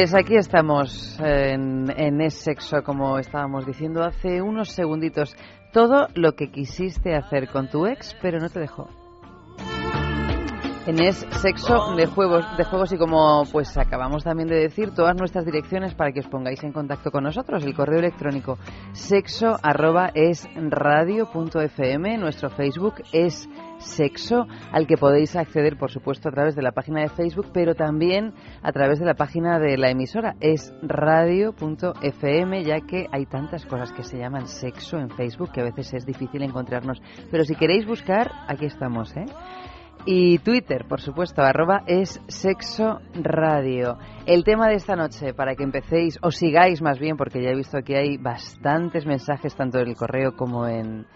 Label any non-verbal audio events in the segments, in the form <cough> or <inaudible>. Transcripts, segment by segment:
Pues aquí estamos en, en Es Sexo, como estábamos diciendo hace unos segunditos. Todo lo que quisiste hacer con tu ex, pero no te dejó. En Es Sexo de juegos, de juegos y como pues acabamos también de decir, todas nuestras direcciones para que os pongáis en contacto con nosotros. El correo electrónico sexo arroba es radio fm, nuestro Facebook es sexo, al que podéis acceder, por supuesto, a través de la página de Facebook, pero también a través de la página de la emisora, es radio.fm, ya que hay tantas cosas que se llaman sexo en Facebook que a veces es difícil encontrarnos. Pero si queréis buscar, aquí estamos, ¿eh? Y Twitter, por supuesto, arroba es sexo radio. El tema de esta noche, para que empecéis, o sigáis más bien, porque ya he visto que hay bastantes mensajes, tanto en el correo como en,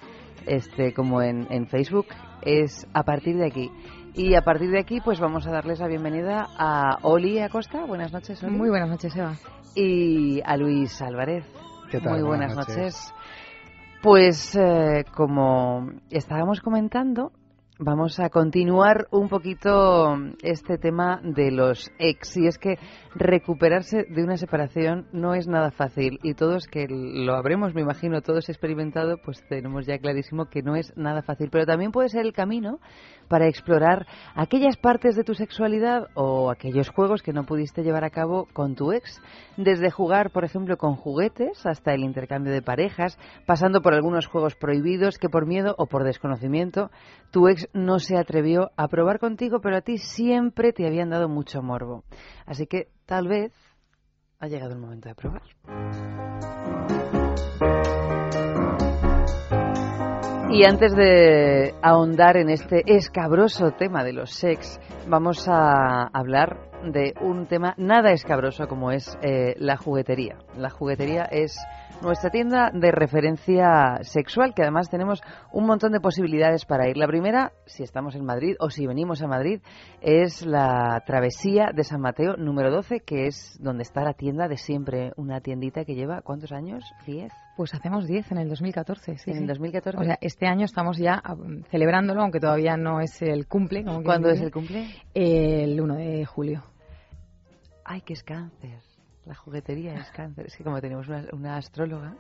este, como en, en Facebook, es a partir de aquí. Y a partir de aquí, pues vamos a darles la bienvenida a Oli Acosta. Buenas noches, Oli. Muy buenas noches, Eva. Y a Luis Álvarez. ¿Qué tal? Muy buenas, Buenas noches. noches. Pues eh, como estábamos comentando, vamos a continuar un poquito este tema de los ex. Y es que recuperarse de una separación no es nada fácil. Y todos que lo habremos, me imagino, todos experimentado, pues tenemos ya clarísimo que no es nada fácil. Pero también puede ser el camino para explorar aquellas partes de tu sexualidad o aquellos juegos que no pudiste llevar a cabo con tu ex. Desde jugar, por ejemplo, con juguetes hasta el intercambio de parejas, pasando por algunos juegos prohibidos que por miedo o por desconocimiento tu ex no se atrevió a probar contigo, pero a ti siempre te habían dado mucho morbo. Así que tal vez ha llegado el momento de probar. Y antes de ahondar en este escabroso tema de los sex, vamos a hablar de un tema nada escabroso como es eh, la juguetería. La juguetería es nuestra tienda de referencia sexual, que además tenemos un montón de posibilidades para ir. La primera, si estamos en Madrid o si venimos a Madrid, es la Travesía de San Mateo número 12, que es donde está la tienda de siempre, una tiendita que lleva, ¿cuántos años? ¿10? Pues hacemos 10 en el 2014, sí. en el 2014. O sea, este año estamos ya ah, celebrándolo, aunque todavía no es el cumple. ¿Cuándo es el cumple? El 1 de julio. Ay, que es cáncer. La juguetería es cáncer. Es que como tenemos una, una astróloga,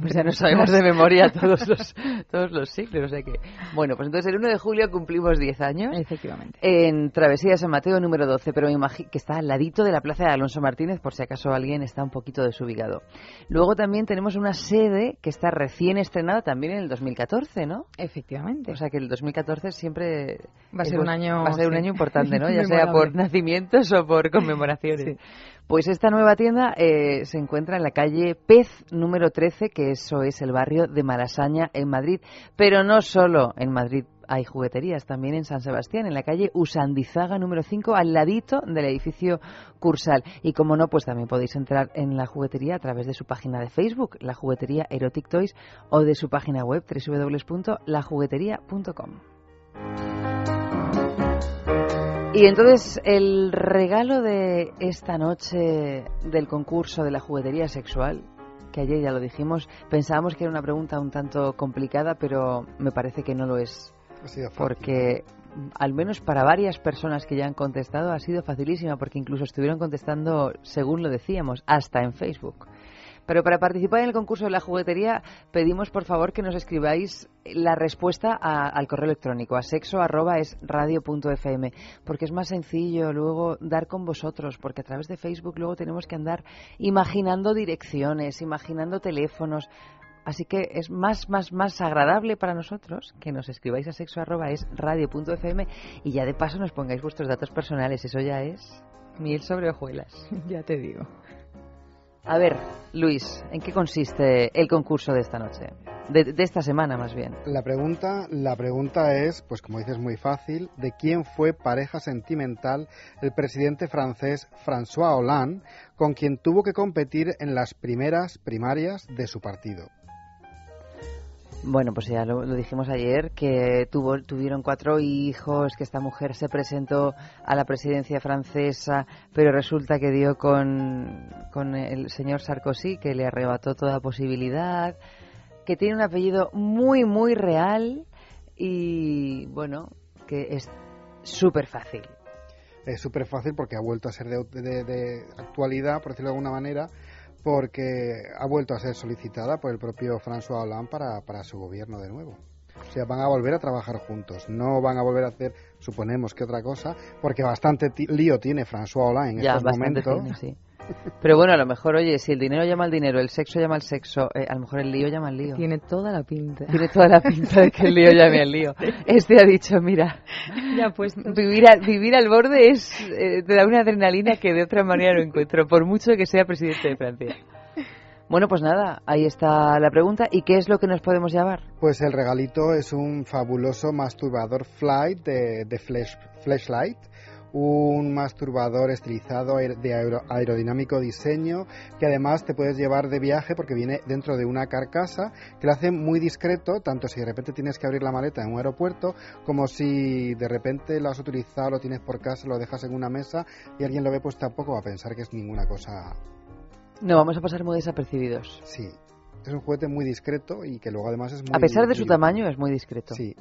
pues ya no sabemos de memoria todos los, todos los siglos. O sea que, bueno, pues entonces el 1 de julio cumplimos 10 años. Efectivamente. En Travesía de San Mateo número 12, pero me imagi- que está al ladito de la Plaza de Alonso Martínez, por si acaso alguien está un poquito desubicado. Luego también tenemos una sede que está recién estrenada también en el 2014, ¿no? Efectivamente. O sea que el 2014 siempre Va a ser un año, va a ser un año importante, ¿no? <laughs> Ya sea por nacimientos o por <laughs> conmemoraciones. Sí. Pues esta nueva tienda eh, se encuentra en la calle Pez número 13, que eso es el barrio de Malasaña en Madrid, pero no solo en Madrid hay jugueterías, también en San Sebastián, en la calle Usandizaga número 5, al ladito del edificio Cursal. Y como no, pues también podéis entrar en la juguetería a través de su página de Facebook, la juguetería Erotic Toys, o de su página web www.lajugueteria.com. Y entonces el regalo de esta noche del concurso de la juguetería sexual, que ayer ya lo dijimos, pensábamos que era una pregunta un tanto complicada, pero me parece que no lo es porque al menos para varias personas que ya han contestado ha sido facilísima porque incluso estuvieron contestando según lo decíamos hasta en Facebook. Pero para participar en el concurso de la juguetería pedimos por favor que nos escribáis la respuesta a- al correo electrónico a sexo arroba es radio fm, porque es más sencillo luego dar con vosotros porque a través de Facebook luego tenemos que andar imaginando direcciones, imaginando teléfonos. Así que es más, más, más agradable para nosotros que nos escribáis a sexo arroba es radio.fm y ya de paso nos pongáis vuestros datos personales. Eso ya es miel sobre hojuelas. <laughs> ya te digo. A ver, Luis, ¿en qué consiste el concurso de esta noche? De, esta semana, más bien. La pregunta, la pregunta es, pues como dices, muy fácil, ¿de quién fue pareja sentimental el presidente francés François Hollande, con quien tuvo que competir en las primeras primarias de su partido? Bueno, pues ya lo, lo dijimos ayer, que tuvo, tuvieron cuatro hijos, que esta mujer se presentó a la presidencia francesa, pero resulta que dio con, el señor Sarkozy, que le arrebató toda posibilidad, que tiene un apellido muy, muy real y, bueno, que es súper fácil. Es súper fácil porque ha vuelto a ser de- de actualidad, por decirlo de alguna manera, porque ha vuelto a ser solicitada por el propio François Hollande para, para su gobierno de nuevo. O sea, van a volver a trabajar juntos, no van a volver a hacer, suponemos que otra cosa, porque bastante lío tiene François Hollande en ya, estos momentos. sí. Pero bueno, a lo mejor, oye, si el dinero llama al dinero, el sexo llama al sexo, eh, a lo mejor el lío llama al lío. Tiene toda la pinta. Tiene toda la pinta de que el lío llame al lío. Este ha dicho, mira, ya pues vivir, a- vivir al borde es eh, te da una adrenalina que de otra manera no encuentro, por mucho que sea presidente de Francia. Bueno, pues nada, ahí está la pregunta. ¿Y qué es lo que nos podemos llevar? Pues el regalito es un fabuloso masturbador Flight de, de Flash, Flashlight, un masturbador estilizado de aero- aerodinámico diseño que además te puedes llevar de viaje porque viene dentro de una carcasa que lo hace muy discreto, tanto si de repente tienes que abrir la maleta en un aeropuerto como si de repente lo has utilizado, lo tienes por casa, lo dejas en una mesa y alguien lo ve, pues tampoco va a pensar que es ninguna cosa. No, vamos a pasar muy desapercibidos. Sí, es un juguete muy discreto y que luego además es muy. A pesar de su tamaño, es muy discreto. Sí,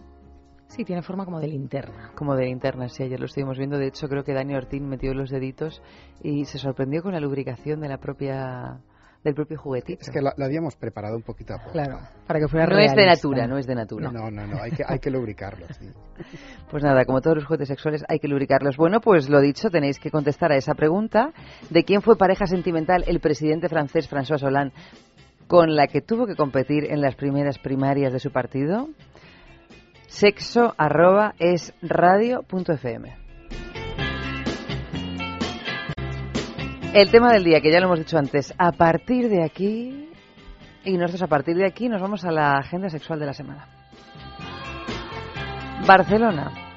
sí tiene forma como de linterna. Como de linterna, sí, ayer lo estuvimos viendo. De hecho, creo que Dani Ortín metió los deditos y se sorprendió con la lubricación de la propia del propio juguetito. es que lo, lo habíamos preparado un poquito a poco. Claro, para que fuera no es de natura, no es de natura. No, no, no, hay que, hay que lubricarlo. sí. <laughs> Pues nada, como todos los juguetes sexuales hay que lubricarlos. Bueno, pues lo dicho, tenéis que contestar a esa pregunta de quién fue pareja sentimental el presidente francés François Hollande con la que tuvo que competir en las primeras primarias de su partido. Sexo arroba es radio fm. El tema del día, que ya lo hemos dicho antes, a partir de aquí, y nosotros a partir de aquí nos vamos a la agenda sexual de la semana. Barcelona.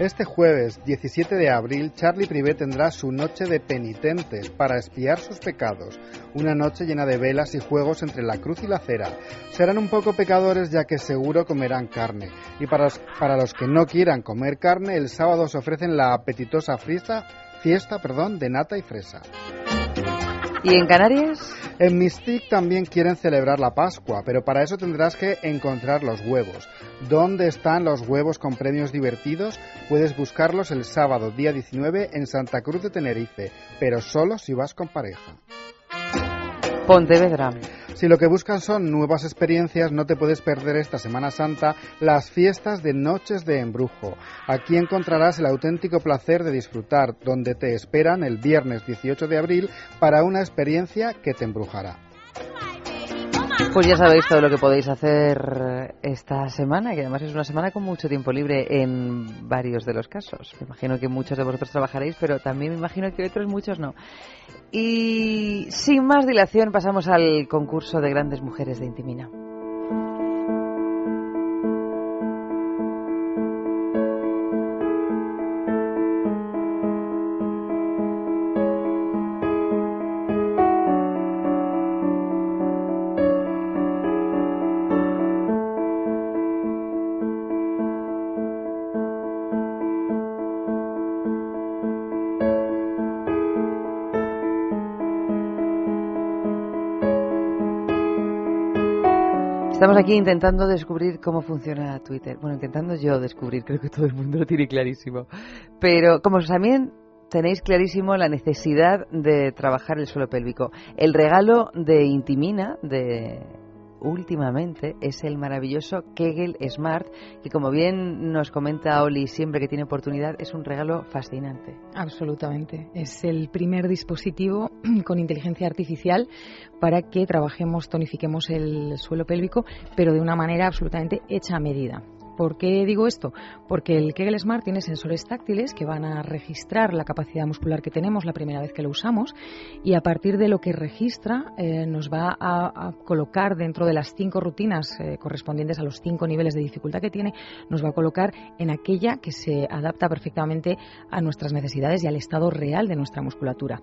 Este jueves 17 de abril, Charlie Privé tendrá su noche de penitentes para espiar sus pecados. Una noche llena de velas y juegos entre la cruz y la cera. Serán un poco pecadores ya que seguro comerán carne. Y para los, para los que no quieran comer carne, el sábado se ofrecen la apetitosa fiesta, fiesta perdón, de nata y fresa. ¿Y en Canarias? En Mystic también quieren celebrar la Pascua, pero para eso tendrás que encontrar los huevos. ¿Dónde están los huevos con premios divertidos? Puedes buscarlos el sábado, día 19, en Santa Cruz de Tenerife, pero solo si vas con pareja. Pontevedra. Si lo que buscas son nuevas experiencias, no te puedes perder esta Semana Santa las fiestas de Noches de Embrujo. Aquí encontrarás el auténtico placer de disfrutar, donde te esperan el viernes 18 de abril para una experiencia que te embrujará. Pues ya sabéis todo lo que podéis hacer esta semana, que además es una semana con mucho tiempo libre en varios de los casos. Me imagino que muchos de vosotros trabajaréis, pero también me imagino que otros muchos no. Y sin más dilación pasamos al concurso de grandes mujeres de Intimina. Estamos aquí intentando descubrir cómo funciona Twitter. Bueno, intentando yo descubrir, creo que todo el mundo lo tiene clarísimo. Pero como también tenéis clarísimo la necesidad de trabajar el suelo pélvico. El regalo de Intimina, de últimamente es el maravilloso Kegel Smart, que como bien nos comenta Oli siempre que tiene oportunidad, es un regalo fascinante. Absolutamente. Es el primer dispositivo <clears throat> con inteligencia artificial para que trabajemos, tonifiquemos el suelo pélvico, pero de una manera absolutamente hecha a medida. ¿Por qué digo esto? Porque el Kegel Smart tiene sensores táctiles que van a registrar la capacidad muscular que tenemos la primera vez que lo usamos y a partir de lo que registra eh, nos va a, colocar dentro de las cinco rutinas eh, correspondientes a los cinco niveles de dificultad que tiene, nos va a colocar en aquella que se adapta perfectamente a nuestras necesidades y al estado real de nuestra musculatura.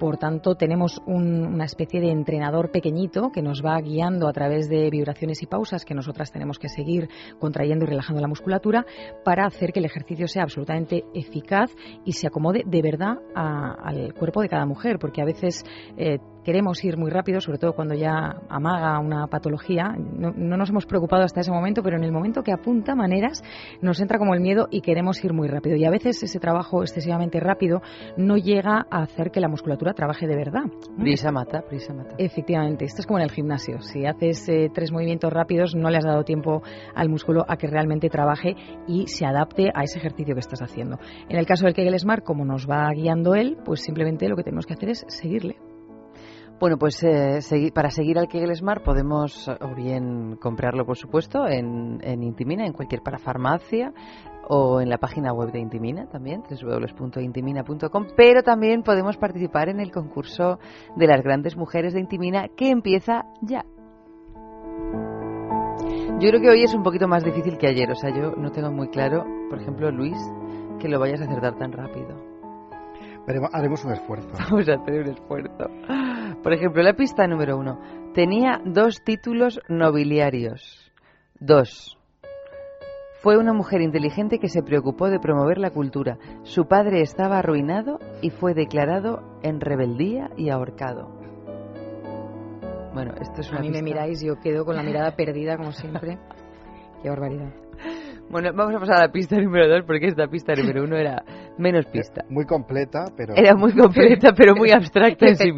Por tanto, tenemos una especie de entrenador pequeñito que nos va guiando a través de vibraciones y pausas que nosotras tenemos que seguir contrayendo y relajando la musculatura para hacer que el ejercicio sea absolutamente eficaz y se acomode de verdad al cuerpo de cada mujer, porque a veces eh, queremos ir muy rápido, sobre todo cuando ya amaga una patología. No, nos hemos preocupado hasta ese momento, pero en el momento que apunta maneras nos entra como el miedo y queremos ir muy rápido. Y a veces ese trabajo excesivamente rápido no llega a hacer que la musculatura trabaje de verdad. Prisa mata, prisa mata. Efectivamente, esto es como en el gimnasio. Si haces eh, tres movimientos rápidos, no le has dado tiempo al músculo a que realmente trabaje y se adapte a ese ejercicio que estás haciendo. En el caso del Kegel Smart, como nos va guiando él, pues simplemente lo que tenemos que hacer es seguirle. Bueno, pues eh, para seguir al Kegel Smart podemos o bien comprarlo, por supuesto, en, Intimina, en cualquier parafarmacia o en la página web de Intimina también, www.intimina.com, pero también podemos participar en el concurso de las grandes mujeres de Intimina que empieza ya. Yo creo que hoy es un poquito más difícil que ayer, o sea, yo no tengo muy claro, por ejemplo, Luis, que lo vayas a acertar tan rápido. haremos un esfuerzo. Vamos a hacer un esfuerzo. Por ejemplo, la pista número uno. Tenía dos títulos nobiliarios. Dos. Fue una mujer inteligente que se preocupó de promover la cultura. Su padre estaba arruinado y fue declarado en rebeldía y ahorcado. Bueno, esto es una A mí me miráis, yo quedo con la mirada <laughs> perdida como siempre. Qué barbaridad. Bueno, vamos a pasar a la pista número dos porque esta pista número uno era menos pista. Muy completa, pero... Era muy completa, pero muy abstracta en sí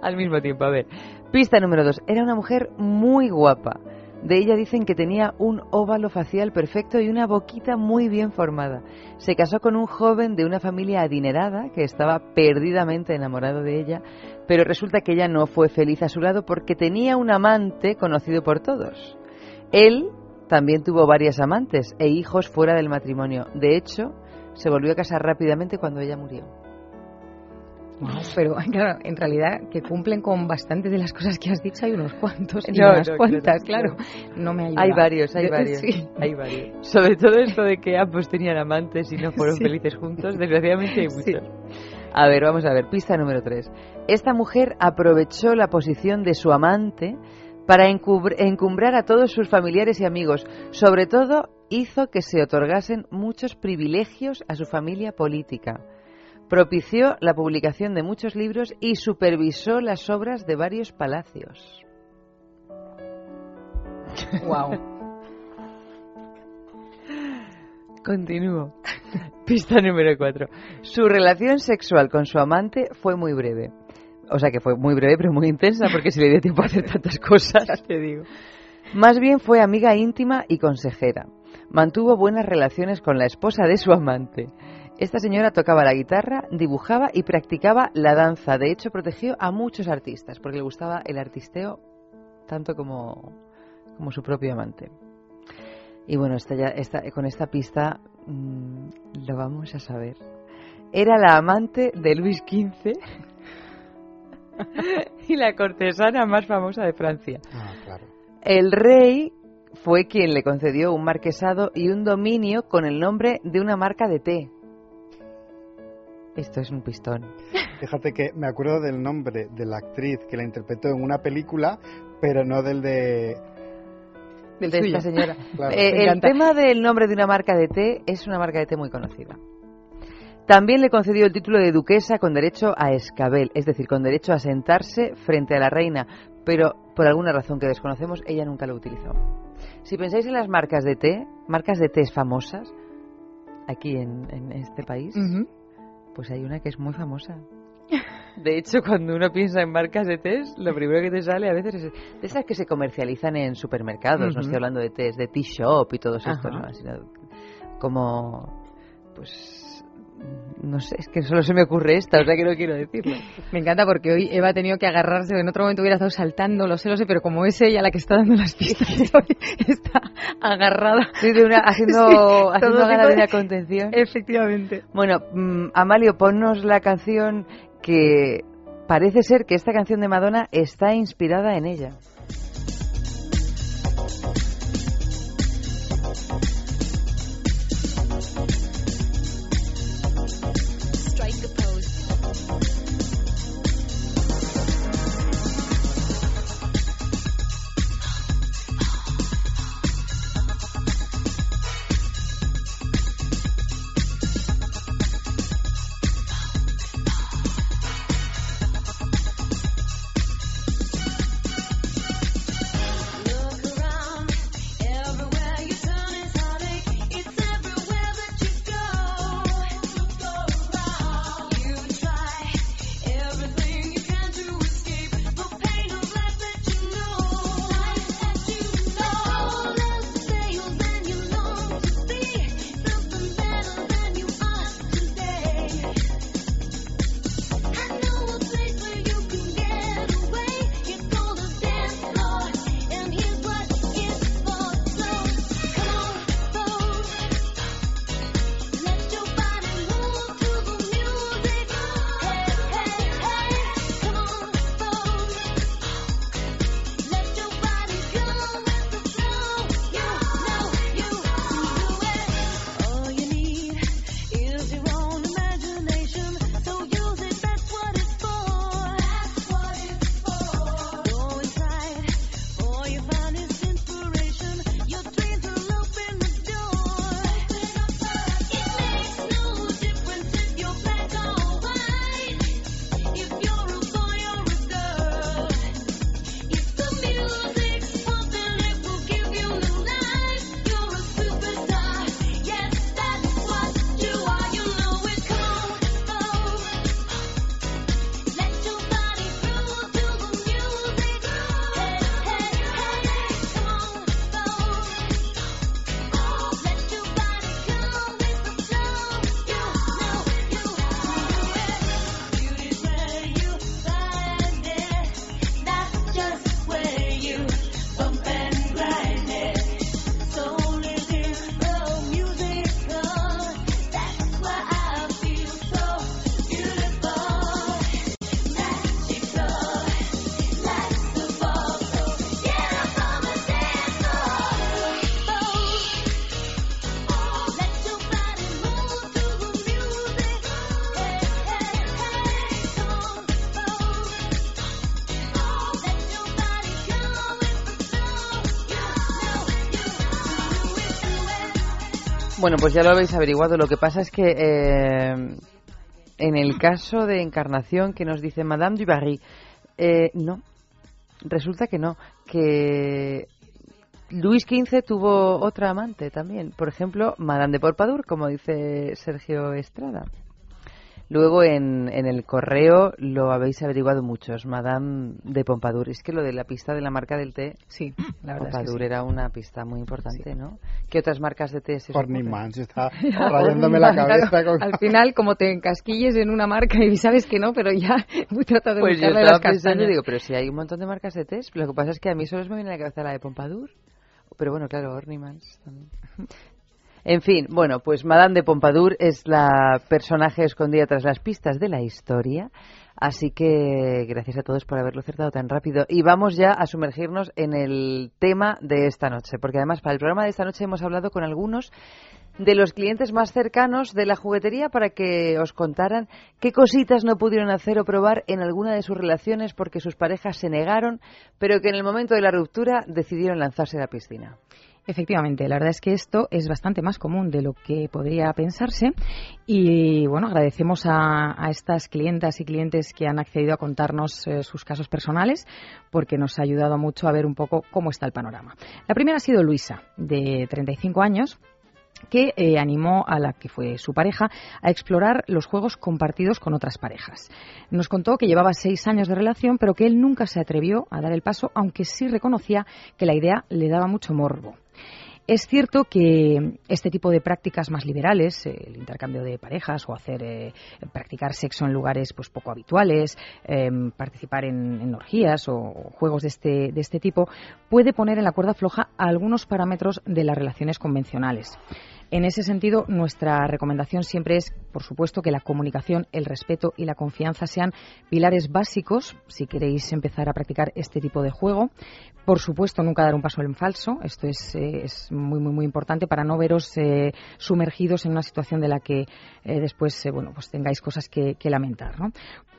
al mismo tiempo. A ver, pista número dos. Era una mujer muy guapa. De ella dicen que tenía un óvalo facial perfecto y una boquita muy bien formada. Se casó con un joven de una familia adinerada que estaba perdidamente enamorado de ella, pero resulta que ella no fue feliz a su lado porque tenía un amante conocido por todos. Él también tuvo varias amantes e hijos fuera del matrimonio. De hecho, se volvió a casar rápidamente cuando ella murió. pero claro, en realidad que cumplen con bastantes de las cosas que has dicho hay unos cuantos y unas cuantas, claro, No me ayuda. Hay varios, hay <laughs> varios, hay varios. Sobre todo esto de que ambos tenían amantes y no fueron <laughs> felices juntos, desgraciadamente hay muchos. A ver, vamos a ver, pista número tres. Esta mujer aprovechó la posición de su amante para encumbrar a todos sus familiares y amigos. Sobre todo, hizo que se otorgasen muchos privilegios a su familia política. Propició la publicación de muchos libros y supervisó las obras de varios palacios. Wow. Continúo. Pista número 4. Su relación sexual con su amante fue muy breve. O sea que fue muy breve pero muy intensa porque se le dio tiempo a hacer tantas cosas, <laughs> te digo. Más bien fue amiga íntima y consejera. Mantuvo buenas relaciones con la esposa de su amante. Esta señora tocaba la guitarra, dibujaba y practicaba la danza. De hecho, protegió a muchos artistas porque le gustaba el artisteo tanto como, como su propio amante. Y bueno, esta ya, esta, con esta pista mm, lo vamos a saber. Era la amante de Luis XV <laughs> y la cortesana más famosa de Francia. Ah, el rey fue quien le concedió un marquesado y un dominio con el nombre de una marca de té. Esto es un pistón. Fíjate que me acuerdo del nombre de la actriz que la interpretó en una película, pero no del de de esta señora. <laughs> Eh, el tema del nombre de una marca de té es una marca de té muy conocida. También le concedió el título de duquesa con derecho a escabel, es decir, con derecho a sentarse frente a la reina, pero por alguna razón que desconocemos, ella nunca lo utilizó. Si pensáis en las marcas de té, marcas de té famosas, aquí en, en este país, pues hay una que es muy famosa. De hecho, cuando uno piensa en marcas de tés, lo primero que te sale a veces es de esas que se comercializan en supermercados. No estoy hablando de tés, de tea shop y todos estos. ¿no? Sino como, pues, no sé, es que solo se me ocurre esta, o sea que no quiero decirlo. Me encanta porque hoy Eva ha tenido que agarrarse, en otro momento hubiera estado saltando, lo sé, lo sé, pero como es ella la que está dando las pistas, <laughs> hoy está agarrada. Sí, de una, haciendo, Sí, haciendo de una contención. Efectivamente. Bueno, mm, Amalio, ponnos la canción que parece ser que esta canción de Madonna está inspirada en ella. Bueno, pues ya lo habéis averiguado. Lo que pasa es que eh, en el caso de Encarnación que nos dice Madame du Barry, eh, no, resulta que no, que Luis XV tuvo otra amante también. Por ejemplo, Madame de Pompadour, como dice Sergio Estrada. Luego en, en el correo lo habéis averiguado muchos, Madame de Pompadour. Es que lo de la pista de la marca del té, Sí, la verdad es que Pompadour sí. era una pista muy importante, ¿no? ¿Qué otras marcas de té se? Horniman, se está <laughs> rayándome la cabeza Claro, con... Al final, como te encasquilles en una marca y sabes que no, pero ya <laughs> trata de Pues yo buscarle estaba las pensando digo, pero si hay un montón de marcas de test, lo que pasa es que a mí solo me viene a la cabeza la de Pompadour. Pero bueno, claro, Ornimans también. <laughs> En fin, bueno, pues Madame de Pompadour es la personaje escondida tras las pistas de la historia. Así que gracias a todos por haberlo acertado tan rápido. Y vamos ya a sumergirnos en el tema de esta noche, porque además para el programa de esta noche hemos hablado con algunos de los clientes más cercanos de la juguetería para que os contaran qué cositas no pudieron hacer o probar en alguna de sus relaciones porque sus parejas se negaron, pero que en el momento de la ruptura decidieron lanzarse a la piscina. Efectivamente, la verdad es que esto es bastante más común de lo que podría pensarse y bueno, agradecemos a, a estas clientas y clientes que han accedido a contarnos eh, sus casos personales porque nos ha ayudado mucho a ver un poco cómo está el panorama. La primera ha sido Luisa, de 35 años, que eh, animó a la que fue su pareja a explorar los juegos compartidos con otras parejas. Nos contó que llevaba seis años de relación, pero que él nunca se atrevió a dar el paso, aunque sí reconocía que la idea le daba mucho morbo. Es cierto que este tipo de prácticas más liberales, eh, el intercambio de parejas o hacer eh, practicar sexo en lugares pues poco habituales, eh, participar en, en orgías o juegos de este, de este tipo, puede poner en la cuerda floja algunos parámetros de las relaciones convencionales. En ese sentido, nuestra recomendación siempre es, por supuesto, que la comunicación, el respeto y la confianza sean pilares básicos si queréis empezar a practicar este tipo de juego. Por supuesto, nunca dar un paso en falso. Esto es, eh, muy, muy, muy importante para no veros eh, sumergidos en una situación de la que eh, después, bueno, pues tengáis cosas que, que lamentar, ¿no?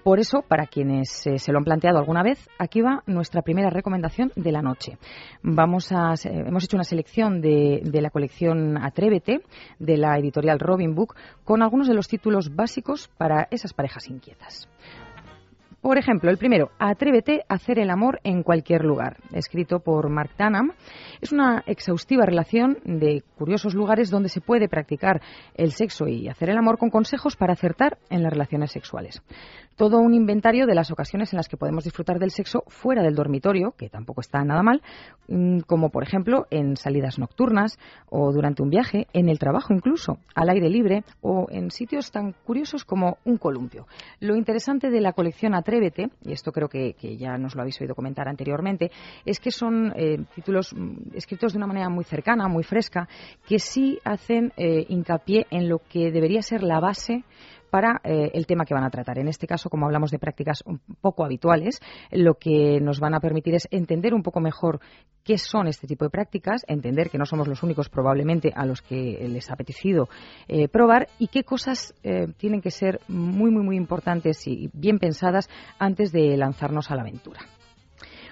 Por eso, para quienes eh, se lo han planteado alguna vez, aquí va nuestra primera recomendación de la noche. Vamos a, hemos hecho una selección de, de la colección Atrévete de la editorial Robin Book con algunos de los títulos básicos para esas parejas inquietas. Por ejemplo, el primero, Atrévete a hacer el amor en cualquier lugar, escrito por Mark Tanham. Es una exhaustiva relación de curiosos lugares donde se puede practicar el sexo y hacer el amor con consejos para acertar en las relaciones sexuales. Todo un inventario de las ocasiones en las que podemos disfrutar del sexo fuera del dormitorio, que tampoco está nada mal, mm, como por ejemplo en salidas nocturnas o durante un viaje, en el trabajo incluso, al aire libre o en sitios tan curiosos como un columpio. Lo interesante de la colección Atrévete, y esto creo que, ya nos lo habéis oído comentar anteriormente, es que son eh, títulos mm, escritos de una manera muy cercana, muy fresca, que sí hacen eh, hincapié en lo que debería ser la base para eh, el tema que van a tratar. En este caso, como hablamos de prácticas poco habituales, lo que nos van a permitir es entender un poco mejor qué son este tipo de prácticas, entender que no somos los únicos probablemente a los que les ha apetecido eh, probar y qué cosas eh, tienen que ser muy, muy, muy importantes y bien pensadas antes de lanzarnos a la aventura.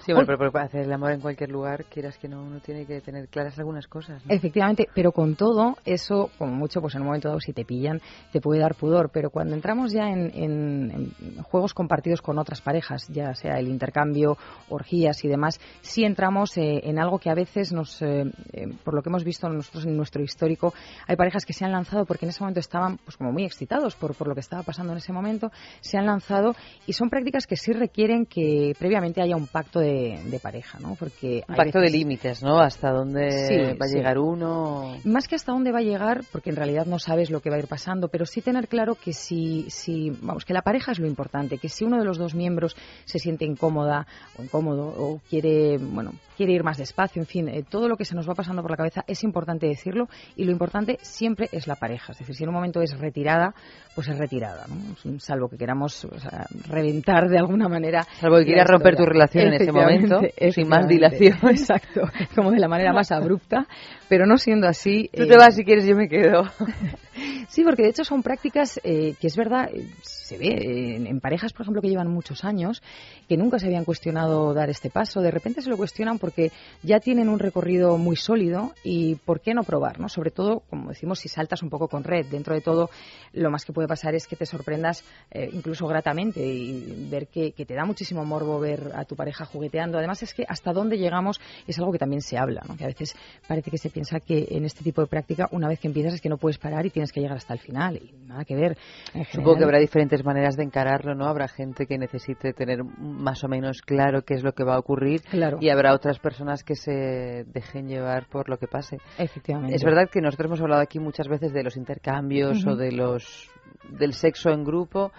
Sí, bueno, pero, pero para hacer el amor en cualquier lugar, quieras que no, uno tiene que tener claras algunas cosas. Efectivamente, pero con todo, eso, como mucho, pues en un momento dado, si te pillan, te puede dar pudor. Pero cuando entramos ya en, en- en juegos compartidos con otras parejas, ya sea el intercambio, orgías y demás, sí entramos eh, en algo que a veces nos, eh, eh, por lo que hemos visto nosotros en nuestro histórico, hay parejas que se han lanzado porque en ese momento estaban, pues como muy excitados por, por lo que estaba pasando en ese momento, se han lanzado y son prácticas que sí requieren que previamente haya un pacto de, de pareja, ¿no? Porque Un pacto de límites, ¿no? Hasta dónde Sí, va a sí. llegar uno. Más que hasta dónde va a llegar, porque en realidad no sabes lo que va a ir pasando, pero sí tener claro que si, si, vamos, que la pareja es lo importante, que si uno de los dos miembros se siente incómoda o incómodo o quiere, bueno, quiere ir más despacio, en fin, eh, todo lo que se nos va pasando por la cabeza es importante decirlo y lo importante siempre es la pareja. Es decir, si en un momento es retirada, pues es retirada, ¿no? Salvo que queramos o sea, reventar de alguna manera. Salvo que quieras romper tu relación en ese Efectivamente, momento, sin más dilación. <laughs> Exacto, como de la manera más abrupta, pero no siendo así. Tú eh, te vas si quieres, yo me quedo. <laughs> Sí, porque de hecho son prácticas eh, que es verdad, eh, se ve eh, en, en parejas, por ejemplo, que llevan muchos años, que nunca se habían cuestionado dar este paso, de repente se lo cuestionan porque ya tienen un recorrido muy sólido y ¿por qué no probar? ¿no? Sobre todo, como decimos, si saltas un poco con red. Dentro de todo, lo más que puede pasar es que te sorprendas eh, incluso gratamente y ver que, que te da muchísimo morbo ver a tu pareja jugueteando. Además es que hasta dónde llegamos es algo que también se habla, ¿no? que a veces parece que se piensa que en este tipo de práctica una vez que empiezas es que no puedes parar y tienes que llegar hasta el final y nada que ver. En Supongo que general- habrá diferentes maneras de encararlo, ¿no? Habrá gente que necesite tener más o menos claro qué es lo que va a ocurrir Claro. y habrá otras personas que se dejen llevar por lo que pase. Efectivamente. Es verdad que nosotros hemos hablado aquí muchas veces de los intercambios Ujú. o de los del sexo en grupo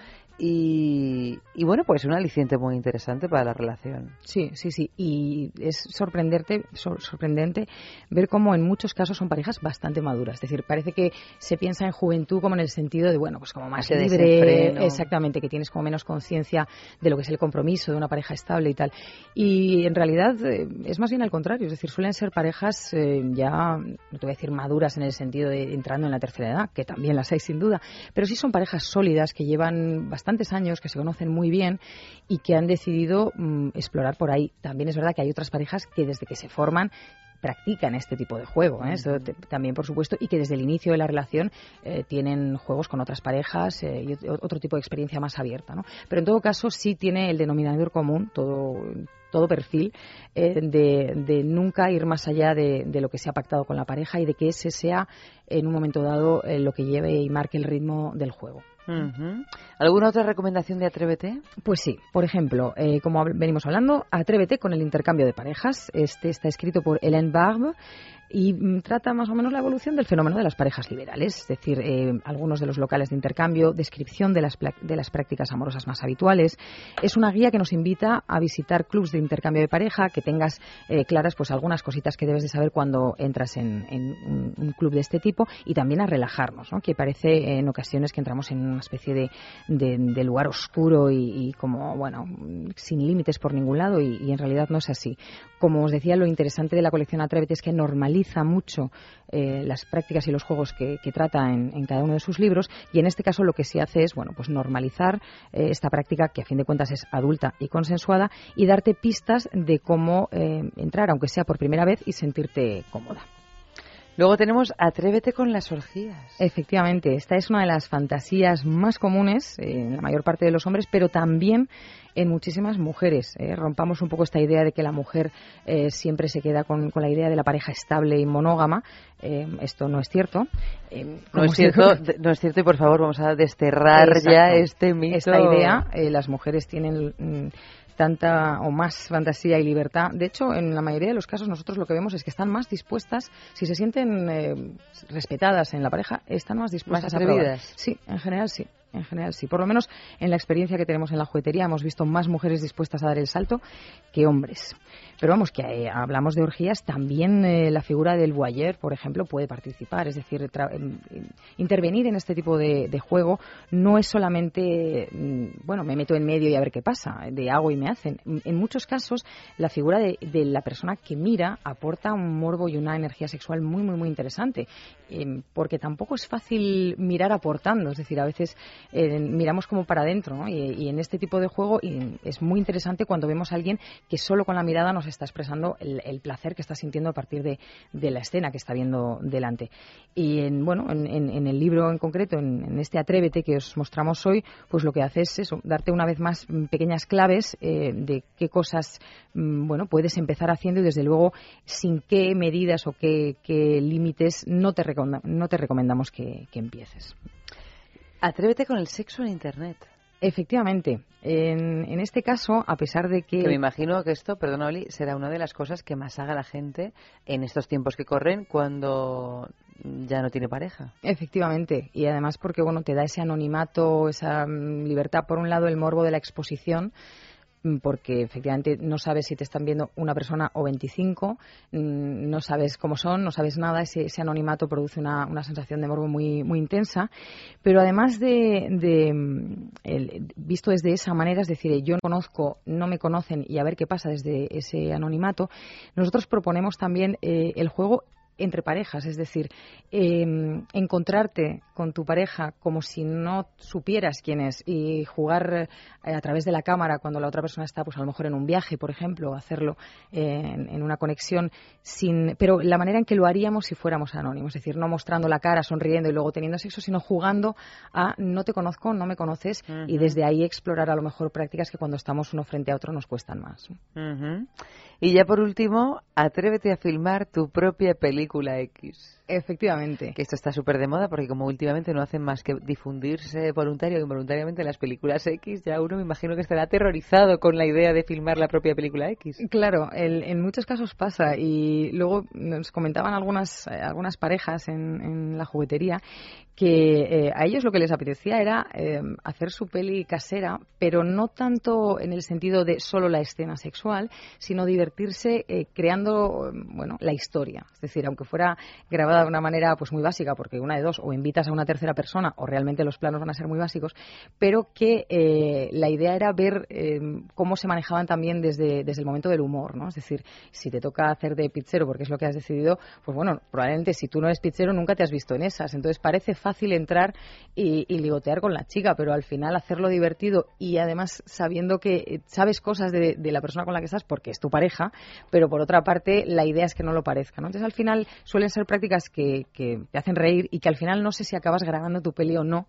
y, y bueno, pues un aliciente muy interesante para la relación. Sí, sí, sí. Y es sorprenderte, sor- sorprendente ver cómo en muchos casos son parejas bastante maduras. Es decir, parece que se piensa en juventud como en el sentido de, bueno, pues como más Ese libre, exactamente, que tienes como menos conciencia de lo que es el compromiso de una pareja estable y tal. Y en realidad eh, es más bien al contrario. Es decir, suelen ser parejas eh, ya, no te voy a decir maduras en el sentido de entrando en la tercera edad, que también las hay sin duda, pero sí son parejas sólidas que llevan bastantes años, que se conocen muy bien y que han decidido mm, explorar por ahí. También es verdad que hay otras parejas que desde que se forman practican este tipo de juego. ¿eh? Te- también, por supuesto, y que desde el inicio de la relación eh, tienen juegos con otras parejas eh, y ot- otro tipo de experiencia más abierta. ¿no? Pero en todo caso, sí tiene el denominador común, todo todo perfil de, de nunca ir más allá de, de lo que se ha pactado con la pareja y de que ese sea en un momento dado lo que lleve y marque el ritmo del juego. ¿Alguna otra recomendación de Atrévete? Pues sí, por ejemplo, eh, como venimos hablando, Atrévete con el intercambio de parejas. Este está escrito por Hélène Barbe y mm, trata más o menos la evolución del fenómeno de las parejas liberales, es decir, eh, algunos de los locales de intercambio, descripción de las, de las prácticas amorosas más habituales. Es una guía que nos invita a visitar clubs de intercambio de pareja, que tengas eh, claras pues algunas cositas que debes de saber cuando entras en, un, club de este tipo y también a relajarnos, ¿no? que parece en ocasiones que entramos en una especie de, de- lugar oscuro y, y como, bueno, sin límites por ningún lado y, y en realidad no es así. Como os decía, lo interesante de la colección Atrévete es que normaliza mucho eh, las prácticas y los juegos que, trata en, cada uno de sus libros y en este caso lo que sí hace es, bueno, pues normalizar eh, esta práctica que a fin de cuentas es adulta y consensuada y darte pistas de cómo eh, entrar, aunque sea por primera vez, y sentirte cómoda. Luego tenemos Atrévete con las orgías. Efectivamente, esta es una de las fantasías más comunes eh, en la mayor parte de los hombres, pero también en muchísimas mujeres. eh. Rompamos un poco esta idea de que la mujer eh, siempre se queda con, con la idea de la pareja estable y monógama. Eh, esto no es cierto. Eh, No es cierto, no es cierto y por favor vamos a desterrar Exacto. ya este mito. Esta idea, eh, las mujeres tienen mm, tanta o más fantasía y libertad. De hecho, en la mayoría de los casos nosotros lo que vemos es que están más dispuestas, si se sienten eh, respetadas en la pareja, están más dispuestas Más a probar. Sí, en general sí. En general sí. Por lo menos en la experiencia que tenemos en la juguetería hemos visto más mujeres dispuestas a dar el salto que hombres. Pero vamos, que eh, hablamos de orgías, también eh, la figura del voyeur, por ejemplo, puede participar. Es decir, em, em, intervenir en este tipo de, de juego no es solamente, mm, bueno, me meto en medio y a ver qué pasa, de hago y me hacen. En muchos casos, la figura de, de la persona que mira aporta un morbo y una energía sexual muy, muy, muy interesante. Em, porque tampoco es fácil mirar aportando. Es decir, a veces eh, miramos como para adentro, ¿no? Y, y en este tipo de juego y es muy interesante cuando vemos a alguien que solo con la mirada nos está expresando el, placer que está sintiendo a partir de, de la escena que está viendo delante. Y en, bueno, en, el libro en concreto, en, este Atrévete que os mostramos hoy, pues lo que hace es darte una vez más pequeñas claves eh, de qué cosas mm, bueno, puedes empezar haciendo y desde luego sin qué medidas o qué, límites no te, no te recomendamos que empieces. Atrévete con el sexo en Internet. Efectivamente, en, en este caso, a pesar de que... Que me imagino que esto, perdona Oli, será una de las cosas que más haga la gente en estos tiempos que corren cuando ya no tiene pareja. Efectivamente, y además porque bueno te da ese anonimato, esa mm, libertad, por un lado el morbo de la exposición, porque efectivamente no sabes si te están viendo una persona o 25, mm, no sabes cómo son, no sabes nada, ese, anonimato produce una, una sensación de morbo muy, muy intensa, pero además de, de, mm, visto desde esa manera, es decir, yo no conozco, no me conocen y a ver qué pasa desde ese anonimato, nosotros proponemos también eh, el juego entre parejas, es decir, eh, encontrarte con tu pareja como si no supieras quién es y jugar eh, a través de la cámara cuando la otra persona está, pues a lo mejor en un viaje, por ejemplo, hacerlo eh, en, en una conexión sin, pero la manera en que lo haríamos si fuéramos anónimos, es decir, no mostrando la cara, sonriendo y luego teniendo sexo, sino jugando a no te conozco, no me conoces y desde ahí explorar a lo mejor prácticas que cuando estamos uno frente a otro nos cuestan más. Y ya por último, atrévete a filmar tu propia película X. Efectivamente. Que esto está súper de moda porque como últimamente no hacen más que difundirse voluntario o involuntariamente las películas X, ya uno me imagino que estará aterrorizado con la idea de filmar la propia película X. Claro, el- en muchos casos pasa y luego nos comentaban algunas, eh, algunas parejas en, en la juguetería que eh, a ellos lo que les apetecía era eh, hacer su peli casera, pero no tanto en el sentido de solo la escena sexual, sino divertirse eh, creando bueno, la historia. Es decir, aunque aunque fuera grabada de una manera pues muy básica, porque una de dos, o invitas a una tercera persona, o realmente los planos van a ser muy básicos, pero que eh, la idea era ver eh, cómo se manejaban también desde, desde el momento del humor, ¿no? Es decir, si te toca hacer de pizzero, porque es lo que has decidido, pues bueno, probablemente si tú no eres pizzero nunca te has visto en esas. Entonces parece fácil entrar y, ligotear con la chica, pero al final hacerlo divertido y además sabiendo que eh, sabes cosas de, de la persona con la que estás porque es tu pareja, pero por otra parte la idea es que no lo parezca. ¿no? Entonces al final suelen ser prácticas que, te hacen reír y que al final no sé si acabas grabando tu peli o no,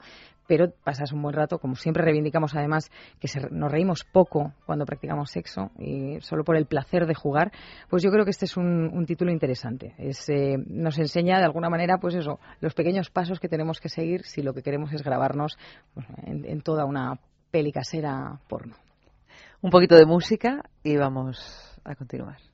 pero pasas un buen rato. Como siempre reivindicamos además que se- nos reímos poco cuando practicamos sexo y solo por el placer de jugar, pues yo creo que este es un, un título interesante. Es, eh, nos enseña de alguna manera, pues eso, los pequeños pasos que tenemos que seguir si lo que queremos es grabarnos pues, en, en toda una peli casera porno. Un poquito de música y vamos a continuar.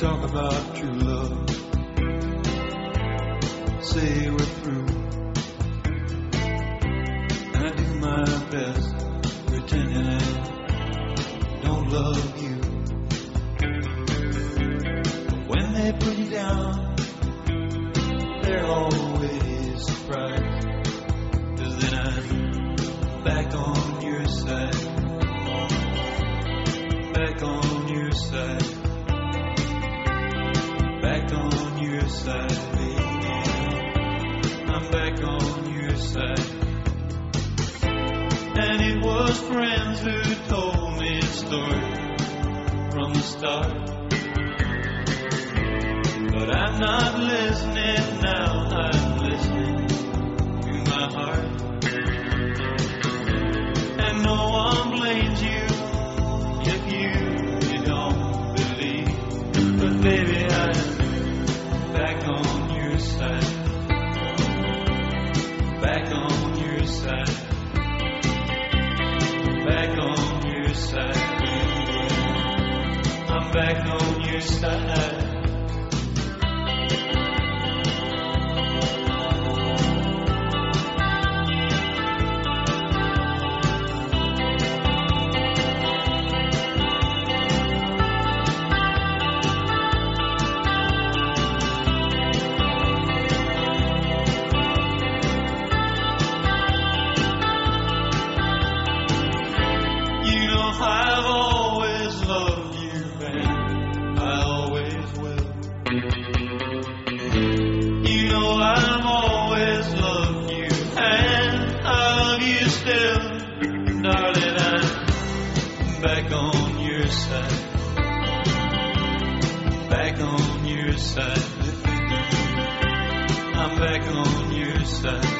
Talk about true love. Say we're through. And I do my best pretending I don't love you. But when they put you down, they're always surprised. Cause then I'm back on your side. Back on your side back on your side, baby. I'm back on your side. And it was friends who told me from the start. But I'm not listening now, I'm listening to my heart. And no one blames you if you, you don't believe. But baby, Back on your side. Back on your side. I'm back on your side. I've always loved you and I love you still. Darling, I'm back on your side. Back on your side. I'm back on your side.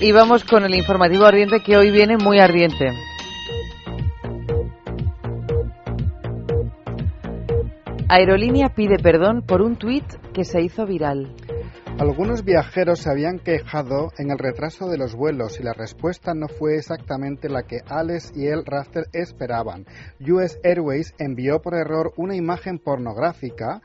Y vamos con el informativo ardiente que hoy viene muy ardiente. Aerolínea pide perdón por un tuit que se hizo viral. Algunos viajeros se habían quejado en el retraso de los vuelos y la respuesta no fue exactamente la que Alex y el Rafter esperaban. US Airways envió por error una imagen pornográfica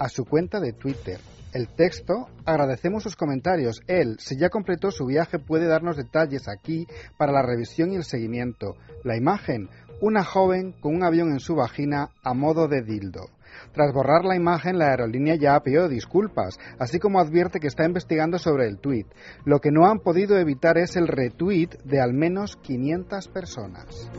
a su cuenta de Twitter. El texto, agradecemos sus comentarios. Él, si ya completó su viaje, puede darnos detalles aquí para la revisión y el seguimiento. La imagen, una joven con un avión en su vagina a modo de dildo. Tras borrar la imagen, la aerolínea ya ha pedido disculpas, así como advierte que está investigando sobre el tuit. Lo que no han podido evitar es el retweet de al menos 500 personas.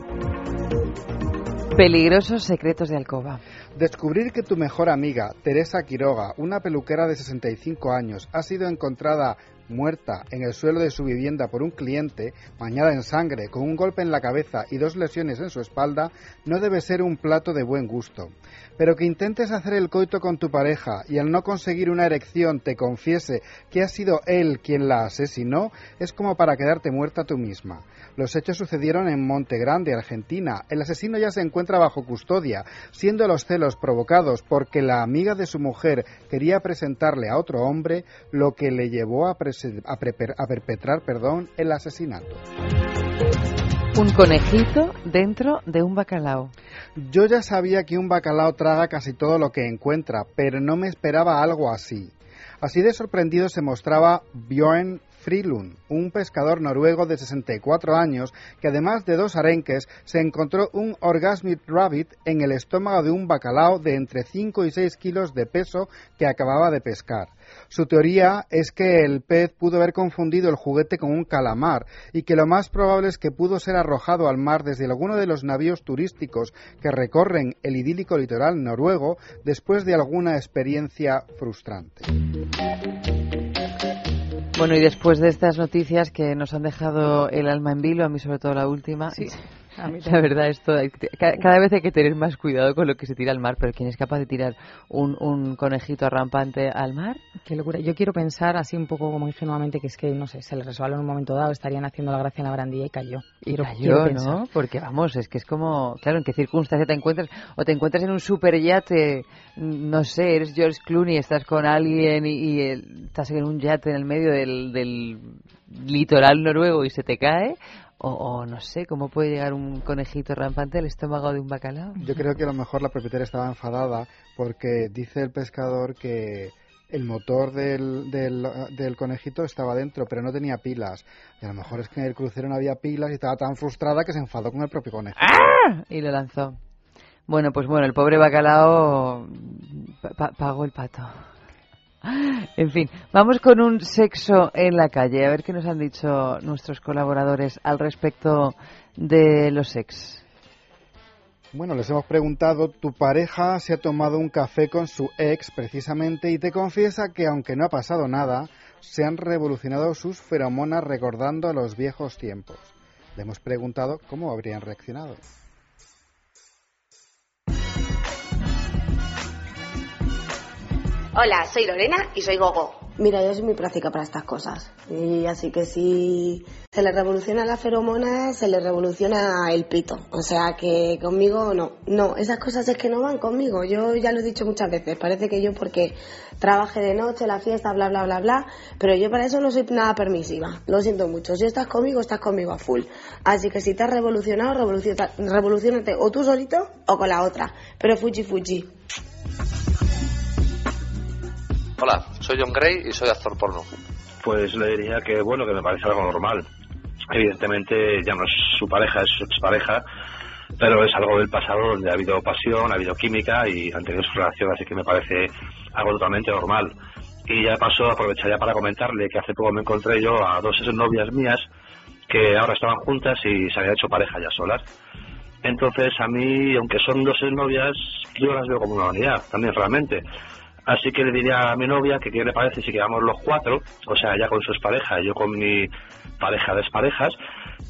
Peligrosos secretos de alcoba. Descubrir que tu mejor amiga, Teresa Quiroga, una peluquera de 65 años, ha sido encontrada muerta en el suelo de su vivienda por un cliente, bañada en sangre, con un golpe en la cabeza y dos lesiones en su espalda, no debe ser un plato de buen gusto. Pero que intentes hacer el coito con tu pareja y al no conseguir una erección te confiese que ha sido él quien la asesinó, es como para quedarte muerta tú misma. Los hechos sucedieron en Monte Grande, Argentina. El asesino ya se encuentra bajo custodia, siendo los celos provocados porque la amiga de su mujer quería presentarle a otro hombre, lo que le llevó a, perpetrar perdón, el asesinato. Un conejito dentro de un bacalao. Yo ya sabía que un bacalao traga casi todo lo que encuentra, pero no me esperaba algo así. Así de sorprendido se mostraba Björn Frilund, un pescador noruego de 64 años que además de dos arenques se encontró un orgasmic rabbit en el estómago de un bacalao de entre 5 y 6 kilos de peso que acababa de pescar. Su teoría es que el pez pudo haber confundido el juguete con un calamar y que lo más probable es que pudo ser arrojado al mar desde alguno de los navíos turísticos que recorren el idílico litoral noruego después de alguna experiencia frustrante. Bueno, y después de estas noticias que nos han dejado el alma en vilo, a mí sobre todo la última, Sí, a mí <laughs> la verdad esto, ca- cada vez hay que tener más cuidado con lo que se tira al mar, pero ¿quién es capaz de tirar un, un conejito rampante al mar? Qué locura. Yo quiero pensar así un poco como ingenuamente que es que, no sé, se le resbaló en un momento dado, estarían haciendo la gracia en la barandilla y cayó. Y cayó, quiero. ¿no? Porque vamos, es que es como, claro, en qué circunstancia te encuentras, o te encuentras en un superyate, no sé, eres George Clooney, estás con alguien y, y, estás en un yate en el medio del, del litoral noruego y se te cae, o, o no sé, ¿cómo puede llegar un conejito rampante al estómago de un bacalao? Yo creo que a lo mejor la propietaria estaba enfadada porque dice el pescador que el motor del, del, del conejito estaba dentro, pero no tenía pilas. Y a lo mejor es que en el crucero no había pilas y estaba tan frustrada que se enfadó con el propio conejo. Y lo lanzó. Bueno, pues bueno, el pobre bacalao pa- pa- pagó el pato. En fin, vamos con un sexo en la calle, a ver qué nos han dicho nuestros colaboradores al respecto de los sex. Bueno, les hemos preguntado, tu pareja se ha tomado un café con su ex precisamente y te confiesa que aunque no ha pasado nada, se han revolucionado sus feromonas recordando a los viejos tiempos. Le hemos preguntado cómo habrían reaccionado. Hola, soy Lorena y soy Gogo. Mira, yo soy muy práctica para estas cosas. Y así que si se le revoluciona la feromona, se le revoluciona el pito. O sea que conmigo no. No, esas cosas es que no van conmigo. Yo ya lo he dicho muchas veces. Parece que yo porque trabaje de noche, la fiesta, bla, bla, bla, bla. Pero yo para eso no soy nada permisiva. Lo siento mucho. Si estás conmigo, estás conmigo a full. Así que si te has revolucionado, revoluciona- revolucionate o tú solito o con la otra. Pero fuchi fuchi. Hola, soy John Gray y soy actor porno. Pues le diría que, bueno, que me parece algo normal. Evidentemente ya no es su pareja, es su expareja, pero es algo del pasado donde ha habido pasión, ha habido química y han tenido su relación, así que me parece algo totalmente normal. Y ya paso, aprovecharía para comentarle que hace poco me encontré yo a dos novias mías que ahora estaban juntas y se habían hecho pareja ya solas. Entonces, a mí, aunque son dos novias, yo las veo como una unidad, también realmente. Así que le diría a mi novia que qué le parece si quedamos los cuatro, o sea, ella con su pareja y yo con mi pareja de parejas,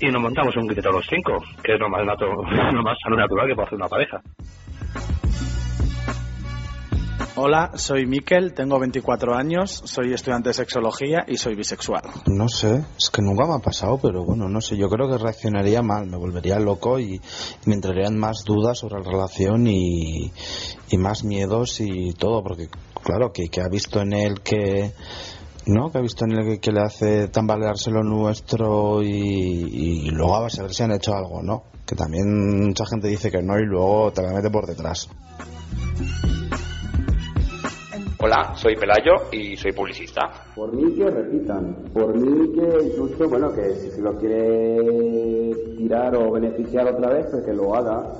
y nos montamos un grito los cinco, que es lo más, natu- <laughs> lo más natural que puede hacer una pareja. Hola, soy Miquel, tengo 24 años, soy estudiante de sexología y soy bisexual. No sé, es que nunca me ha pasado, pero bueno, no sé, yo creo que reaccionaría mal, me volvería loco y, me entrarían más dudas sobre la relación y, y más miedos y todo, porque claro, que, que ha visto en él que... ¿no? Que ha visto en él que, que le hace tambalearse lo nuestro y, y luego a saber si han hecho algo, ¿no? Que también mucha gente dice que no y luego te la mete por detrás. Hola, soy Pelayo y soy publicista. Por mí que repitan, por mí que incluso, bueno, que si lo quiere tirar o beneficiar otra vez, pues que lo haga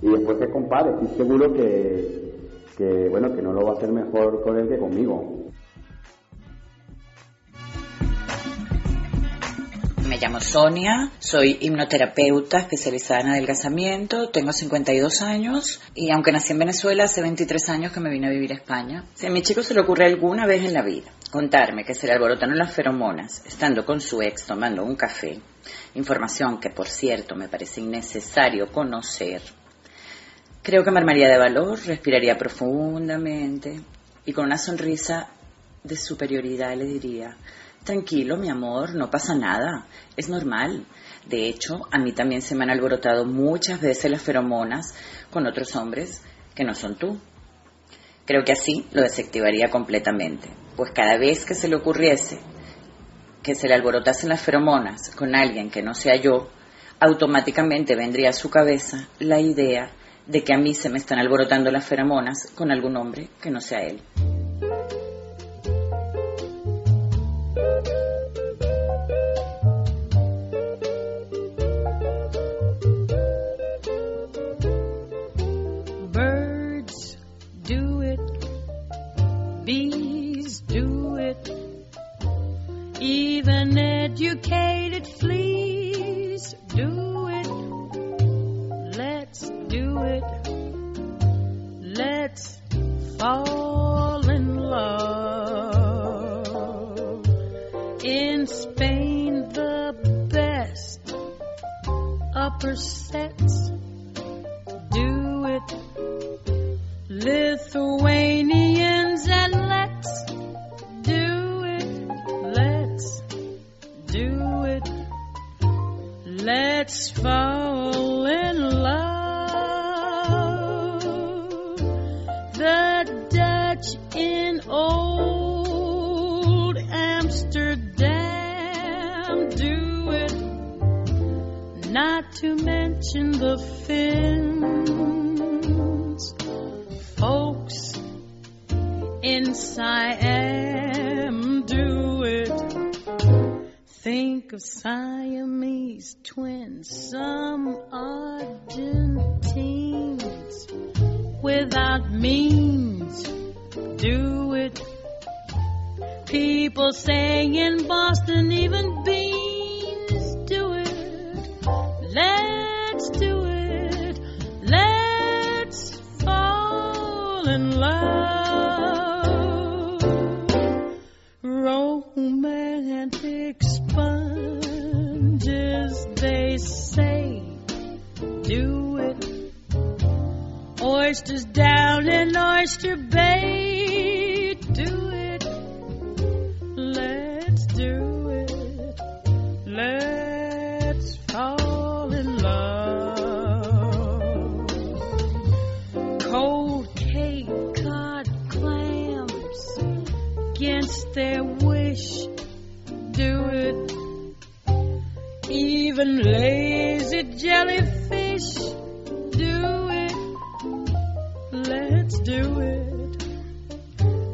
y después que compare. Estoy seguro que, que, bueno, que no lo va a hacer mejor con él que conmigo. Me llamo Sonia, soy hipnoterapeuta especializada en adelgazamiento, tengo 52 años y aunque nací en Venezuela, hace 23 años que me vine a vivir a España. Si a mi chico se le ocurre alguna vez en la vida contarme que se le alborotaron las feromonas estando con su ex tomando un café, información que por cierto me parece innecesario conocer, creo que me armaría de valor, respiraría profundamente y con una sonrisa de superioridad le diría, Tranquilo, mi amor, no pasa nada, es normal. De hecho, a mí también se me han alborotado muchas veces las feromonas con otros hombres que no son tú. Creo que así lo desactivaría completamente, pues cada vez que se le ocurriese que se le alborotasen las feromonas con alguien que no sea yo, automáticamente vendría a su cabeza la idea de que a mí se me están alborotando las feromonas con algún hombre que no sea él. Educated fleas do it. Let's do it. Let's fall in love. In Spain, the best upper sets do it. Lithuanians mention the Finns, folks in Siam do it. Think of Siamese twins, some Argentines without means do it. People say in Boston, even beans Oysters down in Oyster Bay, do it. Let's do it. Let's fall in love. Cold Cape Cod clams against their wish, do it. Even lazy jellyfish, Let's do it.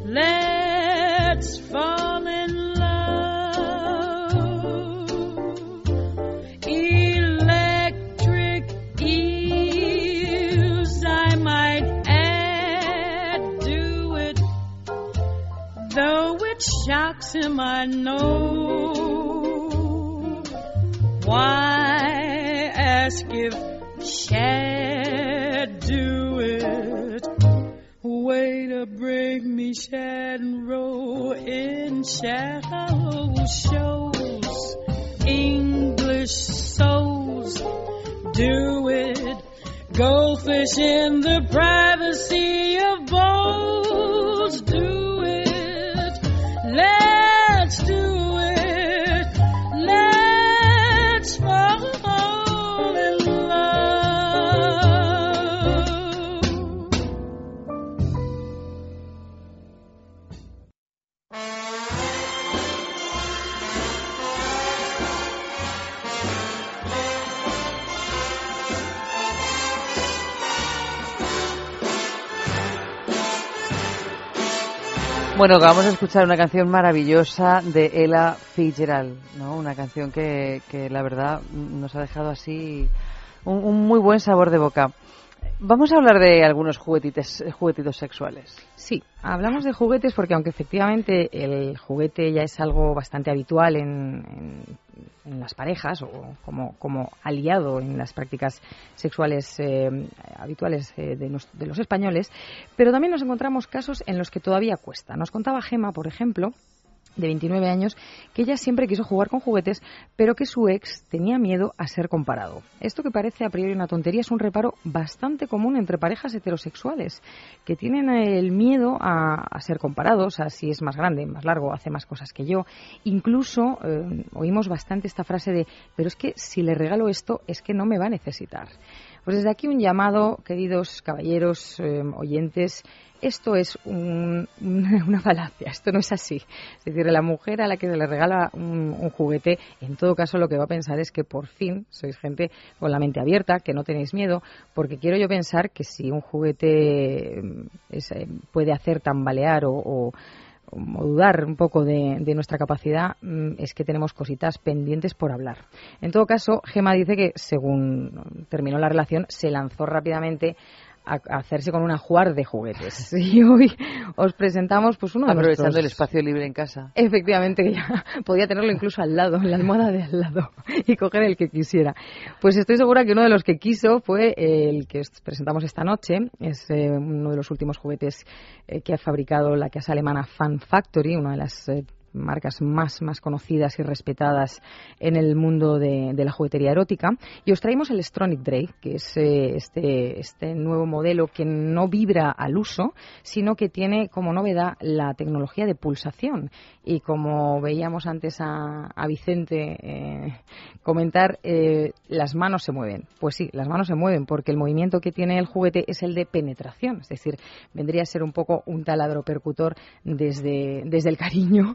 Let's fall in love. Electric eels, I might add, do it. Though it shocks him, I know. Why ask if Shad to bring me and roll in shallow shows. English souls do it. Goldfish in the privacy of bowls do it. Let's do Bueno, vamos a escuchar una canción maravillosa de Ella Fitzgerald, ¿no? Una canción que, que la verdad nos ha dejado así un, un muy buen sabor de boca. Vamos a hablar de algunos juguetites, juguetitos sexuales. Sí, hablamos de juguetes porque aunque efectivamente el juguete ya es algo bastante habitual en, en- en las parejas o como, como aliado en las prácticas sexuales eh, habituales eh, de, nos- de los españoles, pero también nos encontramos casos en los que todavía cuesta. Nos contaba Gema, por ejemplo, de 29 años, que ella siempre quiso jugar con juguetes, pero que su ex tenía miedo a ser comparado. Esto que parece a priori una tontería es un reparo bastante común entre parejas heterosexuales, que tienen el miedo a, ser comparados, a si es más grande, más largo, hace más cosas que yo. Incluso eh, oímos bastante esta frase de, pero es que si le regalo esto, es que no me va a necesitar. Pues desde aquí un llamado, queridos caballeros, eh, oyentes, esto es un- <laughs> una, falacia, esto no es así. Es decir, la mujer a la que se le regala un, un juguete, en todo caso lo que va a pensar es que por fin sois gente con la mente abierta, que no tenéis miedo, porque quiero yo pensar que si un juguete mm, es, eh, puede hacer tambalear o, o- o dudar un poco de, de nuestra capacidad mm, es que tenemos cositas pendientes por hablar. En todo caso, Gema dice que según terminó la relación se lanzó rápidamente a, hacerse con una jugar de juguetes. <laughs> <laughs> Y hoy os presentamos pues uno de Aprovechando nuestros- el espacio libre en casa. Efectivamente, ya podía tenerlo incluso al lado, en la almohada de al lado, <laughs> y coger el que quisiera. Pues estoy segura que uno de los que quiso fue el que os presentamos esta noche. Es eh, uno de los últimos juguetes eh, que ha fabricado la casa alemana Fan Factory, una de las eh, marcas más, más conocidas y respetadas en el mundo de, la juguetería erótica. Y os traemos el Stronic Drake, que es eh, este, este nuevo modelo que no vibra al uso, sino que tiene como novedad la tecnología de pulsación. Y como veíamos antes a, a Vicente eh, comentar, eh, las manos se mueven. Pues sí, las manos se mueven porque el movimiento que tiene el juguete es el de penetración. Es decir, vendría a ser un poco un taladro percutor desde, desde el cariño,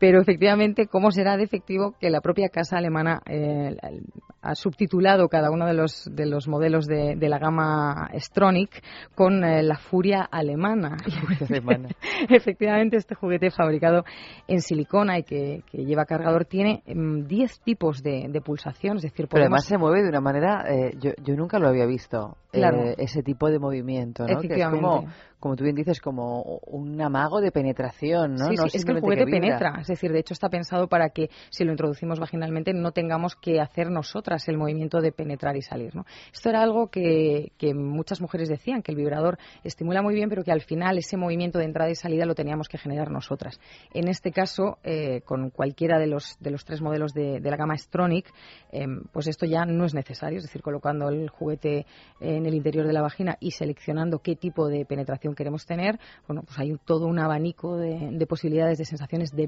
pero efectivamente, ¿cómo será de efectivo que la propia casa alemana eh, ha subtitulado cada uno de los, de los modelos de, de la gama Stronic con eh, la furia alemana? <laughs> efectivamente, este juguete fabricado en silicona y que, que lleva cargador tiene mm, 10 tipos de, de pulsación, es decir, Pero además se mueve de una manera, eh, yo, yo nunca lo había visto, Claro. ese tipo de movimiento, ¿no? Que es como, como tú bien dices, como un amago de penetración, ¿no? Sí, No sí, es que el juguete penetra. Es decir, de hecho está pensado para que si lo introducimos vaginalmente no tengamos que hacer nosotras el movimiento de penetrar y salir. ¿no? Esto era algo que, que muchas mujeres decían, que el vibrador estimula muy bien, pero que al final ese movimiento de entrada y salida lo teníamos que generar nosotras. En este caso, eh, con cualquiera de los, de los tres modelos de, de la gama Stronic, eh, pues esto ya no es necesario. Es decir, colocando el juguete en el interior de la vagina y seleccionando qué tipo de penetración queremos tener, bueno, pues hay todo un abanico de, de posibilidades, de sensaciones, de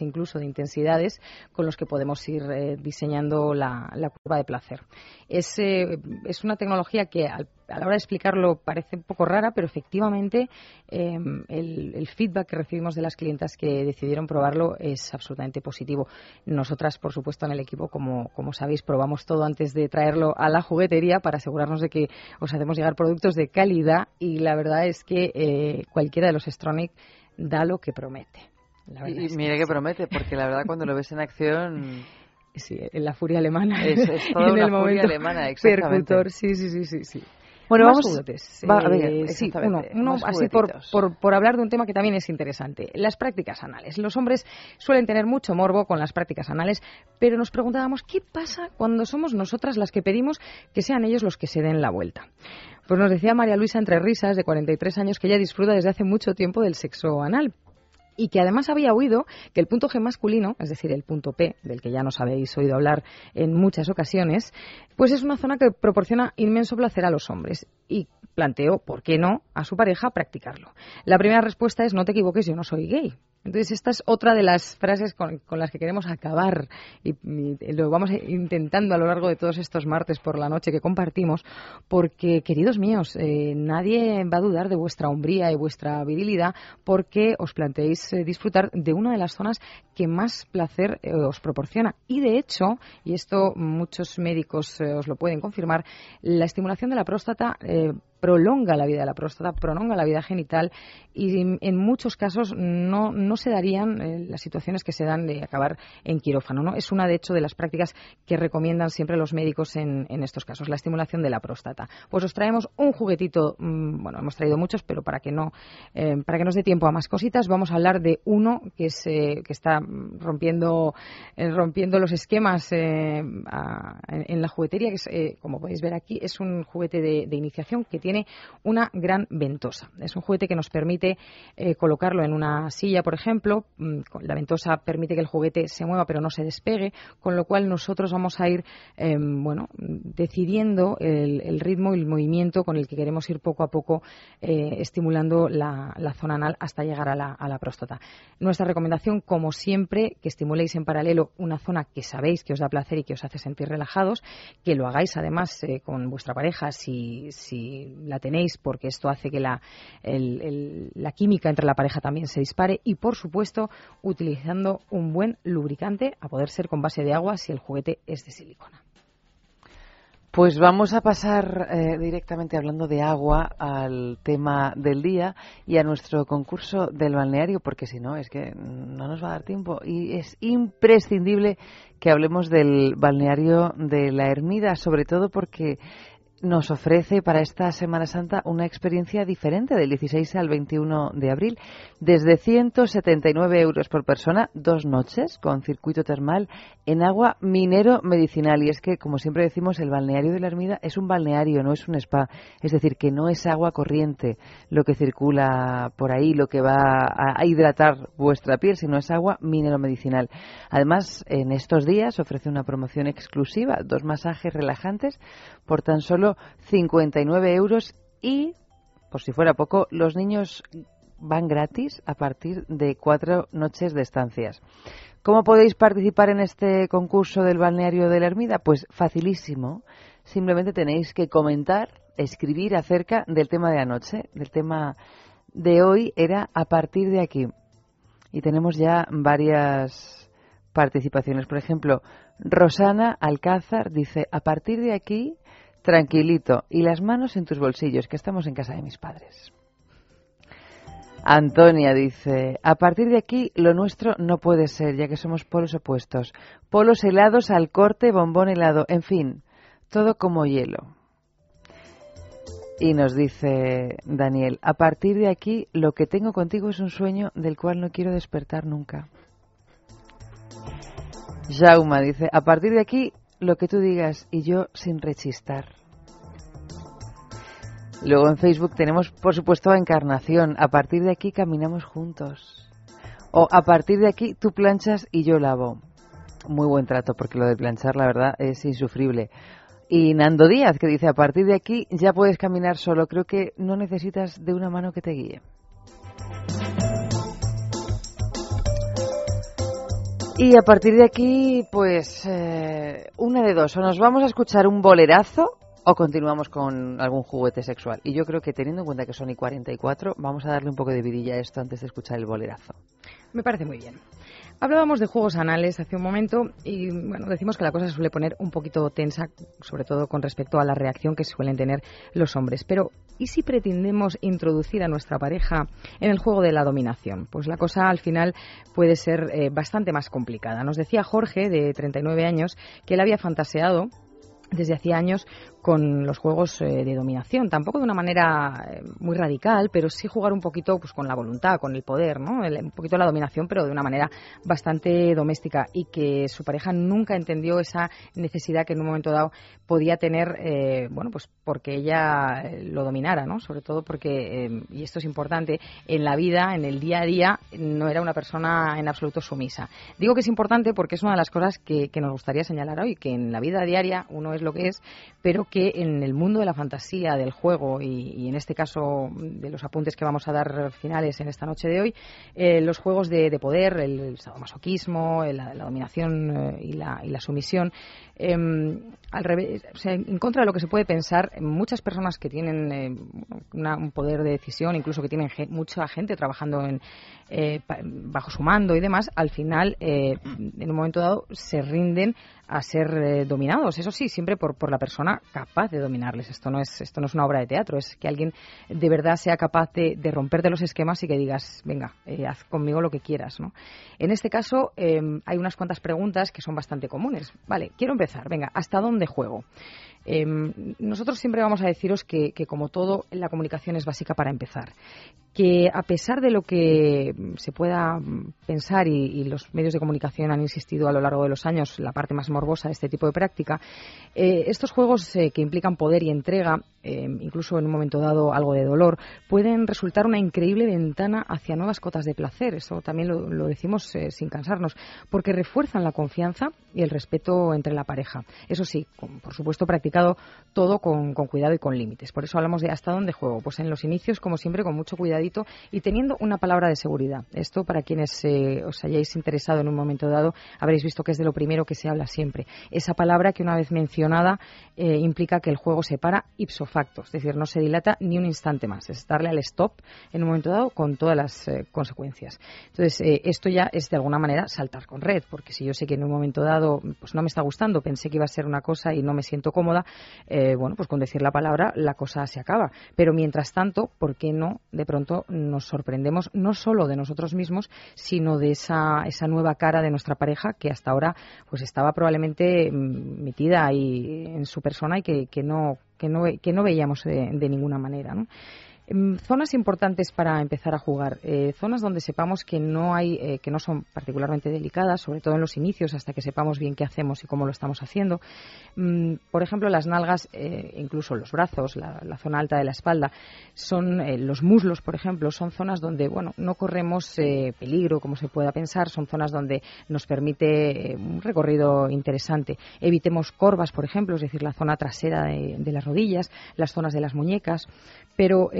incluso de intensidades, con los que podemos ir eh, diseñando la, la curva de placer. Es, eh, es una tecnología que al- a la hora de explicarlo parece un poco rara, pero efectivamente eh, el, el feedback que recibimos de las clientas que decidieron probarlo es absolutamente positivo. Nosotras, por supuesto, en el equipo, como, como sabéis, probamos todo antes de traerlo a la juguetería para asegurarnos de que os hacemos llegar productos de calidad y la verdad es que eh, cualquiera de los Stronic da lo que promete. La Y, es y mira que promete, porque la verdad cuando lo ves en <laughs> acción... Sí, en la furia alemana. Es, es <laughs> toda en una el furia momento alemana, <laughs> exactamente. Percutor, sí, sí, sí, sí. sí. Bueno, Más vamos- juguetes. va, a ver, Eh, sí, uno, exactamente, uno más así por, por, por hablar de un tema que también es interesante. Las prácticas anales. Los hombres suelen tener mucho morbo con las prácticas anales, pero nos preguntábamos qué pasa cuando somos nosotras las que pedimos que sean ellos los que se den la vuelta. Pues nos decía María Luisa Entre Risas, de 43 años, que ella disfruta desde hace mucho tiempo del sexo anal. Y que además había oído que el punto G masculino, es decir, el punto P, del que ya nos habéis oído hablar en muchas ocasiones, pues es una zona que proporciona inmenso placer a los hombres y planteó, ¿por qué no?, a su pareja practicarlo. La primera respuesta es, no te equivoques, yo no soy gay. Entonces, esta es otra de las frases con, con las que queremos acabar y, lo vamos intentando a lo largo de todos estos martes por la noche que compartimos, porque, queridos míos, eh, nadie va a dudar de vuestra hombría y vuestra virilidad porque os planteéis eh, disfrutar de una de las zonas que más placer eh, os proporciona. Y, de hecho, y esto muchos médicos eh, os lo pueden confirmar, la estimulación de la próstata prolonga la vida de la próstata, prolonga la vida genital y en muchos casos no se darían eh, las situaciones que se dan de acabar en quirófano. ¿no? Es una, de hecho, de las prácticas que recomiendan siempre los médicos en, en estos casos, la estimulación de la próstata. Pues os traemos un juguetito, mmm, bueno, hemos traído muchos, pero para que no eh, para que nos dé tiempo a más cositas, vamos a hablar de uno que, eh, que está rompiendo, eh, rompiendo los esquemas en, la juguetería, que es, como podéis ver aquí, es un juguete de, de iniciación que tiene una gran ventosa. Es un juguete que nos permite colocarlo en una silla, por ejemplo. Mm, la ventosa permite que el juguete se mueva pero no se despegue, con lo cual nosotros vamos a ir eh, bueno, decidiendo el, ritmo y el movimiento con el que queremos ir poco a poco eh, estimulando la, zona anal hasta llegar a la, próstata. Nuestra recomendación, como siempre, que estimuléis en paralelo una zona que sabéis que os da placer y que os hace sentir relajados, que lo hagáis además eh, con vuestra pareja si, si la tenéis, porque esto hace que la, la química entre la pareja también se dispare y, supuesto, utilizando un buen lubricante, a poder ser con base de agua si el juguete es de silicona. Pues vamos a pasar eh, directamente hablando de agua al tema del día y a nuestro concurso del balneario, porque si no, es que no nos va a dar tiempo. Y es imprescindible que hablemos del balneario de la Ermida, sobre todo porque nos ofrece para esta Semana Santa una experiencia diferente del 16 al 21 de abril. Desde 179 euros por persona, dos noches con circuito termal en agua minero medicinal. Y es que, como siempre decimos, el balneario de la Ermida es un balneario, no es un spa. Es decir, que no es agua corriente lo que circula por ahí, lo que va a hidratar vuestra piel, sino es agua minero medicinal. Además, en estos días ofrece una promoción exclusiva, dos masajes relajantes por tan solo 59 euros y, por si fuera poco, los niños van gratis a partir de cuatro noches de estancias. ¿Cómo podéis participar en este concurso del balneario de la Ermida? Pues facilísimo. Simplemente tenéis que comentar, escribir acerca del tema de anoche. Del tema de hoy era a partir de aquí. Y tenemos ya varias participaciones. Por ejemplo, Rosana Alcázar dice, a partir de aquí tranquilito y las manos en tus bolsillos, que estamos en casa de mis padres. Antonia dice, a partir de aquí lo nuestro no puede ser, ya que somos polos opuestos. Polos helados al corte, bombón helado, en fin, todo como hielo. Y nos dice Daniel, a partir de aquí lo que tengo contigo es un sueño del cual no quiero despertar nunca. Jauma dice, a partir de aquí lo que tú digas y yo sin rechistar. Luego en Facebook tenemos, por supuesto, a Encarnación. A partir de aquí caminamos juntos. O a partir de aquí tú planchas y yo lavo. Muy buen trato, porque lo de planchar, la verdad, es insufrible. Y Nando Díaz, que dice, a partir de aquí ya puedes caminar solo. Creo que no necesitas de una mano que te guíe. Y a partir de aquí, pues, eh, una de dos. O nos vamos a escuchar un bolerazo o continuamos con algún juguete sexual. Y yo creo que teniendo en cuenta que son y 44, vamos a darle un poco de vidilla a esto antes de escuchar el bolerazo. Me parece muy bien. Hablábamos de juegos anales hace un momento y bueno, decimos que la cosa se suele poner un poquito tensa, sobre todo con respecto a la reacción que suelen tener los hombres. Pero, ¿y si pretendemos introducir a nuestra pareja en el juego de la dominación? Pues la cosa al final puede ser eh, bastante más complicada. Nos decía Jorge, de 39 años, que él había fantaseado desde hacía años con los juegos eh, de dominación. Tampoco de una manera eh, muy radical, pero sí jugar un poquito pues, con la voluntad, con el poder, ¿no? Un poquito la dominación, pero de una manera bastante doméstica y que su pareja nunca entendió esa necesidad que en un momento dado podía tener, eh, bueno, pues porque ella eh, lo dominara, ¿no? Sobre todo porque, eh, y esto es importante, en la vida, en el día a día, no era una persona en absoluto sumisa. Digo que es importante porque es una de las cosas que, que nos gustaría señalar hoy, que en la vida diaria uno es lo que es, pero que en el mundo de la fantasía, del juego y, y en este caso de los apuntes que vamos a dar finales en esta noche de hoy, eh, los juegos de, de poder, el, el sadomasoquismo, el- la, dominación eh, y, la, y la sumisión, eh, al revés, o sea, en contra de lo que se puede pensar, muchas personas que tienen eh, una- un poder de decisión, incluso que tienen ge- mucha gente trabajando en, eh, bajo su mando y demás, al final, eh, en un momento dado, se rinden a ser eh, dominados. Eso sí, siempre por, por la persona capaz de dominarles. Esto no es esto no es una obra de teatro, es que alguien de verdad sea capaz de, de romperte los esquemas y que digas, venga, eh, haz conmigo lo que quieras. ¿no? En este caso, eh, hay unas cuantas preguntas que son bastante comunes. Vale, quiero empezar. Venga, ¿hasta dónde juego? Eh, nosotros siempre vamos a deciros que, como todo, la comunicación es básica para empezar. Que a pesar de lo que se pueda pensar y, los medios de comunicación han insistido a lo largo de los años, la parte más morbosa de este tipo de práctica, eh, estos juegos eh, que implican poder y entrega, eh, incluso en un momento dado algo de dolor, pueden resultar una increíble ventana hacia nuevas cotas de placer. Eso también lo, decimos eh, sin cansarnos, porque refuerzan la confianza y el respeto entre la pareja. Eso sí, por supuesto, todo con, cuidado y con límites. Por eso hablamos de hasta dónde juego. Pues en los inicios, como siempre, con mucho cuidadito y teniendo una palabra de seguridad. Esto, para quienes eh, os hayáis interesado en un momento dado, habréis visto que es de lo primero que se habla siempre. Esa palabra que, una vez mencionada, eh, implica que el juego se para ipso facto, es decir, no se dilata ni un instante más. Es darle al stop en un momento dado con todas las eh, consecuencias. Entonces, esto ya es de alguna manera saltar con red, porque si yo sé que en un momento dado pues no me está gustando, pensé que iba a ser una cosa y no me siento cómoda, eh, bueno, pues con decir la palabra la cosa se acaba. Pero mientras tanto, ¿por qué no de pronto nos sorprendemos no solo de nosotros mismos, sino de esa, esa nueva cara de nuestra pareja que hasta ahora pues estaba probablemente mm, metida ahí en su persona y que, que no que no, que no veíamos de, de ninguna manera, ¿no? Em, Zonas importantes para empezar a jugar, eh, zonas donde sepamos que no hay, eh, que no son particularmente delicadas, sobre todo en los inicios, hasta que sepamos bien qué hacemos y cómo lo estamos haciendo. Mm, por ejemplo, las nalgas, eh, incluso los brazos, la, zona alta de la espalda, son los muslos, por ejemplo, son zonas donde, bueno, no corremos peligro, como se pueda pensar, son zonas donde nos permite un recorrido interesante. Evitemos corvas, por ejemplo, es decir, la zona trasera de, las rodillas, las zonas de las muñecas, pero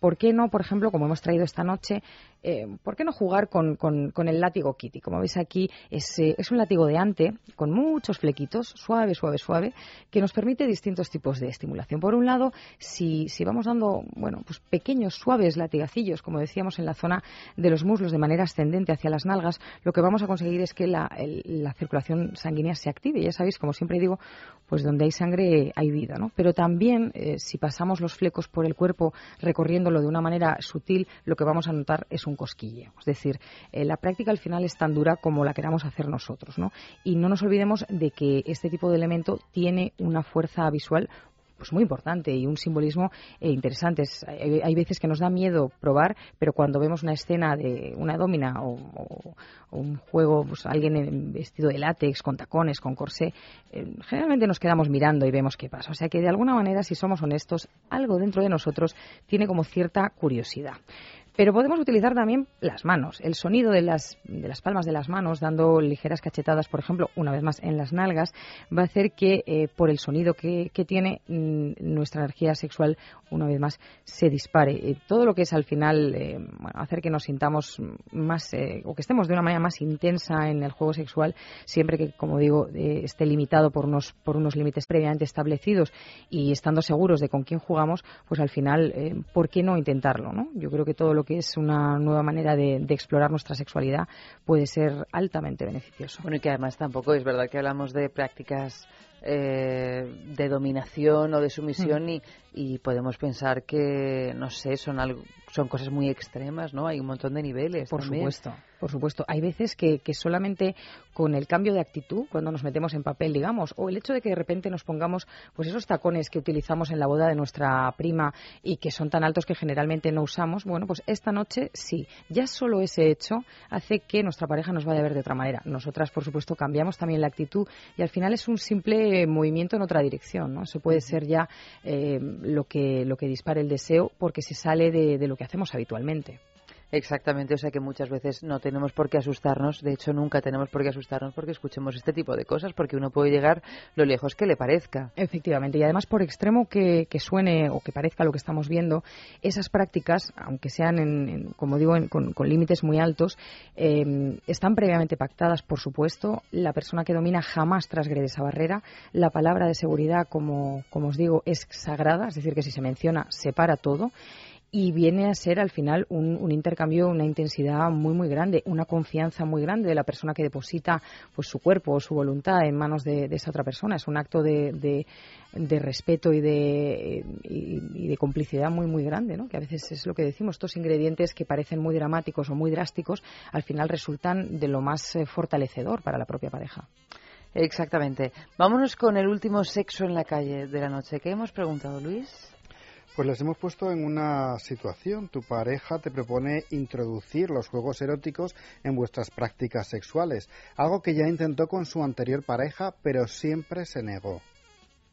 ¿por qué no, por ejemplo, como hemos traído esta noche, eh, ¿por qué no jugar con, con- el látigo Kitty? Como veis aquí, es, eh, es un látigo de ante con muchos flequitos, suave, suave, suave, que nos permite distintos tipos de estimulación. Por un lado, si, si vamos dando, bueno, pues pequeños, suaves latigacillos, como decíamos, en la zona de los muslos de manera ascendente hacia las nalgas, lo que vamos a conseguir es que la, la circulación sanguínea se active. Ya sabéis, como siempre digo, pues donde hay sangre hay vida, ¿no? Pero también, eh, si pasamos los flecos por el cuerpo recorriéndolo de una manera sutil, lo que vamos a notar es un cosquilleo. Es decir, eh, la práctica al final es tan dura como la queramos hacer nosotros, ¿no? Y no nos olvidemos de que este tipo de elemento tiene una fuerza visual pues muy importante y un simbolismo eh, interesante. Es- hay, veces que nos da miedo probar, pero cuando vemos una escena de una domina o, un juego, pues alguien en- vestido de látex, con tacones, con corsé, eh, generalmente nos quedamos mirando y vemos qué pasa. O sea que de alguna manera, si somos honestos, algo dentro de nosotros tiene como cierta curiosidad. Pero podemos utilizar también las manos, el sonido de las, de las palmas de las manos, dando ligeras cachetadas, por ejemplo, una vez más en las nalgas, va a hacer que eh, por el sonido que, que tiene mm, nuestra energía sexual, una vez más, se dispare. Eh, todo lo que es al final eh, hacer que nos sintamos más, o que estemos de una manera más intensa en el juego sexual, siempre que, como digo, esté limitado por unos, por unos límites previamente establecidos y estando seguros de con quién jugamos, pues al final, ¿por qué no intentarlo? ¿no? Yo creo que todo lo que es una nueva manera de, de explorar nuestra sexualidad puede ser altamente beneficioso. Bueno, y que además tampoco es verdad que hablamos de prácticas eh, de dominación o de sumisión y, y podemos pensar que, no sé, son algo, son cosas muy extremas, ¿no? Hay un montón de niveles. Por también. supuesto, por supuesto. Hay veces que, que solamente con el cambio de actitud, cuando nos metemos en papel, digamos, o el hecho de que de repente nos pongamos pues esos tacones que utilizamos en la boda de nuestra prima y que son tan altos que generalmente no usamos, bueno, pues esta noche sí. Ya solo ese hecho hace que nuestra pareja nos vaya a ver de otra manera. Nosotras, por supuesto, cambiamos también la actitud y al final es un simple movimiento en otra dirección, ¿no? Eso puede ser ya eh, lo que lo que dispare el deseo porque se sale de, de lo que hacemos habitualmente. Exactamente, o sea que muchas veces no tenemos por qué asustarnos, de hecho nunca tenemos por qué asustarnos porque escuchemos este tipo de cosas, porque uno puede llegar lo lejos que le parezca. Efectivamente, y además por extremo que, suene o que parezca lo que estamos viendo, esas prácticas, aunque sean, en, en, como digo, en- con, límites muy altos, eh, están previamente pactadas, por supuesto. La persona que domina jamás transgrede esa barrera. La palabra de seguridad, como, como os digo, es sagrada, es decir, que si se menciona, se para todo y viene a ser al final un, un intercambio, una intensidad muy muy grande, una confianza muy grande de la persona que deposita pues su cuerpo o su voluntad en manos de, esa otra persona. Es un acto de, de- de respeto y de, y de complicidad muy muy grande, ¿no? que a veces es lo que decimos, estos ingredientes que parecen muy dramáticos o muy drásticos, al final resultan de lo más eh, fortalecedor para la propia pareja. Exactamente. Vámonos con el último sexo en la calle de la noche. ¿Qué hemos preguntado, Luis? Pues les hemos puesto en una situación. Tu pareja te propone introducir los juegos eróticos en vuestras prácticas sexuales, algo que ya intentó con su anterior pareja, pero siempre se negó.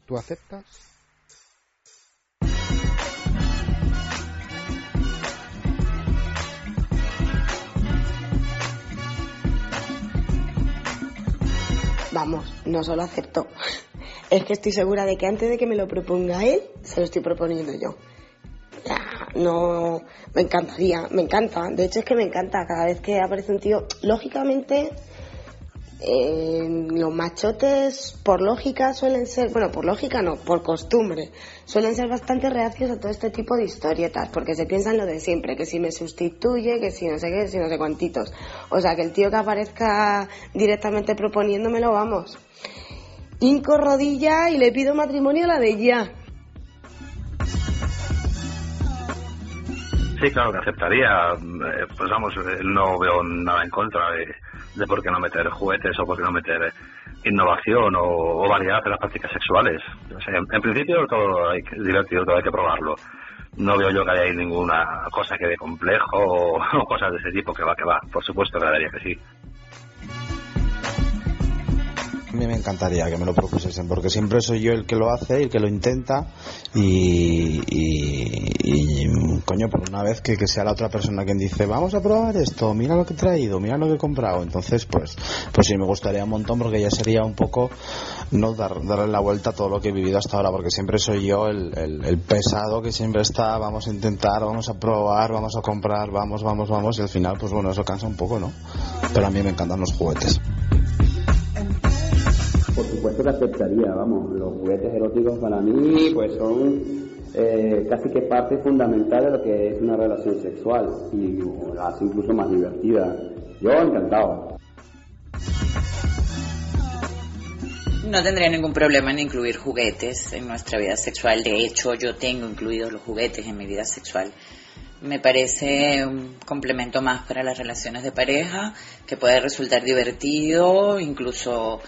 ¿Tú aceptas? Vamos, no solo acepto. Es que estoy segura de que antes de que me lo proponga él, se lo estoy proponiendo yo. Ya, No, me encantaría, me encanta. De hecho es que me encanta cada vez que aparece un tío. Lógicamente, eh, los machotes, por lógica, suelen ser, bueno, por lógica no, por costumbre, suelen ser bastante reacios a todo este tipo de historietas, porque se piensan lo de siempre, que si me sustituye, que si no sé qué, si no sé cuantitos. O sea, que el tío que aparezca directamente proponiéndomelo, vamos. Hinco rodilla y le pido matrimonio a la de ya. Sí, claro que aceptaría. Eh, Pues vamos, eh, no veo nada en contra de, de por qué no meter juguetes o por qué no meter innovación o, o variedad en las prácticas sexuales. O sea, en, en principio todo hay que, divertido, todo hay que probarlo. No veo yo que haya ninguna cosa que de complejo o, <laughs> o cosas de ese tipo que va, que va. Por supuesto que daría que sí. Mí me encantaría que me lo propusiesen, porque siempre soy yo el que lo hace, el que lo intenta, y, y- y, coño, por una vez que, que sea la otra persona quien dice, vamos a probar esto, mira lo que he traído, mira lo que he comprado. Entonces, pues, pues sí, me gustaría un montón, porque ya sería un poco no dar, darle la vuelta a todo lo que he vivido hasta ahora, porque siempre soy yo el, el- el pesado que siempre está, vamos a intentar, vamos a probar, vamos a comprar, vamos, vamos, vamos, y al final, pues bueno, eso cansa un poco, ¿no? Pero a mí me encantan los juguetes. Por supuesto que aceptaría, vamos, los juguetes eróticos para mí pues son eh, casi que parte fundamental de lo que es una relación sexual y la hace incluso más divertida. Yo encantado. No tendría ningún problema en incluir juguetes en nuestra vida sexual. De hecho, yo tengo incluidos los juguetes en mi vida sexual. Me parece un complemento más para las relaciones de pareja que puede resultar divertido, incluso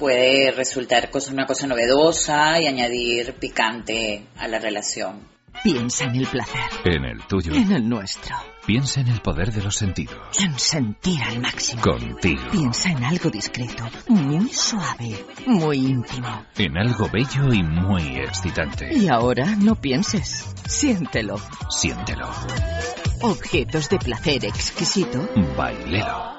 puede resultar cosa- una cosa novedosa y añadir picante a la relación. Piensa en el placer, En el tuyo. en el nuestro, Piensa en el poder de los sentidos. en sentir al máximo. Contigo. Piensa en algo discreto, muy suave, muy íntimo. En algo bello y muy excitante. Y ahora no pienses, siéntelo. Siéntelo. Objetos de placer exquisito. Bailelo.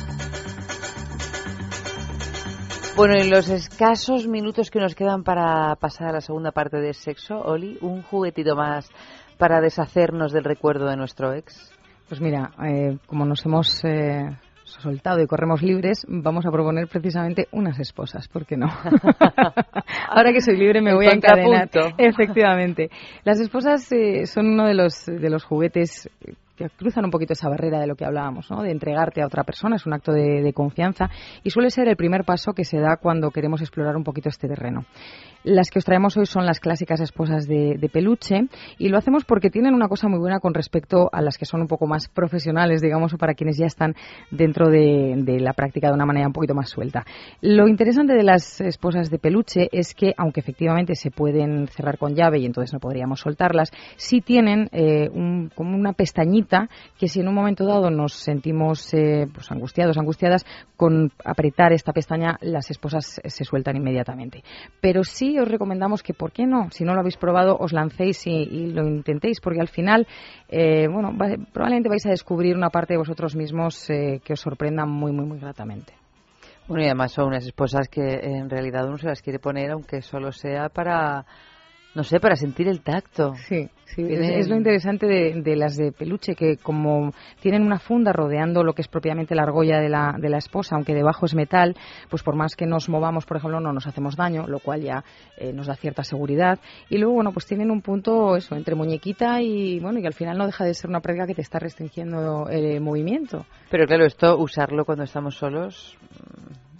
Bueno, en los escasos minutos que nos quedan para pasar a la segunda parte de sexo, Oli, un juguetito más para deshacernos del recuerdo de nuestro ex. Pues mira, eh, como nos hemos eh, soltado y corremos libres, vamos a proponer precisamente unas esposas, ¿por qué no? <laughs> Ahora que soy libre me voy a encadenar. Efectivamente. Las esposas eh, son uno de los, de los juguetes que cruzan un poquito esa barrera de lo que hablábamos, ¿no? de entregarte a otra persona, es un acto de, de confianza y suele ser el primer paso que se da cuando queremos explorar un poquito este terreno. Las que os traemos hoy son las clásicas esposas de, peluche y lo hacemos porque tienen una cosa muy buena con respecto a las que son un poco más profesionales, digamos, o para quienes ya están dentro de, la práctica de una manera un poquito más suelta. Lo interesante de las esposas de peluche es que, aunque efectivamente se pueden cerrar con llave y entonces no podríamos soltarlas, sí tienen eh, como una pestañita que si en un momento dado nos sentimos eh, pues angustiados, angustiadas, con apretar esta pestaña las esposas se sueltan inmediatamente. Pero sí os recomendamos que, ¿por qué no? Si no lo habéis probado, os lancéis y, y lo intentéis, porque al final, eh, bueno, va- probablemente vais a descubrir una parte de vosotros mismos eh, que os sorprenda muy, muy, muy gratamente. Bueno, y además son unas esposas que en realidad uno se las quiere poner, aunque solo sea para, no sé, para sentir el tacto. Sí, sí, es, Tienen- es lo interesante de, de las de peluche, que como tienen una funda rodeando lo que es propiamente la argolla de la, de la esposa, aunque debajo es metal, pues por más que nos movamos, por ejemplo, no nos hacemos daño, lo cual ya eh, nos da cierta seguridad. Y luego, bueno, pues tienen un punto, eso, entre muñequita y, bueno, y al final no deja de ser una práctica que te está restringiendo el movimiento. Pero claro, esto, usarlo cuando estamos solos,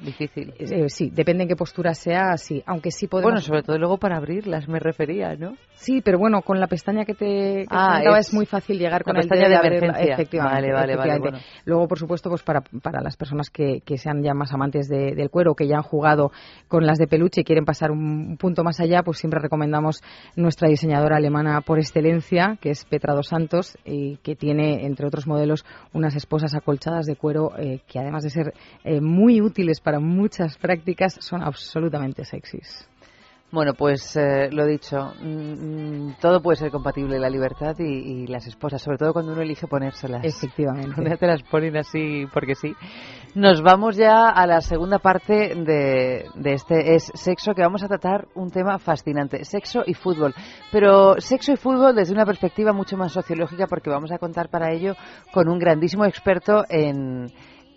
difícil. Eh, sí, depende en qué postura sea, sí, aunque sí podemos... Bueno, sobre todo luego para abrirlas, me refería, ¿no? Sí, pero bueno, con la pestaña que te que Ah, comentaba es es, muy fácil llegar la con el pestaña dedo de abrirla. emergencia. Efectivamente, Vale, vale, vale, bueno. Luego, por supuesto, pues para, para las personas que, que sean ya más amantes de- del cuero, que ya han jugado con las de peluche y quieren pasar un punto más allá, pues siempre recomendamos nuestra diseñadora alemana por excelencia, que es Petra dos Santos, y que tiene, entre otros modelos, unas esposas acolchadas de cuero eh, que además de ser eh, muy útiles para muchas prácticas, son absolutamente sexys. Bueno, pues eh, lo dicho, mm, mm, todo puede ser compatible, la libertad y, y las esposas, sobre todo cuando uno elige ponérselas. Efectivamente. Cuando ya te las ponen así porque sí. Nos vamos ya a la segunda parte de, de este es sexo, que vamos a tratar un tema fascinante, sexo y fútbol. Pero sexo y fútbol desde una perspectiva mucho más sociológica, porque vamos a contar para ello con un grandísimo experto en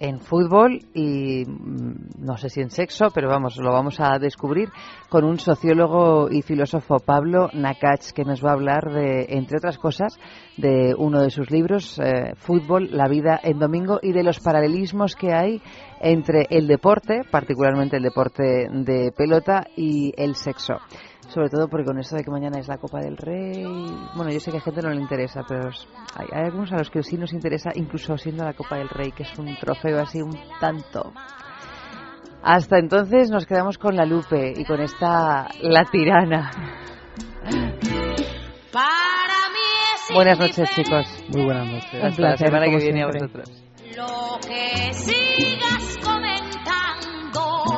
en fútbol y mm, no sé si en sexo, pero vamos, lo vamos a descubrir con un sociólogo y filósofo Pablo Nakach que nos va a hablar de, entre otras cosas, de uno de sus libros, eh, Fútbol, la vida en domingo y de los paralelismos que hay entre el deporte, particularmente el deporte de pelota y el sexo. Sobre todo porque con esto de que mañana es la Copa del Rey, bueno, yo sé que a gente no le interesa, pero hay, hay algunos a los que sí nos interesa, incluso siendo la Copa del Rey, que es un trofeo así un tanto. Hasta entonces nos quedamos con la Lupe y con esta La Tirana. Para mí es Buenas noches, chicos. Muy buenas noches. Hasta la semana que viene a siempre. vosotros. lo que sigas comentando.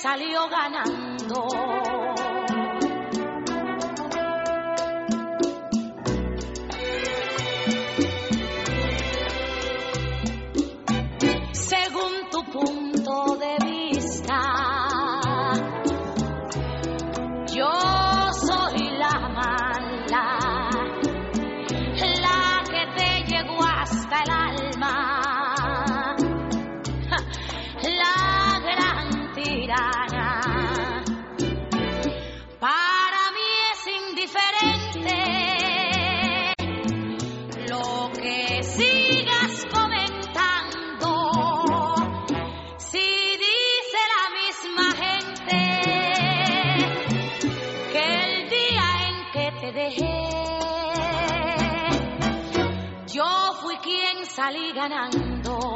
Salió ganando. Salí ganando.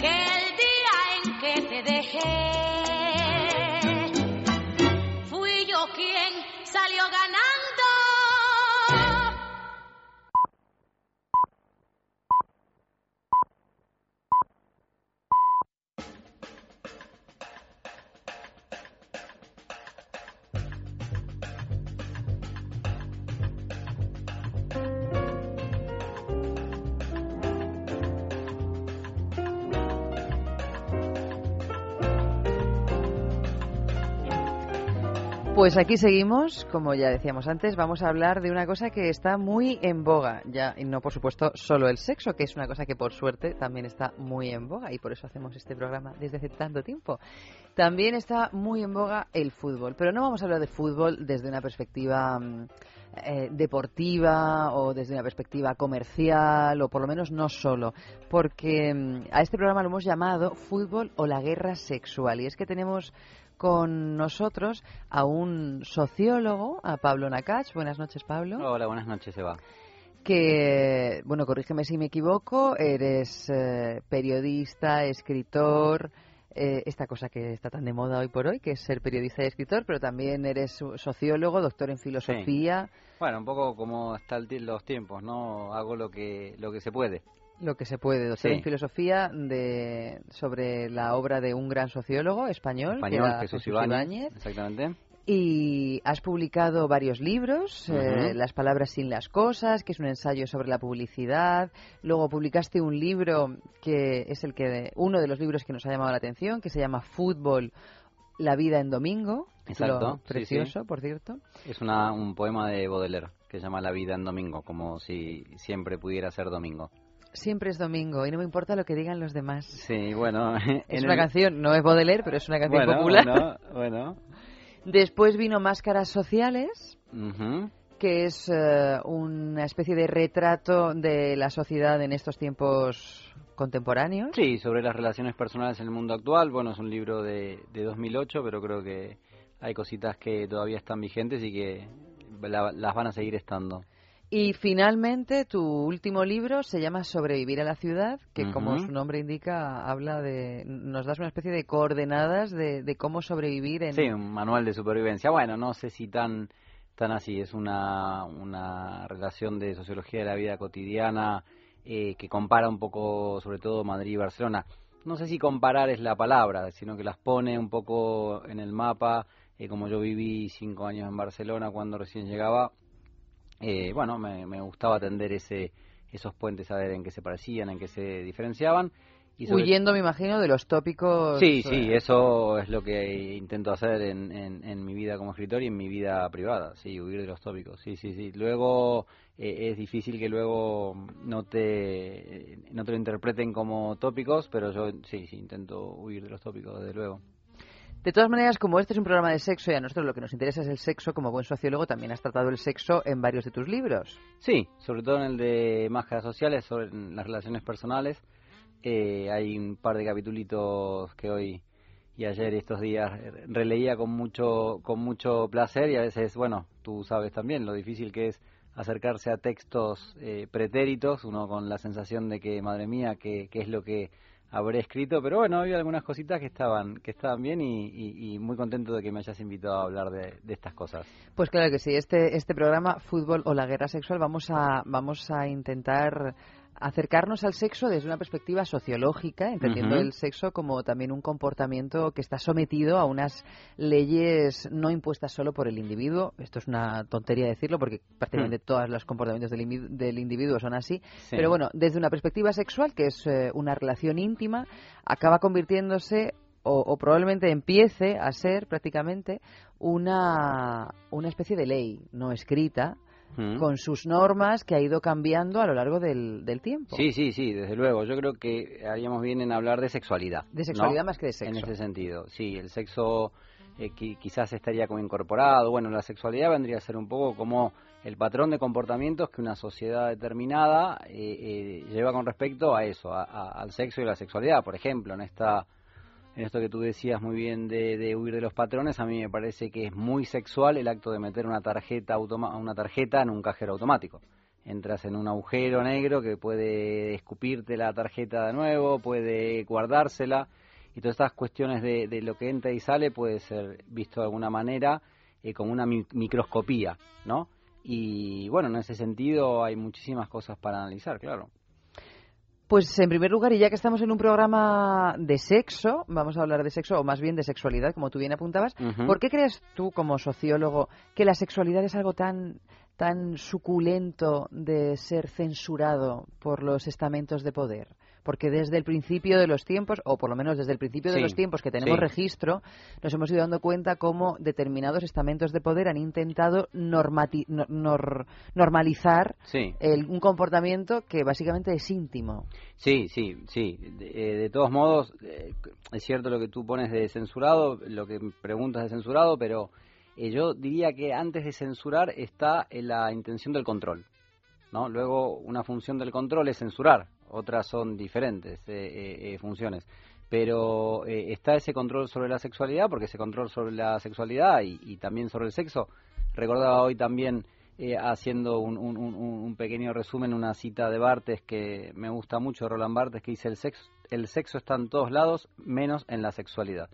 Que el día en que te dejé, Pues aquí seguimos, como ya decíamos antes, vamos a hablar de una cosa que está muy en boga, ya y no por supuesto solo el sexo, que es una cosa que por suerte también está muy en boga y por eso hacemos este programa desde hace tanto tiempo. También está muy en boga el fútbol, pero no vamos a hablar de fútbol desde una perspectiva mm, eh, deportiva o desde una perspectiva comercial o por lo menos no solo, porque mm, a este programa lo hemos llamado Fútbol o la guerra sexual y es que tenemos con nosotros a un sociólogo, a Pablo Nakach. Buenas noches, Pablo. Hola, buenas noches, Eva. Que, bueno, corrígeme si me equivoco, eres eh, periodista, escritor, eh, esta cosa que está tan de moda hoy por hoy, que es ser periodista y escritor, pero también eres sociólogo, doctor en filosofía. Bueno, un poco como están los tiempos, ¿no? Hago lo que, lo que se puede. Lo que se puede, doctor Sí. en filosofía de, sobre la obra de un gran sociólogo español, Español, Jesús Ibáñez. Exactamente. Y has publicado varios libros, eh, Ujú. Las palabras sin las cosas, que es un ensayo sobre la publicidad. Luego publicaste un libro que es el que uno de los libros que nos ha llamado la atención, que se llama Fútbol, la vida en domingo. Exacto, sí, Precioso, sí. por cierto. Es una, un poema de Baudelaire que se llama La vida en domingo, como si siempre pudiera ser domingo. Siempre es domingo y no me importa lo que digan los demás. Sí, bueno. <laughs> Es una el- canción, no es Baudelaire, pero es una canción Bueno, popular. Bueno, bueno. <laughs> Después vino Máscaras Sociales, que es eh, una especie de retrato de la sociedad en estos tiempos contemporáneos. Sí, sobre las relaciones personales en el mundo actual. Bueno, es un libro de, de 2008, pero creo que hay cositas que todavía están vigentes y que la- las van a seguir estando. Y finalmente tu último libro se llama Sobrevivir a la ciudad, que como su nombre indica, habla de, nos das una especie de coordenadas de, de cómo sobrevivir en... Sí, un manual de supervivencia. Bueno, no sé si tan tan así. Es una, una relación de sociología de la vida cotidiana eh, que compara un poco, sobre todo Madrid y Barcelona. No sé si comparar es la palabra, sino que las pone un poco en el mapa. Eh, como yo viví cinco años en Barcelona cuando recién llegaba, eh, bueno, me, me gustaba atender ese, esos puentes, a ver en qué se parecían, en qué se diferenciaban. Y sobre- Huyendo, me imagino, de los tópicos... Sí, sí, eh, eso es lo que intento hacer en, en, en mi vida como escritor y en mi vida privada, sí, huir de los tópicos, sí, sí, sí. Luego eh, es difícil que luego no te, no te lo interpreten como tópicos, pero yo sí, sí, intento huir de los tópicos, desde luego. De todas maneras, como este es un programa de sexo y a nosotros lo que nos interesa es el sexo, como buen sociólogo también has tratado el sexo en varios de tus libros. Sí, sobre todo en el de máscaras sociales, sobre las relaciones personales. Eh, hay un par de capitulitos que hoy y ayer y estos días releía con mucho con mucho placer y a veces, bueno, tú sabes también lo difícil que es acercarse a textos eh, pretéritos, uno con la sensación de que, madre mía, qué qué es lo que habré escrito, pero bueno, había algunas cositas que estaban que estaban bien y, muy contento de que me hayas invitado a hablar de, de estas cosas. Pues claro que sí, este, este programa, Fútbol o la Guerra Sexual, vamos a, vamos a intentar acercarnos al sexo desde una perspectiva sociológica, entendiendo el sexo como también un comportamiento que está sometido a unas leyes no impuestas solo por el individuo. Esto es una tontería decirlo porque prácticamente todos los comportamientos del, individu- del individuo son así. Sí. Pero bueno, desde una perspectiva sexual, que es eh, una relación íntima, acaba convirtiéndose o, o probablemente empiece a ser prácticamente una, una especie de ley no escrita Mm. con sus normas que ha ido cambiando a lo largo del, del tiempo. Sí, sí, sí, desde luego. Yo creo que haríamos bien en hablar de sexualidad. De sexualidad ¿no? más que de sexo. En ese sentido, sí, el sexo eh, qui- quizás estaría como incorporado. Bueno, la sexualidad vendría a ser un poco como el patrón de comportamientos que una sociedad determinada eh, eh, lleva con respecto a eso, a- a- al sexo y la sexualidad. Por ejemplo, en esta en esto que tú decías muy bien de, de huir de los patrones, a mí me parece que es muy sexual el acto de meter una tarjeta, automa una tarjeta en un cajero automático. Entras en un agujero negro que puede escupirte la tarjeta de nuevo, puede guardársela, y todas estas cuestiones de, de lo que entra y sale puede ser visto de alguna manera eh, como una mi- microscopía, ¿no? Y bueno, en ese sentido hay muchísimas cosas para analizar, claro. Pues en primer lugar, y ya que estamos en un programa de sexo, vamos a hablar de sexo, o más bien de sexualidad, como tú bien apuntabas. ¿por qué crees tú, como sociólogo, que la sexualidad es algo tan, tan suculento de ser censurado por los estamentos de poder? Porque desde el principio de los tiempos, o por lo menos desde el principio de los tiempos que tenemos sí. registro, nos hemos ido dando cuenta cómo determinados estamentos de poder han intentado nor- normalizar Sí. el- un comportamiento que básicamente es íntimo. Sí, sí, sí. De, eh, de todos modos, eh, es cierto lo que tú pones de censurado, lo que preguntas de censurado, pero eh, yo diría que antes de censurar está la intención del control. ¿no? Luego, una función del control es censurar, otras son diferentes eh, eh, eh, funciones. Pero está ese control sobre la sexualidad, porque ese control sobre la sexualidad y, también sobre el sexo. Recordaba hoy también, haciendo un, pequeño resumen, una cita de Bartes que me gusta mucho, Roland Bartes, que dice: el sexo, el sexo está en todos lados, menos en la sexualidad.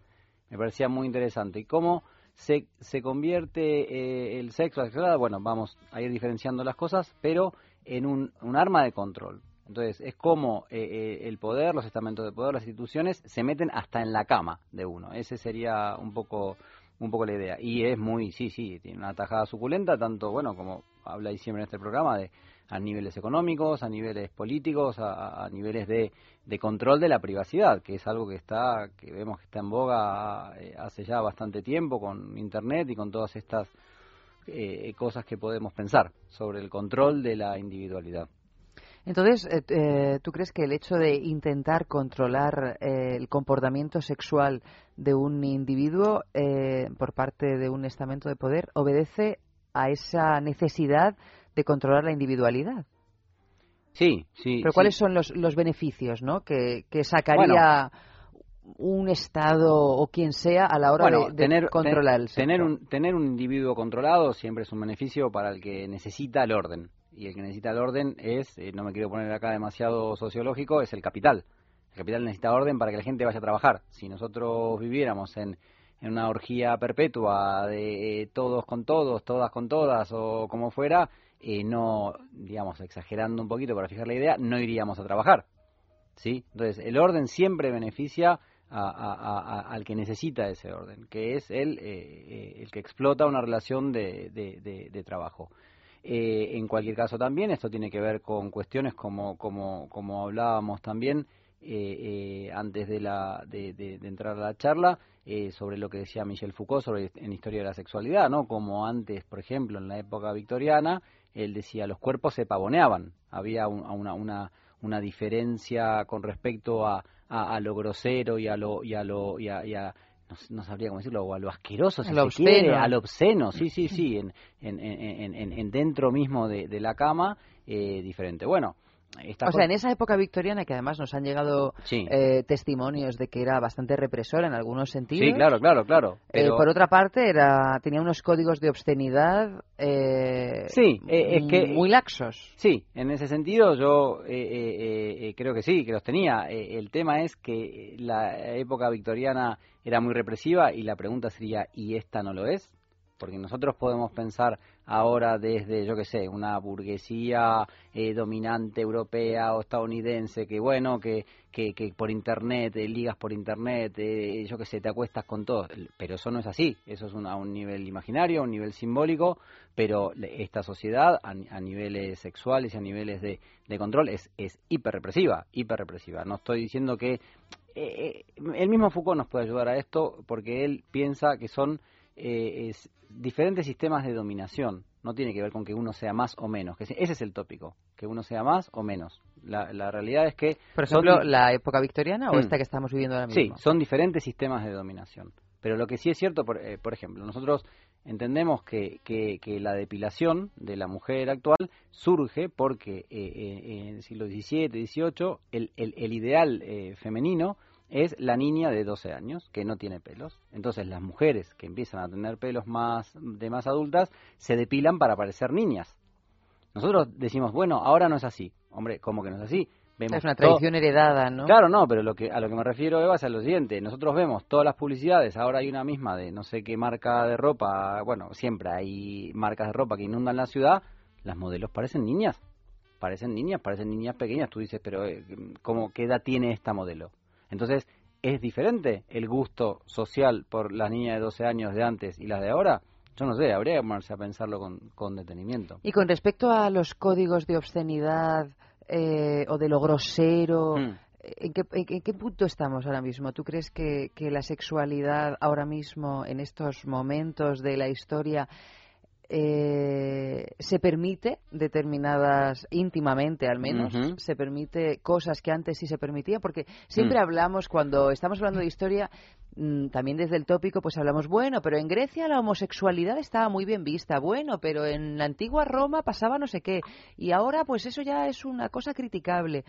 Me parecía muy interesante. ¿Y cómo se, se convierte eh, el sexo, sexualidad? Bueno, vamos a ir diferenciando las cosas, pero en un arma de control. Entonces, es como eh, eh, el poder, los estamentos de poder, las instituciones se meten hasta en la cama de uno. Ese sería un poco un poco la idea. Y es muy, sí, sí, tiene una tajada suculenta, tanto, bueno, como habláis siempre en este programa, de a niveles económicos, a niveles políticos, a, a niveles de, de control de la privacidad, que es algo que está, que vemos que está en boga eh, hace ya bastante tiempo con Internet y con todas estas eh, cosas que podemos pensar sobre el control de la individualidad. Entonces, eh, eh, ¿tú crees que el hecho de intentar controlar eh, el comportamiento sexual de un individuo eh, por parte de un estamento de poder obedece a esa necesidad de controlar la individualidad? Sí, sí. Pero sí. ¿cuáles son los, los beneficios ¿no? que, que sacaría un Estado o quien sea a la hora Bueno, de, de tener, controlar el te- tener sexo? un tener un individuo controlado siempre es un beneficio para el que necesita el orden y el que necesita el orden es eh, no me quiero poner acá demasiado sociológico es el capital el capital necesita orden para que la gente vaya a trabajar si nosotros viviéramos en en una orgía perpetua de eh, todos con todos, todas con todas o como fuera, eh, no, digamos, exagerando un poquito para fijar la idea, no iríamos a trabajar. ¿sí? Entonces, el orden siempre beneficia a- al que necesita ese orden, que es el, eh, el que explota una relación de- de trabajo. Eh, en cualquier caso también, esto tiene que ver con cuestiones como, como, como hablábamos también eh, eh, antes de, la, de, de- entrar a la charla, eh, sobre lo que decía Michel Foucault sobre en Historia de la Sexualidad, ¿no? Como antes, por ejemplo, en la época victoriana, él decía los cuerpos se pavoneaban, había un- una, una, una diferencia con respecto a, a, a lo grosero y a lo y a lo y a, y a- no, sabría cómo decirlo, o a lo asqueroso, si A lo se quiere, obsceno. a lo obsceno, sí, sí, <laughs> sí, en, en, en, en, en dentro mismo de, de la cama, eh, diferente. Bueno, esta O sea, en esa época victoriana, que además nos han llegado Sí. eh, testimonios de que era bastante represora en algunos sentidos. Sí, claro, claro, claro. Eh, Pero, por otra parte, era tenía unos códigos de obscenidad eh, Sí, eh, es que muy laxos. Sí, en ese sentido yo eh, eh, eh, creo que sí, que los tenía. El tema es que la época victoriana era muy represiva y la pregunta sería, ¿y esta no lo es? Porque nosotros podemos pensar ahora desde, yo qué sé, una burguesía eh, dominante europea o estadounidense, que bueno, que, que, que por internet, eh, ligas por internet, eh, yo qué sé, te acuestas con todos. Pero eso no es así, eso es un- a un nivel imaginario, a un nivel simbólico, pero esta sociedad a, a niveles sexuales y a niveles de, de control es, es hiperrepresiva, hiperrepresiva. No estoy diciendo que... eh, el mismo Foucault nos puede ayudar a esto porque él piensa que son eh, es diferentes sistemas de dominación. No tiene que ver con que uno sea más o menos. Que ese es el tópico, que uno sea más o menos. La, la realidad es que... Por ejemplo, la época victoriana o Mm. esta que estamos viviendo ahora Sí, mismo. son diferentes sistemas de dominación. Pero lo que sí es cierto, por, eh, por ejemplo, nosotros entendemos que, que, que la depilación de la mujer actual surge porque eh, eh, en el siglo XVII, XVIII, el, el, el ideal eh, femenino es la niña de 12 años que no tiene pelos. Entonces las mujeres que empiezan a tener pelos más de más adultas se depilan para parecer niñas. Nosotros decimos, bueno, ahora no es así. Hombre, ¿cómo que no es así? Vemos Es una tradición heredada, ¿no? Claro, no, pero lo que, a lo que me refiero, Eva, es a lo siguiente. Nosotros vemos todas las publicidades, ahora hay una misma de no sé qué marca de ropa, bueno, siempre hay marcas de ropa que inundan la ciudad, las modelos parecen niñas, parecen niñas, parecen niñas pequeñas. Tú dices, pero eh, ¿cómo, ¿qué edad tiene esta modelo? Entonces, ¿es diferente el gusto social por las niñas de 12 años de antes y las de ahora? Yo no sé, habría que ponerse a pensarlo con, con detenimiento. Y con respecto a los códigos de obscenidad eh, o de lo grosero, Mm. ¿en, qué, en qué- en qué punto estamos ahora mismo? ¿Tú crees que, que la sexualidad ahora mismo, en estos momentos de la historia, eh, se permite determinadas, íntimamente al menos, se permite cosas que antes sí se permitía? Porque siempre Mm. hablamos, cuando estamos hablando de historia, mm, también desde el tópico, pues hablamos, bueno, pero en Grecia la homosexualidad estaba muy bien vista, bueno, pero en la antigua Roma pasaba no sé qué, y ahora pues eso ya es una cosa criticable.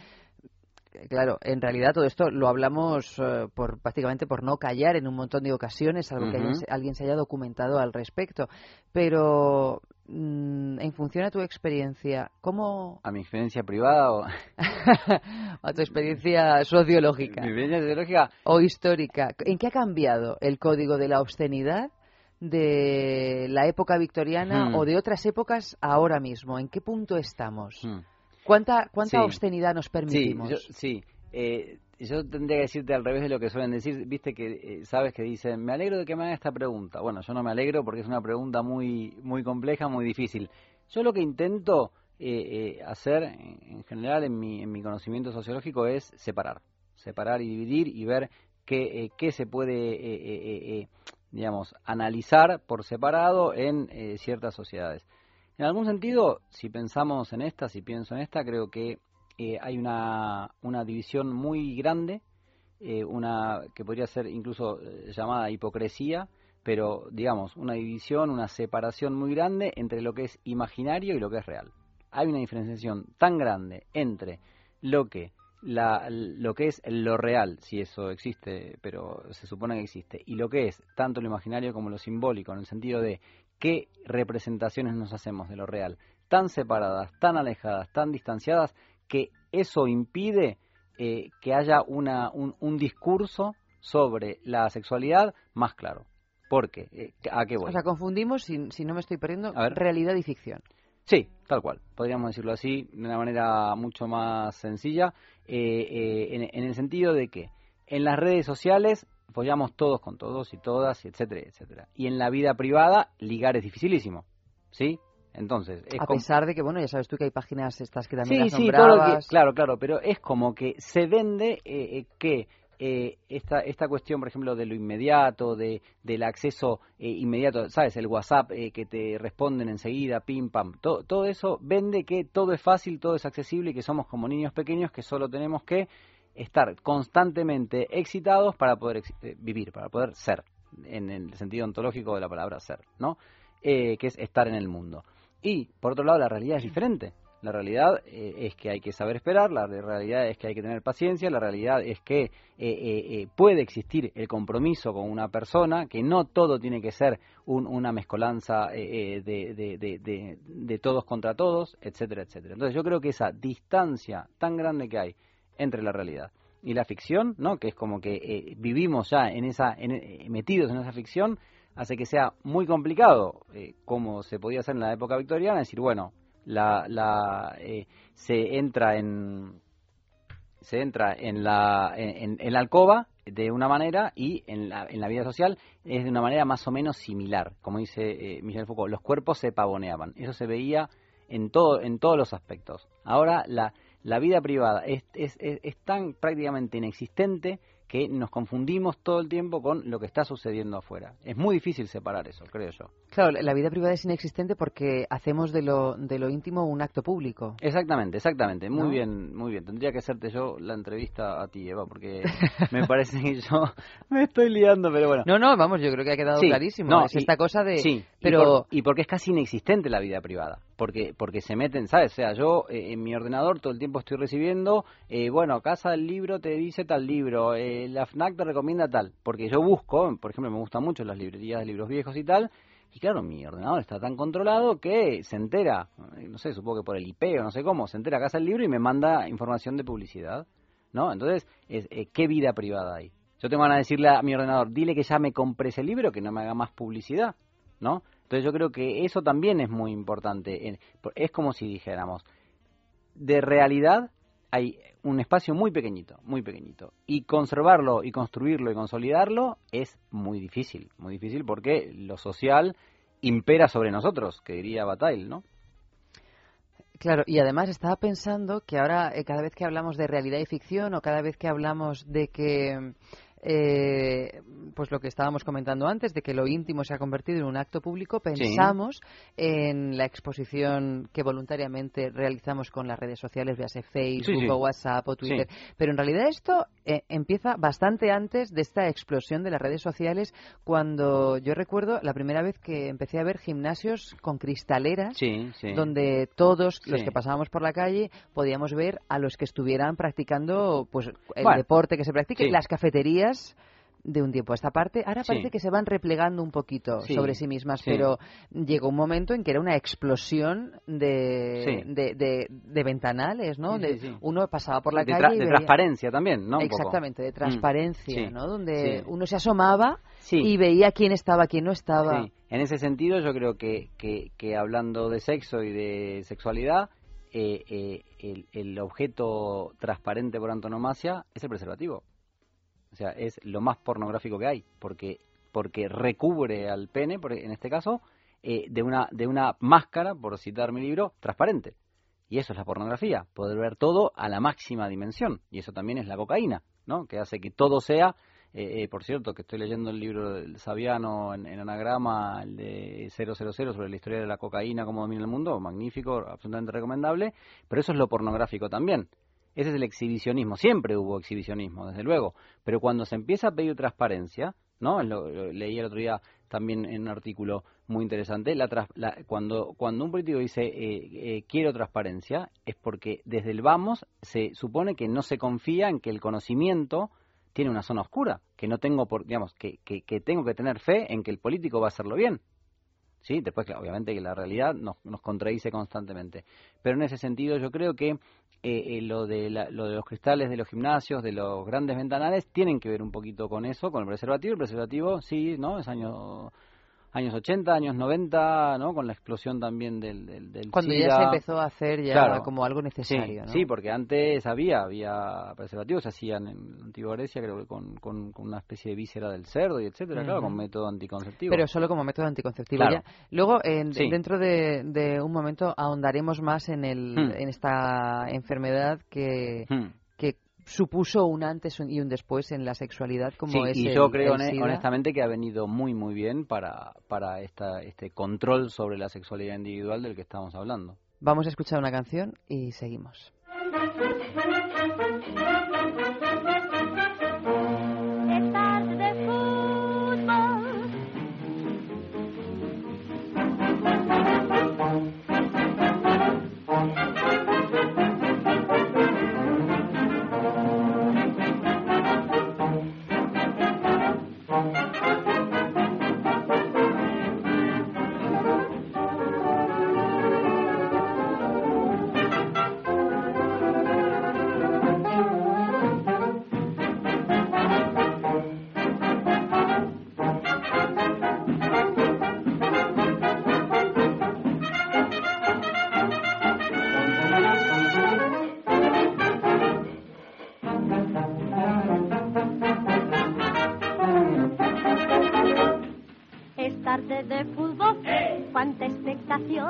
Claro, en realidad todo esto lo hablamos eh, por prácticamente por no callar en un montón de ocasiones, salvo que alguien, se- alguien se haya documentado al respecto. Pero mm, en función a tu experiencia, ¿cómo A mi experiencia privada o... <laughs> a tu experiencia sociológica Mi experiencia sociológica o histórica, ¿en qué ha cambiado el código de la obscenidad de la época victoriana Hmm. o de otras épocas ahora mismo? ¿En qué punto estamos? Hmm. ¿Cuánta, cuánta Sí. obscenidad nos permitimos? Sí, yo, sí. Eh, yo tendría que decirte al revés de lo que suelen decir. Viste que eh, sabes que dicen, me alegro de que me hagan esta pregunta. Bueno, yo no me alegro porque es una pregunta muy, muy compleja, muy difícil. Yo lo que intento eh, eh, hacer en, en general en mi, en mi conocimiento sociológico es separar. Separar y dividir y ver qué, eh, qué se puede, eh, eh, eh, eh, digamos, analizar por separado en eh, ciertas sociedades. En algún sentido, si pensamos en esta, si pienso en esta, creo que eh, hay una, una división muy grande, eh, una que podría ser incluso eh, llamada hipocresía, pero digamos, una división, una separación muy grande entre lo que es imaginario y lo que es real. Hay una diferenciación tan grande entre lo que la, lo que es lo real, si eso existe, pero se supone que existe, y lo que es tanto lo imaginario como lo simbólico, en el sentido de qué representaciones nos hacemos de lo real, tan separadas, tan alejadas, tan distanciadas, que eso impide eh, que haya una, un, un discurso sobre la sexualidad más claro. ¿Por qué? Eh, ¿A qué voy? O sea, confundimos, si, si no me estoy perdiendo, A ver. realidad y ficción. Sí, tal cual. Podríamos decirlo así, de una manera mucho más sencilla, eh, eh, en, en el sentido de que en las redes sociales apoyamos todos con todos y todas, y etcétera, etcétera. Y en la vida privada, ligar es dificilísimo, ¿sí? Entonces, es A como- pesar de que, bueno, ya sabes tú que hay páginas estas que también Sí, las sí, todo lo que, claro, claro, pero es como que se vende eh, eh, que eh, esta, esta cuestión, por ejemplo, de lo inmediato, de, del acceso eh, inmediato, ¿sabes? El WhatsApp eh, que te responden enseguida, pim, pam, to- todo eso vende que todo es fácil, todo es accesible y que somos como niños pequeños que solo tenemos que estar constantemente excitados para poder eh, vivir, para poder ser, en el sentido ontológico de la palabra ser, ¿no? Eh, que es estar en el mundo. Y, por otro lado, la realidad es diferente. La realidad eh, es que hay que saber esperar, la realidad es que hay que tener paciencia, la realidad es que eh, eh, puede existir el compromiso con una persona, que no todo tiene que ser un- una mezcolanza de, de- de- de- de todos contra todos, etcétera, etcétera. Entonces yo creo que esa distancia tan grande que hay entre la realidad y la ficción, ¿no? que es como que eh, vivimos ya en esa, en- eh, metidos en esa ficción, hace que sea muy complicado, eh, como se podía hacer en la época victoriana, decir, bueno, la, la, eh, se entra en se entra en la, en, la alcoba de una manera y en la, en la vida social es de una manera más o menos similar. Como dice Michel Foucault, los cuerpos se pavoneaban. Eso se veía en, todo, en todos los aspectos. Ahora la, la vida privada es, es, es, es tan prácticamente inexistente que nos confundimos todo el tiempo con lo que está sucediendo afuera. Es muy difícil separar eso, creo yo. Claro, la vida privada es inexistente porque hacemos de lo, de lo íntimo un acto público. Exactamente, exactamente. Muy ¿No? bien, muy bien. Tendría que hacerte yo la entrevista a ti, Eva, porque me <laughs> parece que yo me estoy liando, pero bueno. No, no, vamos, yo creo que ha quedado Sí, clarísimo. no, es y- esta cosa de... Sí, y pero por- y, porque es casi inexistente la vida privada. Porque porque se meten, ¿sabes? O sea, yo eh, en mi ordenador todo el tiempo estoy recibiendo, eh, bueno, Casa del Libro te dice tal libro, eh, la FNAC te recomienda tal, porque yo busco, por ejemplo, me gustan mucho las librerías de libros viejos y tal, y claro, mi ordenador está tan controlado que se entera, eh, no sé, supongo que por el IP o no sé cómo, se entera Casa del Libro y me manda información de publicidad, ¿no? Entonces, es, eh, ¿qué vida privada hay? Yo tengo ganas de decirle a mi ordenador, dile que ya me compré ese libro, que no me haga más publicidad, ¿no? Entonces yo creo que eso también es muy importante. Es como si dijéramos, de realidad hay un espacio muy pequeñito, muy pequeñito. Y conservarlo y construirlo y consolidarlo es muy difícil, muy difícil porque lo social impera sobre nosotros, que diría Bataille, ¿no? Claro, y además estaba pensando que ahora eh, cada vez que hablamos de realidad y ficción o cada vez que hablamos de que eh, pues lo que estábamos comentando antes de que lo íntimo se ha convertido en un acto público pensamos en la exposición que voluntariamente realizamos con las redes sociales véase Facebook Sí, sí. o WhatsApp o Twitter. Pero en realidad esto eh, empieza bastante antes de esta explosión de las redes sociales cuando yo recuerdo la primera vez que empecé a ver gimnasios con cristaleras donde todos los que pasábamos por la calle podíamos ver a los que estuvieran practicando pues el Bueno, deporte que se practique, las cafeterías de un tiempo a esta parte. Ahora Sí. parece que se van replegando un poquito Sí, sobre sí mismas, sí. pero llegó un momento en que era una explosión de, de, de- de ventanales, ¿no? Uno pasaba por la de, calle y de veía- transparencia también, ¿no? Un poco. Exactamente, de Mm, transparencia, ¿no? Donde uno se asomaba y veía quién estaba, quién no estaba. En ese sentido yo creo que, que, que hablando de sexo y de sexualidad, eh, eh, el, el objeto transparente por antonomasia es el preservativo. O sea, es lo más pornográfico que hay, porque porque recubre al pene, por- en este caso, eh, de una de una máscara, por citar mi libro, transparente. Y eso es la pornografía, poder ver todo a la máxima dimensión. Y eso también es la cocaína, ¿no? Que hace que todo sea eh, eh, por cierto, que estoy leyendo el libro del Saviano en, en anagrama, el de 000, sobre la historia de la cocaína, cómo domina el mundo, magnífico, absolutamente recomendable, pero eso es lo pornográfico también. Ese es el exhibicionismo, siempre hubo exhibicionismo, desde luego, pero cuando se empieza a pedir transparencia, ¿no? Lo- lo leí el otro día también en un artículo muy interesante, la la- cuando, un político dice eh, eh, quiero transparencia, es porque desde el vamos se supone que no se confía en que el conocimiento tiene una zona oscura, que no tengo por, digamos, que, que, que tengo que tener fe en que el político va a hacerlo bien. Sí, después, obviamente que la realidad nos, nos contradice constantemente. Pero en ese sentido yo creo que eh, eh, lo, de la- lo de los cristales de los gimnasios, de los grandes ventanales, tienen que ver un poquito con eso, con el preservativo. El preservativo, sí, ¿no? Es año años 80, años 90, ¿no? Con la explosión también del, del, del Cuando ya SIDA. se empezó a hacer ya Claro. como algo necesario, Sí, ¿no? sí, porque antes había, había preservativos, se hacían en la antigua Grecia, creo que con, con, con una especie de víscera del cerdo y etcétera, claro, Ujú. con método anticonceptivo. Pero solo como método anticonceptivo. Claro. ya. Luego, en- Sí. dentro de, de un momento, ahondaremos más en, el, Hmm. en esta enfermedad que, Hmm. Supuso un antes y un después en la sexualidad, como Sí, es y el- yo creo el honestamente que ha venido muy muy bien para, para esta, este control sobre la sexualidad individual del que estamos hablando. Vamos a escuchar una canción y seguimos. <laughs>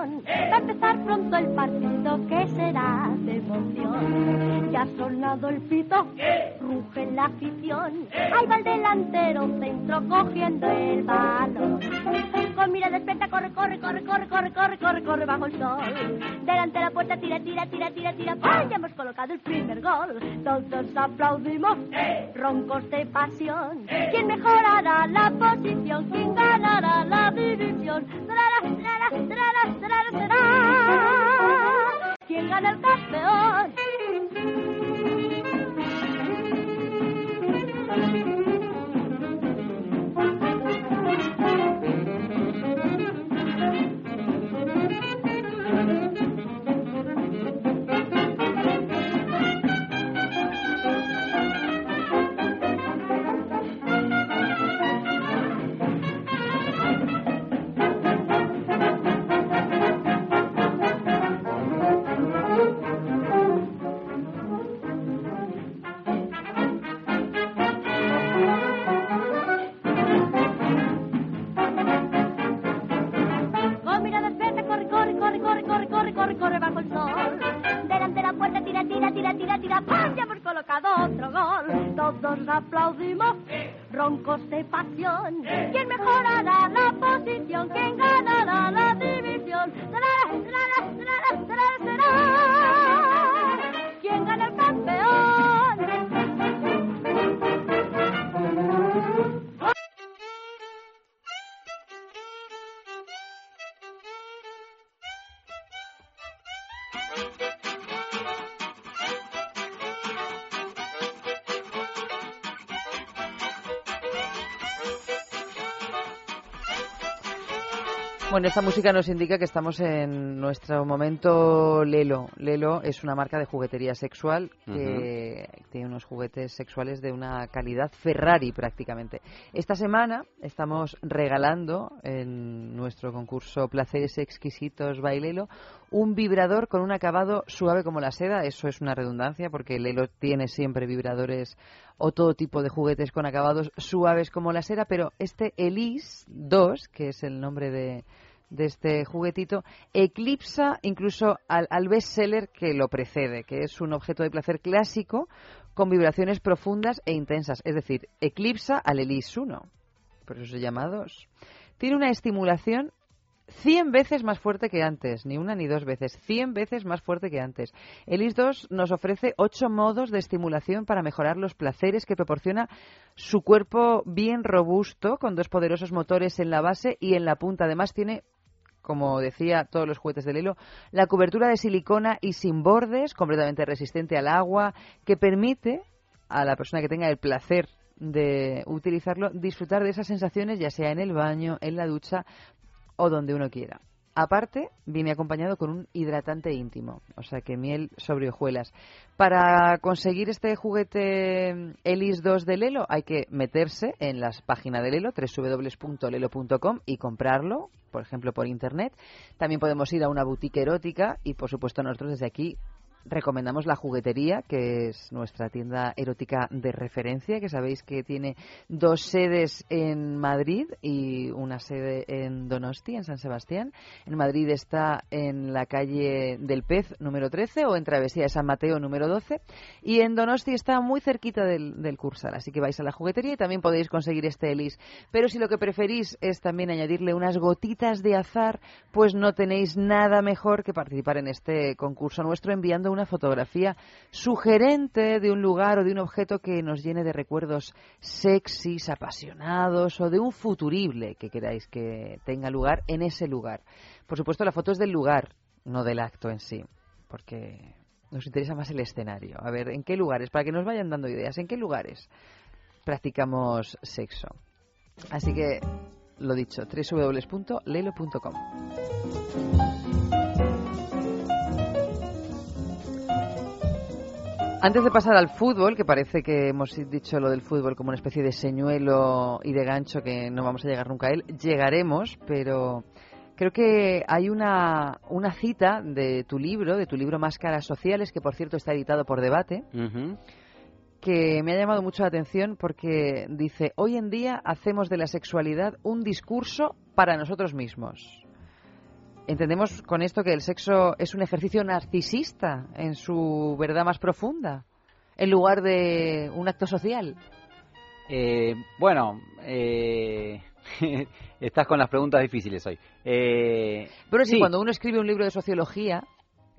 expectación. Va a empezar pronto el partido que será de emoción. Ya ha sonado el pito, ruge la afición. Ahí va el delantero centro cogiendo el balón mira, despierta, corre, corre, corre, corre, corre, corre, corre, corre bajo el sol. Delante de la puerta, tira, tira, tira, tira, tira. Ya hemos colocado el primer gol. Todos aplaudimos, ¡Eh! roncos de pasión. ¡Eh! ¿Quién mejorará la posición? ¿Quién ganará la división? ¡Trara, trara, trara, trara, trara! ¿Quién gana el campeón? Bueno, esta música nos indica que estamos en nuestro momento Lelo. Lelo es una marca de juguetería sexual que tiene unos juguetes sexuales de una calidad Ferrari prácticamente. Esta semana estamos regalando en nuestro concurso Placeres Exquisitos Bailelo un vibrador con un acabado suave como la seda. Eso es una redundancia porque Lelo tiene siempre vibradores o todo tipo de juguetes con acabados suaves como la seda, pero este Elise 2, que es el nombre de, de este juguetito, eclipsa incluso al, al bestseller que lo precede, que es un objeto de placer clásico con vibraciones profundas e intensas. Es decir, eclipsa al Elise 1, por eso se llama 2. Tiene una estimulación 100 veces más fuerte que antes, ni una ni dos veces, 100 veces más fuerte que antes. El IS-2 nos ofrece ocho modos de estimulación para mejorar los placeres que proporciona su cuerpo bien robusto, con dos poderosos motores en la base y en la punta. Además tiene como decía todos los juguetes de Lelo, la cobertura de silicona y sin bordes, completamente resistente al agua, que permite a la persona que tenga el placer de utilizarlo disfrutar de esas sensaciones, ya sea en el baño, en la ducha o donde uno quiera. Aparte, viene acompañado con un hidratante íntimo, o sea que miel sobre hojuelas. Para conseguir este juguete Elis 2 de Lelo hay que meterse en las páginas de Lelo, www.lelo.com y comprarlo, por ejemplo, por internet. También podemos ir a una boutique erótica y, por supuesto, nosotros desde aquí recomendamos la juguetería, que es nuestra tienda erótica de referencia, que sabéis que tiene dos sedes en Madrid y una sede en Donosti, en San Sebastián. En Madrid está en la calle del Pez número 13 o en Travesía de San Mateo número 12 y en Donosti está muy cerquita del, del Cursal, así que vais a la juguetería y también podéis conseguir este Elis. Pero si lo que preferís es también añadirle unas gotitas de azar, pues no tenéis nada mejor que participar en este concurso nuestro enviando una fotografía sugerente de un lugar o de un objeto que nos llene de recuerdos sexys, apasionados o de un futurible que queráis que tenga lugar en ese lugar. Por supuesto, la foto es del lugar, no del acto en sí, porque nos interesa más el escenario. A ver, ¿en qué lugares? Para que nos vayan dando ideas, ¿en qué lugares practicamos sexo? Así que, lo dicho, www.lelo.com. Antes de pasar al fútbol, que parece que hemos dicho lo del fútbol como una especie de señuelo y de gancho que no vamos a llegar nunca a él, llegaremos, pero creo que hay una, una cita de tu libro, de tu libro Máscaras Sociales, que por cierto está editado por Debate, que me ha llamado mucho la atención porque dice, hoy en día hacemos de la sexualidad un discurso para nosotros mismos. Entendemos con esto que el sexo es un ejercicio narcisista en su verdad más profunda, en lugar de un acto social. Eh, bueno, eh, <laughs> estás con las preguntas difíciles hoy. Eh, Pero sí, cuando uno escribe un libro de sociología,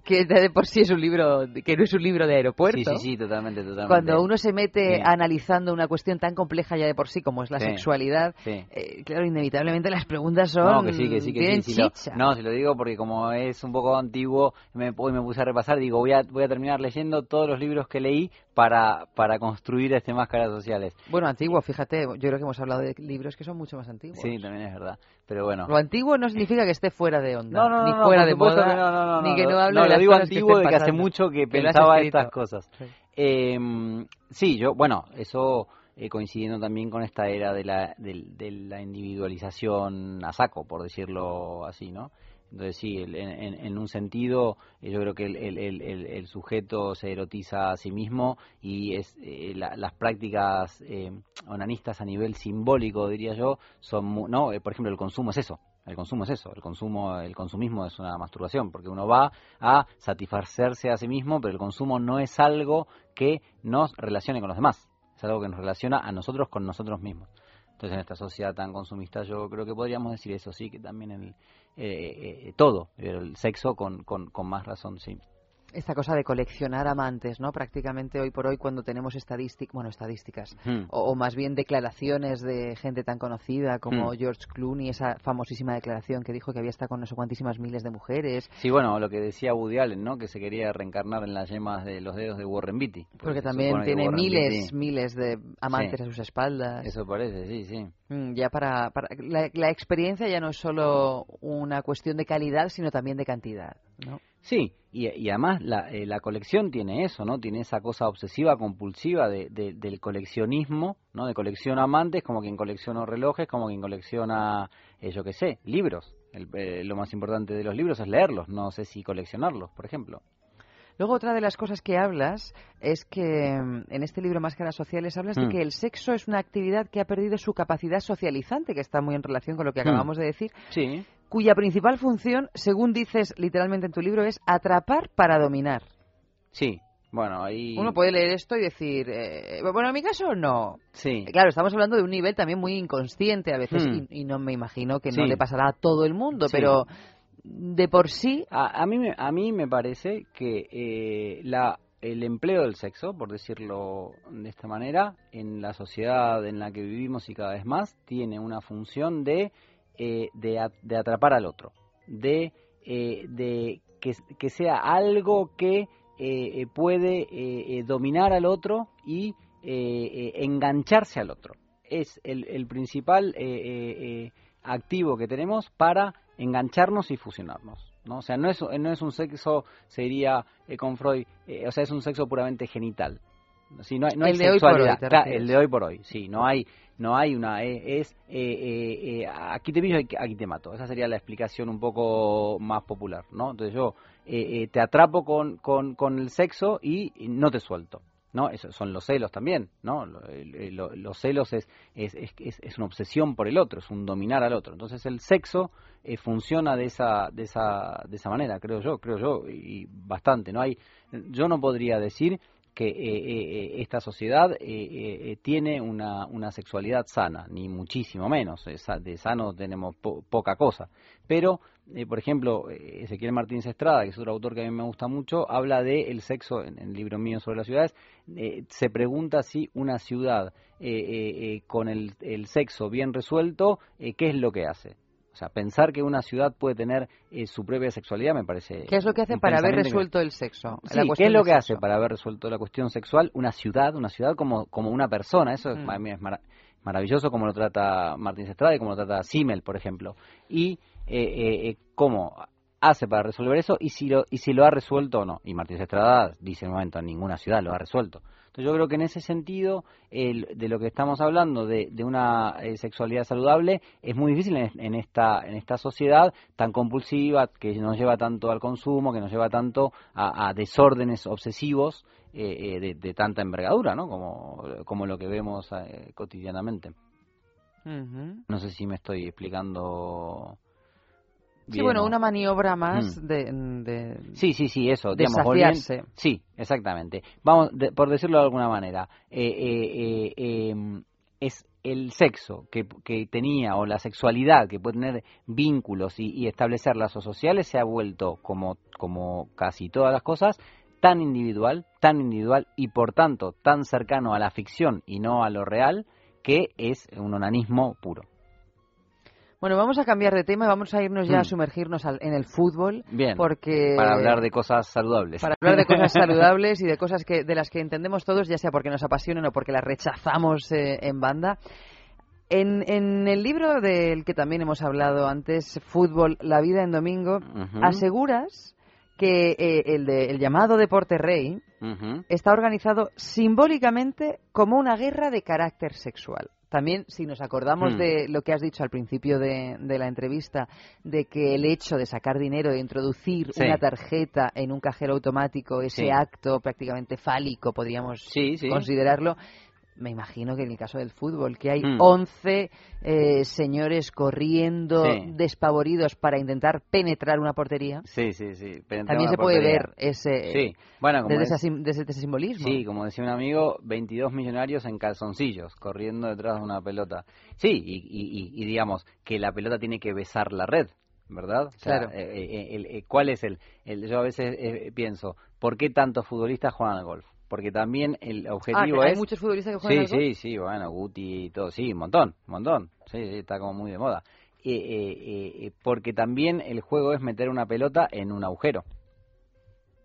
que de por sí es un libro, que no es un libro de aeropuerto. Sí, sí, sí, totalmente, totalmente. Cuando uno se mete Sí. analizando una cuestión tan compleja ya de por sí como es la Sí, sexualidad, sí. eh, claro, inevitablemente las preguntas son No, que sí, que sí, que sí. si lo- no, si lo digo porque como es un poco antiguo, me, hoy me puse a repasar, digo, voy a, voy a terminar leyendo todos los libros que leí para, para construir este Máscaras Sociales. Bueno, antiguo, fíjate, yo creo que hemos hablado de libros que son mucho más antiguos. Sí, también es verdad. Pero bueno. Lo antiguo no significa que esté fuera de onda, No, no, ni no, no, fuera de moda, ni que no hable de lo las digo cosas que antiguo estén de que hace mucho que que lo pensaba estas cosas. Eh, sí, yo, bueno, eso eh, coincidiendo también con esta era de la, del- de, la individualización a saco, por decirlo así, ¿no? Entonces sí, en, en- en un sentido, eh, yo creo que el, sujeto se erotiza a sí mismo y es eh, la- las prácticas eh, onanistas a nivel simbólico, diría yo, son, no, Eh, por ejemplo, el consumo es eso. El consumo es eso, el consumo, el consumismo es una masturbación, porque uno va a satisfacerse a sí mismo, pero el consumo no es algo que nos relacione con los demás, es algo que nos relaciona a nosotros con nosotros mismos. Entonces en esta sociedad tan consumista yo creo que podríamos decir eso, sí, que también el, eh, eh, todo, el sexo con, con, con más razón, sí. Esta cosa de coleccionar amantes, ¿no? Prácticamente hoy por hoy cuando tenemos estadísticas, bueno, estadísticas, Hmm. o, o más bien declaraciones de gente tan conocida como Hmm. George Clooney, esa famosísima declaración que dijo que había estado con no sé cuantísimas miles de mujeres, Sí, bueno, lo que decía Woody Allen, ¿no? Que se quería reencarnar en las yemas de los dedos de Warren Beatty. porque también tiene miles, Beatty- miles de amantes Sí. a sus espaldas. Eso parece, sí, sí. Mm, Ya para, para la, la experiencia ya no es solo una cuestión de calidad, sino también de cantidad, ¿no? Sí, y, y además la, eh, la colección tiene eso, ¿no? Tiene esa cosa obsesiva, compulsiva de, de- del coleccionismo, ¿no? De colección amantes, como quien colecciona relojes, como quien colecciona, eh, yo qué sé, libros. El- eh, lo más importante de los libros es leerlos, no sé si coleccionarlos, por ejemplo. Luego otra de las cosas que hablas es que mm, en este libro Máscaras Sociales hablas de Mm. que el sexo es una actividad que ha perdido su capacidad socializante, que está muy en relación con lo que Mm. acabamos de decir, Sí. Cuya principal función, según dices literalmente en tu libro, es atrapar para dominar. Sí, bueno, ahí... Uno puede leer esto y decir, eh, bueno, en mi caso no. Sí. Claro, estamos hablando de un nivel también muy inconsciente a veces Hmm. y, y no me imagino que no le pasará a todo el mundo, Sí. pero de por sí A, a mí, me- a mí me parece que eh, la, el empleo del sexo, por decirlo de esta manera, en la sociedad en la que vivimos y cada vez más, tiene una función de, eh, de, a- de atrapar al otro, de, eh, de que, que sea algo que eh, eh, puede eh, eh, dominar al otro y engancharse al otro. Es el, el principal activo que tenemos para engancharnos y fusionarnos. ¿no? O sea, no es, no es un sexo, se diría eh, con Freud, o sea, es un sexo puramente genital. Sí, no hay, no hay El de hoy por hoy, sexualidad. Claro, refieres. el de hoy por hoy, sí, no hay, no hay una, eh, es eh, eh, eh, aquí te pillo, aquí- te mato. Esa sería la explicación un poco más popular, ¿no? Entonces yo eh, eh, te atrapo con, con, el sexo y no te suelto. ¿no? Eso son los celos también, ¿no? Los celos es, es, es, es- es una obsesión por el otro, es un dominar al otro. Entonces el sexo eh, funciona de esa, de esa, de esa manera, creo yo, creo yo, y bastante. No hay, yo no podría decir que eh, eh, esta sociedad eh, eh, eh, tiene una, una sexualidad sana, ni muchísimo menos. Eh, De sano tenemos po- poca cosa. Pero, por ejemplo, Ezequiel Martínez Estrada, que es otro autor que a mí me gusta mucho, habla de el sexo en, el libro mío sobre las ciudades. se pregunta si una ciudad con el, el sexo bien resuelto, ¿qué es lo que hace? O sea, pensar que una ciudad puede tener eh, su propia sexualidad me parece... ¿Qué es lo que hace para haber que- resuelto el sexo? Sí, La ¿qué es lo que sexo. hace para haber resuelto la cuestión sexual una ciudad, una ciudad como, como una persona? Eso es- Mm. mí es mara- maravilloso como lo trata Martín Estrada y como lo trata Simmel, por ejemplo. Y eh, eh, eh, cómo hace para resolver eso y si, lo, y si lo ha resuelto o no. Y Martín Estrada dice en un momento, ninguna ciudad lo ha resuelto. Entonces yo creo que en ese sentido, el- de lo que estamos hablando, de, de una eh, sexualidad saludable, es muy difícil en, en esta, en esta sociedad tan compulsiva, que nos lleva tanto al consumo, que nos lleva tanto a, a desórdenes obsesivos eh, eh, de, de tanta envergadura, ¿no? Como, como lo que vemos eh, cotidianamente. No sé si me estoy explicando. Sí, bueno, una maniobra más Mm. de, de- Sí, sí, sí, eso. de digamos. Sí, exactamente. Vamos, de- por decirlo de alguna manera, eh, eh, eh, em, es el sexo que, que tenía o la sexualidad que puede tener vínculos y, y establecer lazos sociales se ha vuelto, como, como casi todas las cosas, tan individual, tan individual y por tanto tan cercano a la ficción y no a lo real que es un onanismo puro. Bueno, vamos a cambiar de tema y vamos a irnos ya a Mm. sumergirnos al- en el fútbol. Bien, porque para hablar de cosas saludables. para hablar de cosas <laughs> saludables y de cosas que de las que entendemos todos, ya sea porque nos apasionan o porque las rechazamos eh, en banda. En, en el libro del que también hemos hablado antes, Fútbol, la vida en domingo, aseguras que eh, el, de- el llamado deporte rey está organizado simbólicamente como una guerra de carácter sexual. También, si nos acordamos Hmm. de lo que has dicho al principio de, de la entrevista, de que el hecho de sacar dinero, de introducir Sí. una tarjeta en un cajero automático, ese Sí. acto prácticamente fálico, podríamos sí. considerarlo, me imagino que en el caso del fútbol, que hay Mm. 11 eh, señores corriendo Sí. despavoridos para intentar penetrar una portería. Sí, sí, sí. También se puede ver ese, Sí, bueno, como desde, es- esa sim- desde ese simbolismo. Sí, como decía un amigo, 22 millonarios en calzoncillos, corriendo detrás de una pelota. Sí, y, y- y- y digamos que la pelota tiene que besar la red, ¿verdad? O sea, Claro. eh, eh, el- eh, ¿Cuál es el, el- Yo a veces eh, pienso, ¿por qué tantos futbolistas juegan al golf? Porque también el Ah, objetivo que hay es... muchos futbolistas que Sí, juegan al sí, golf. sí, bueno, Guti y todo, sí, un montón, un montón. Sí, sí, está como muy de moda. Eh, eh, eh, eh, porque también el juego es meter una pelota en un agujero.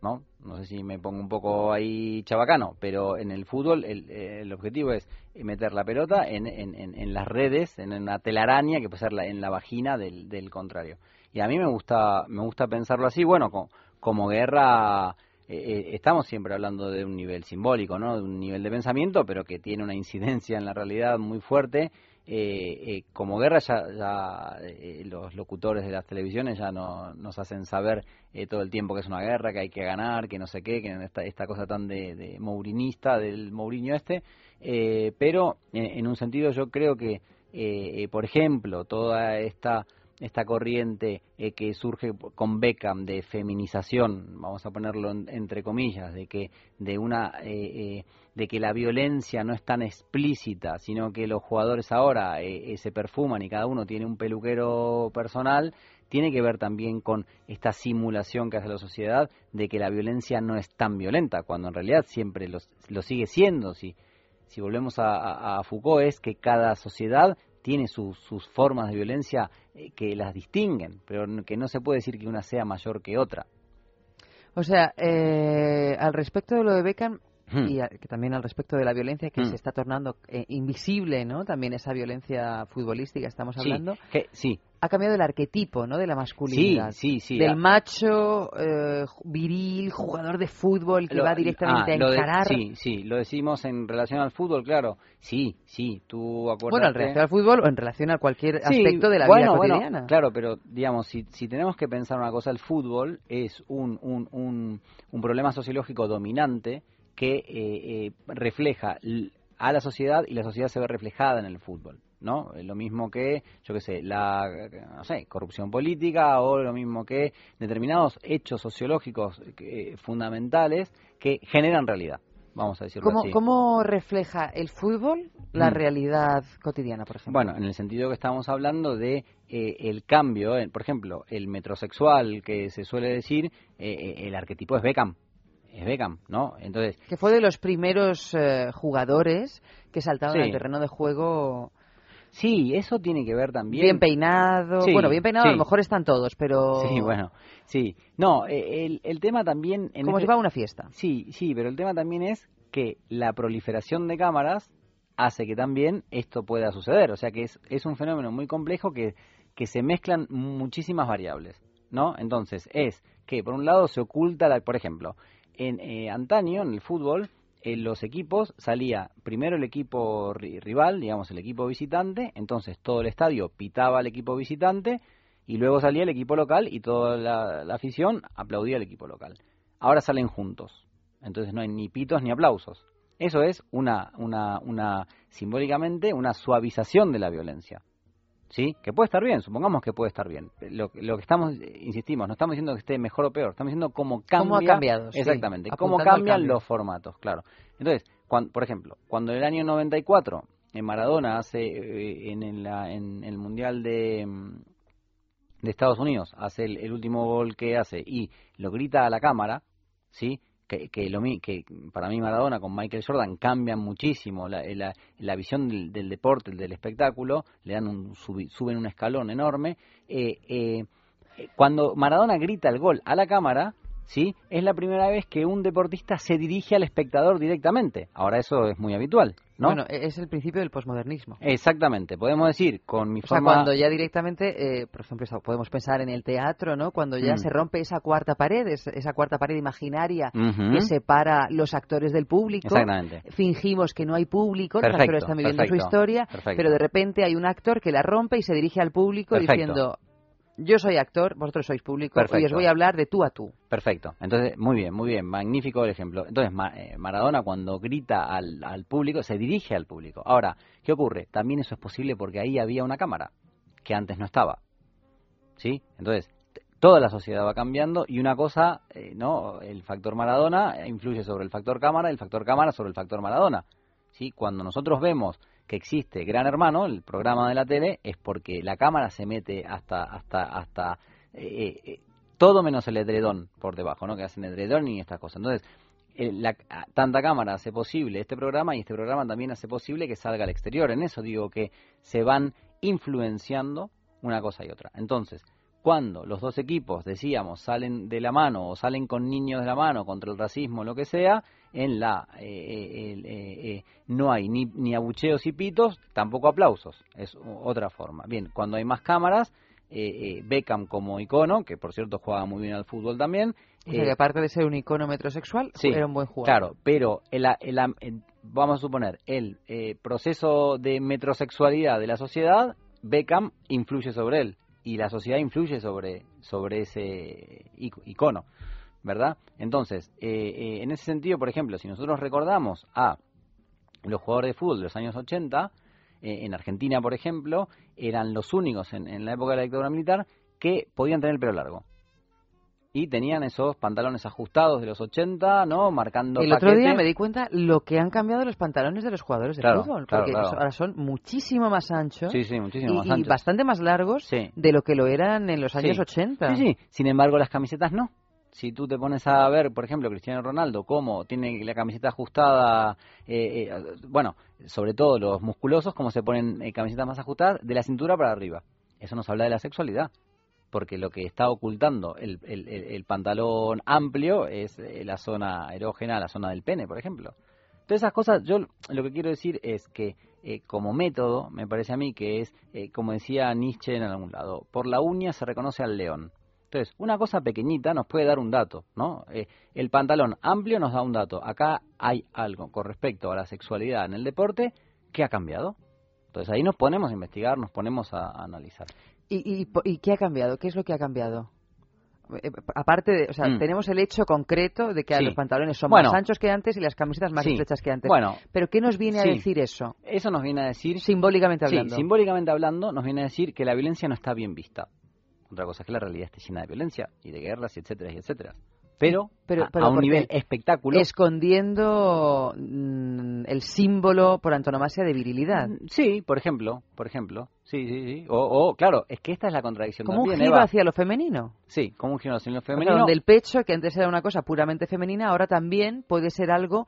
¿no? No sé si me pongo un poco ahí chabacano, pero en el fútbol el, el objetivo es meter la pelota en, en, en, en las redes, en una telaraña que puede ser la, en la vagina del, del contrario. Y a mí me gusta, me gusta pensarlo así, bueno, como, como guerra, eh, eh, estamos siempre hablando de un nivel simbólico, ¿no? De un nivel de pensamiento, pero que tiene una incidencia en la realidad muy fuerte. Eh, eh, como guerra ya, ya eh, los locutores de las televisiones ya no, nos hacen saber eh, todo el tiempo que es una guerra, que hay que ganar, que no sé qué, que esta, cosa tan de, de mourinista, del Mourinho este, pero eh, en un sentido yo creo que, por ejemplo, toda esta esta corriente eh, que surge con Beckham de feminización, vamos a ponerlo en- entre comillas, de que de una eh, eh, de que la violencia no es tan explícita, sino que los jugadores ahora eh, eh, se perfuman y cada uno tiene un peluquero personal, tiene que ver también con esta simulación que hace la sociedad de que la violencia no es tan violenta, cuando en realidad siempre lo sigue siendo. Si, si volvemos a, a- a Foucault es que cada sociedad tiene sus, sus formas de violencia eh, que las distinguen, pero que no se puede decir que una sea mayor que otra. O sea, eh, al respecto de lo de Beckham Hmm. y a- que también al respecto de la violencia que Hmm. se está tornando eh, invisible, ¿no? También esa violencia futbolística estamos Sí, hablando. que- sí, Ha cambiado el arquetipo, ¿no? De la masculinidad. Sí, sí, sí. Del Ah. macho eh, viril, jugador de fútbol que Lo- va directamente ah, a de- encarar. sí, sí, lo decimos en relación al fútbol, claro. Sí, sí, tú acuerdas. Bueno, en relación al fútbol o en relación a cualquier Sí, aspecto de la bueno, vida bueno, cotidiana. claro, pero digamos, si, si tenemos que pensar una cosa, el fútbol es un, un, un, un problema sociológico dominante que eh, eh, refleja a la sociedad y la sociedad se ve reflejada en el fútbol. ¿no? Lo mismo que, yo qué sé, la no sé, corrupción política o lo mismo que determinados hechos sociológicos eh, fundamentales que generan realidad, vamos a decirlo ¿Cómo, así. cómo refleja el fútbol la Mm. realidad cotidiana, por ejemplo? Bueno, en el sentido que estamos hablando de eh, el cambio, por ejemplo, el metrosexual que se suele decir, eh, eh, el arquetipo es Beckham, es Beckham, ¿no? Entonces, que fue de los primeros eh, jugadores que saltaron Sí. al terreno de juego sí, eso tiene que ver también. bien peinado. Sí, bueno, bien peinado a lo mejor están todos, pero Sí, bueno, sí. No, eh, el, el tema también... En como este- si fuera una fiesta. Sí, sí, pero el tema también es que la proliferación de cámaras hace que también esto pueda suceder. O sea que es, es un fenómeno muy complejo que, que se mezclan muchísimas variables, ¿no? Entonces, es que por un lado se oculta, la, por ejemplo, en eh, antaño, en el fútbol, en los equipos salía primero el equipo ri- rival, digamos el equipo visitante, entonces todo el estadio pitaba al equipo visitante y luego salía el equipo local y toda la, la afición aplaudía al equipo local. Ahora salen juntos, entonces no hay ni pitos ni aplausos. Eso es una, una, una simbólicamente una suavización de la violencia. ¿Sí? Que puede estar bien, supongamos que puede estar bien. Lo, lo que estamos, insistimos, no estamos diciendo que esté mejor o peor, estamos diciendo cómo cambia. ¿Cómo ha cambiado? sí. Exactamente, cómo cambian los formatos, claro. Entonces, cuan- por ejemplo, cuando en el año 94 en Maradona hace eh, en, el, en el Mundial de, mm, de Estados Unidos, hace el, el último gol que hace y lo grita a la cámara, ¿sí? Que, que, lo, que para mí Maradona con Michael Jordan cambian muchísimo la, la, la visión del, del deporte, del espectáculo, le dan un, suben un escalón enorme. Eh, eh, cuando Maradona grita el gol a la cámara, ¿sí? Es la primera vez que un deportista se dirige al espectador directamente. Ahora eso es muy habitual, ¿no? Bueno, e- es el principio del posmodernismo. Exactamente, podemos decir con mi O sea, cuando ya directamente, eh, por ejemplo, podemos pensar en el teatro, ¿no? Cuando ya Mm. se rompe esa cuarta pared, es- esa cuarta pared imaginaria que separa los actores del público. Exactamente. Fingimos que no hay público, los Perfecto, actores están viviendo su historia, perfecto. pero de repente hay un actor que la rompe y se dirige al público diciendo Yo soy actor, vosotros sois público y os voy a hablar de tú a tú. Perfecto. Entonces, muy bien, muy bien. Magnífico el ejemplo. Entonces, Ma- eh, Maradona cuando grita al, al público, se dirige al público. Ahora, ¿qué ocurre? También eso es posible porque ahí había una cámara que antes no estaba. ¿Sí? Entonces, toda la sociedad va cambiando y una cosa, eh, ¿no? El factor Maradona influye sobre el factor cámara, el factor cámara sobre el factor Maradona. ¿Sí? Cuando nosotros vemos que existe Gran Hermano, el programa de la tele, es porque la cámara se mete hasta hasta hasta eh, eh, todo menos el edredón por debajo, ¿no? Que hacen edredón y estas cosas. Entonces, eh, la, tanta cámara hace posible este programa y este programa también hace posible que salga al exterior. En eso digo que se van influenciando una cosa y otra. Entonces, cuando los dos equipos, decíamos, salen de la mano o salen con niños de la mano contra el racismo, lo que sea, en la eh, eh, eh, eh, no hay ni, ni abucheos y pitos, tampoco aplausos. Es otra forma. Bien, cuando hay más cámaras, eh, eh, Beckham como icono, que por cierto juega muy bien al fútbol también. O sea, que aparte de ser un icono metrosexual, Sí, era un buen jugador. Claro, pero el, el- el- vamos a suponer, el eh, proceso de metrosexualidad de la sociedad, Beckham influye sobre él y la sociedad influye sobre, sobre ese ic- icono, ¿verdad? Entonces, eh, eh, en ese sentido, por ejemplo, si nosotros recordamos a los jugadores de fútbol de los años 80, eh, en Argentina, por ejemplo, eran los únicos en, en la época de la dictadura militar que podían tener el pelo largo. Y tenían esos pantalones ajustados de los 80, ¿no? Marcando El otro día me di cuenta lo que han cambiado los pantalones de los jugadores de Claro, fútbol, claro, porque claro. ahora son muchísimo más anchos Sí, sí, muchísimo y, más y anchos. bastante más largos Sí. de lo que lo eran en los años Sí. 80. Sí, sí. Sin embargo, las camisetas no. Si tú te pones a ver, por ejemplo, Cristiano Ronaldo, cómo tiene la camiseta ajustada, eh, eh, bueno, sobre todo los musculosos, cómo se ponen eh, camisetas más ajustadas, de la cintura para arriba. Eso nos habla de la sexualidad, porque lo que está ocultando el, pantalón amplio es eh, la zona erógena, la zona del pene, por ejemplo. Todas esas cosas, yo lo que quiero decir es que eh, como método, me parece a mí que es, eh, como decía Nietzsche en algún lado, por la uña se reconoce al león. Entonces, una cosa pequeñita nos puede dar un dato, ¿no? Eh, el pantalón amplio nos da un dato. Acá hay algo con respecto a la sexualidad en el deporte que ha cambiado. Entonces ahí nos ponemos a investigar, nos ponemos a analizar. ¿Y, y, qué ha cambiado? ¿Qué es lo que ha cambiado? Eh, aparte de, o sea, Mm. tenemos el hecho concreto de que Sí. los pantalones son Bueno. más anchos que antes y las camisetas más Sí. estrechas que antes. Bueno. Pero ¿qué nos viene Sí. a decir eso? Eso nos viene a decir... Simbólicamente Sí, hablando. simbólicamente hablando, nos viene a decir que la violencia no está bien vista. Otra cosa es que la realidad esté llena de violencia y de guerras, y etcétera, y etcétera. Pero, Pero- a, pero a un nivel espectáculo... Escondiendo mm, el símbolo por antonomasia de virilidad. Sí, por ejemplo, por ejemplo. Sí, sí, sí. O, o, claro, es que esta es la contradicción Como un giro Eva. hacia lo femenino. Sí, como un giro hacia lo O sea, femenino. donde el pecho, que antes era una cosa puramente femenina, ahora también puede ser algo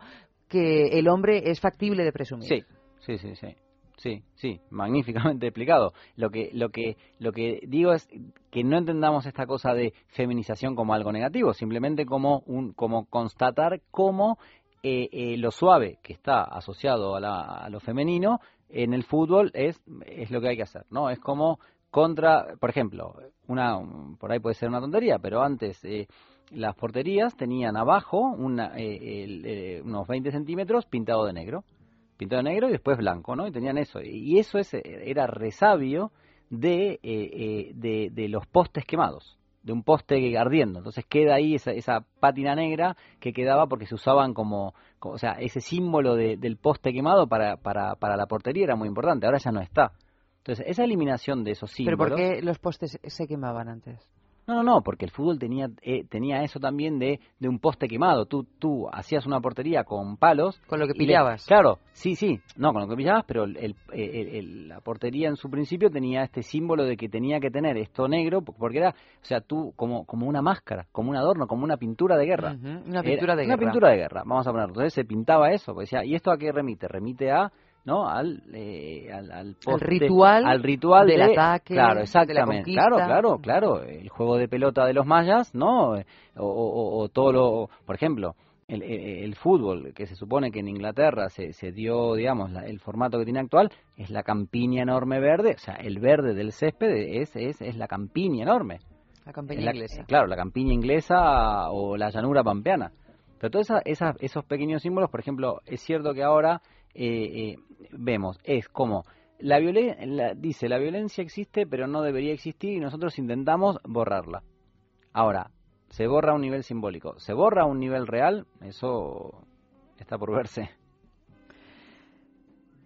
que el hombre es factible de presumir. Sí, sí, sí, sí. Sí, sí, magníficamente <laughs> explicado. Lo que, lo que, lo que digo es que no entendamos esta cosa de feminización como algo negativo, simplemente como un, como constatar cómo eh, eh, lo suave que está asociado a, la- a lo femenino en el fútbol es, es lo que hay que hacer, ¿no? Es como contra, por ejemplo, una, un- por ahí puede ser una tontería, pero antes eh, las porterías tenían abajo una, eh, el, eh, unos 20 centímetros pintado de negro pintado de negro y después blanco, ¿no? Y tenían eso. Y eso es, eh, era resabio de, eh, eh, de, de los postes quemados, de un poste ardiendo. Entonces queda ahí esa, esa pátina negra que quedaba porque se usaban como, como- o sea, ese símbolo de- del poste quemado para, para, para la portería era muy importante, ahora ya no está. Entonces, esa eliminación de esos ¿Pero símbolos... por qué los postes se quemaban antes? No, no, no, porque el fútbol tenía eh, tenía eso también de, de un poste quemado. Tú tú hacías una portería con palos. Con lo que le- pillabas. claro, sí, sí, no, con lo que pillabas, pero el, el- el- el- la portería en su principio tenía este símbolo de que tenía que tener esto negro, porque era, o sea, tú como, como una máscara, como un adorno, como una pintura de guerra. Una Era pintura de Una guerra. pintura de guerra, vamos a ponerlo. Entonces se pintaba eso, pues decía, ¿y esto a qué remite? Remite a ¿no? Al, eh, al, al poste- ritual al ritual del de- ataque, claro, de la exactamente, claro, claro, claro, el juego de pelota de los mayas, ¿no? O, o- o todo lo, por ejemplo, el, el- el fútbol, que se supone que en Inglaterra se, se dio, digamos, la- el formato que tiene actual, es la campiña enorme verde, o sea, el verde del césped es, es, es la campiña enorme. La la- inglesa. eh, Claro, la campiña inglesa o la llanura pampeana. Pero todos esa- esos pequeños símbolos, por ejemplo, es cierto que ahora eh, eh, vemos, es como la, violen- la- dice, la violencia existe, pero no debería existir y nosotros intentamos borrarla. Ahora, se borra a un nivel simbólico, se borra a un nivel real, eso está por verse.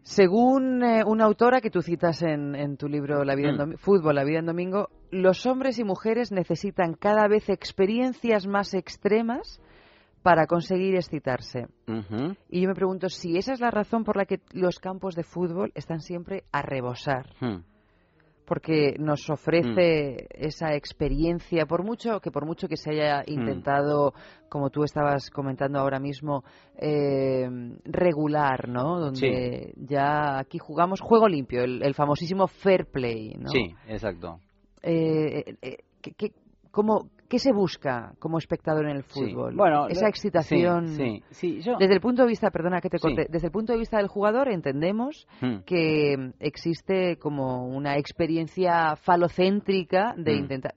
Según eh, una autora que tú citas en, en tu libro La vida en Mm. Fútbol, la vida en domingo, los hombres y mujeres necesitan cada vez experiencias más extremas para conseguir excitarse. Y yo me pregunto si esa es la razón por la que los campos de fútbol están siempre a rebosar. Hmm. Porque nos ofrece esa experiencia, por mucho que por mucho que se haya intentado, como tú estabas comentando ahora mismo, eh, regular, ¿no? Donde ya aquí jugamos juego limpio, el, el famosísimo fair play, ¿no? Sí, exacto. Eh, eh, eh, ¿qué, qué- cómo- qué se busca como espectador en el Sí. fútbol? Bueno, esa excitación. sí, sí, yo- Desde el punto de vista, perdona que te corte, desde el punto de vista del jugador entendemos Hmm. que existe como una experiencia falocéntrica de Mm. intentar,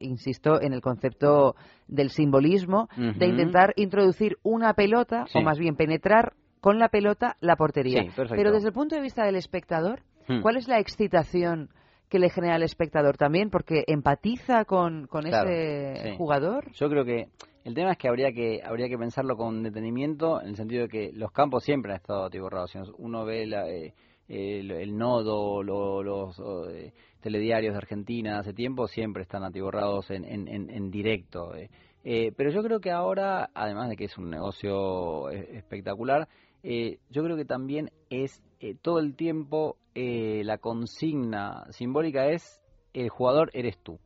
insisto en el concepto del simbolismo, de intentar introducir una pelota, o más bien penetrar con la pelota la portería. Pero desde el punto de vista del espectador, Hmm. ¿cuál es la excitación que le genera al espectador también? Porque empatiza con, con Claro, ese sí. jugador. Yo creo que el tema es que habría que habría que pensarlo con detenimiento en el sentido de que los campos siempre han estado atiborrados. Si uno ve la, eh, el, el nodo, lo- los oh, eh, telediarios de Argentina hace tiempo siempre están atiborrados en, en, en, en directo. eh. Eh, pero yo creo que ahora, además de que es un negocio eh, espectacular, eh, yo creo que también es eh, todo el tiempo eh, la consigna simbólica es el jugador eres tú.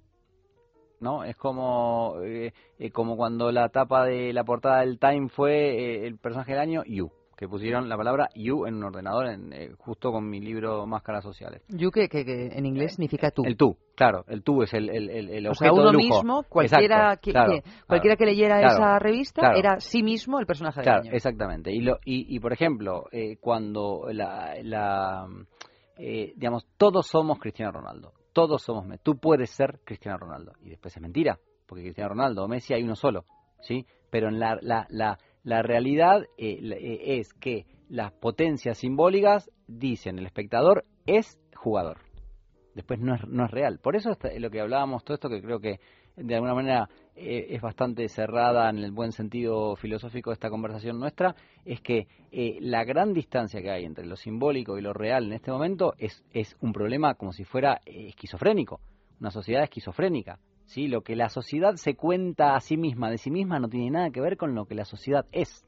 ¿no? Es como, eh, eh, como cuando la tapa de la portada del Time fue eh, el personaje del año, You, que pusieron la palabra You en un ordenador, en, eh, justo con mi libro Máscaras Sociales. You que, que- que en inglés significa tú. El tú, claro, el tú es el, el, el, el O sea, objeto uno de lujo. mismo, cualquiera, Exacto, que, claro, que- claro, cualquiera que leyera claro, esa revista era sí mismo el personaje del año. exactamente. Y, lo, y, y por ejemplo, eh, cuando la, la eh, digamos, todos somos Cristiano Ronaldo, todos somos Messi. Tú puedes ser Cristiano Ronaldo. Y después es mentira, porque Cristiano Ronaldo o Messi hay uno solo, ¿sí? Pero en la, la, la, la realidad eh, eh, es que las potencias simbólicas dicen el espectador es jugador. Después no es, no es real. Por eso está- lo que hablábamos, todo esto que creo que de alguna manera eh, es bastante cerrada en el buen sentido filosófico de esta conversación nuestra, es que eh, la gran distancia que hay entre lo simbólico y lo real en este momento es, es un problema como si fuera eh, esquizofrénico, una sociedad esquizofrénica. ¿sí? Lo que la sociedad se cuenta a sí misma de sí misma no tiene nada que ver con lo que la sociedad es.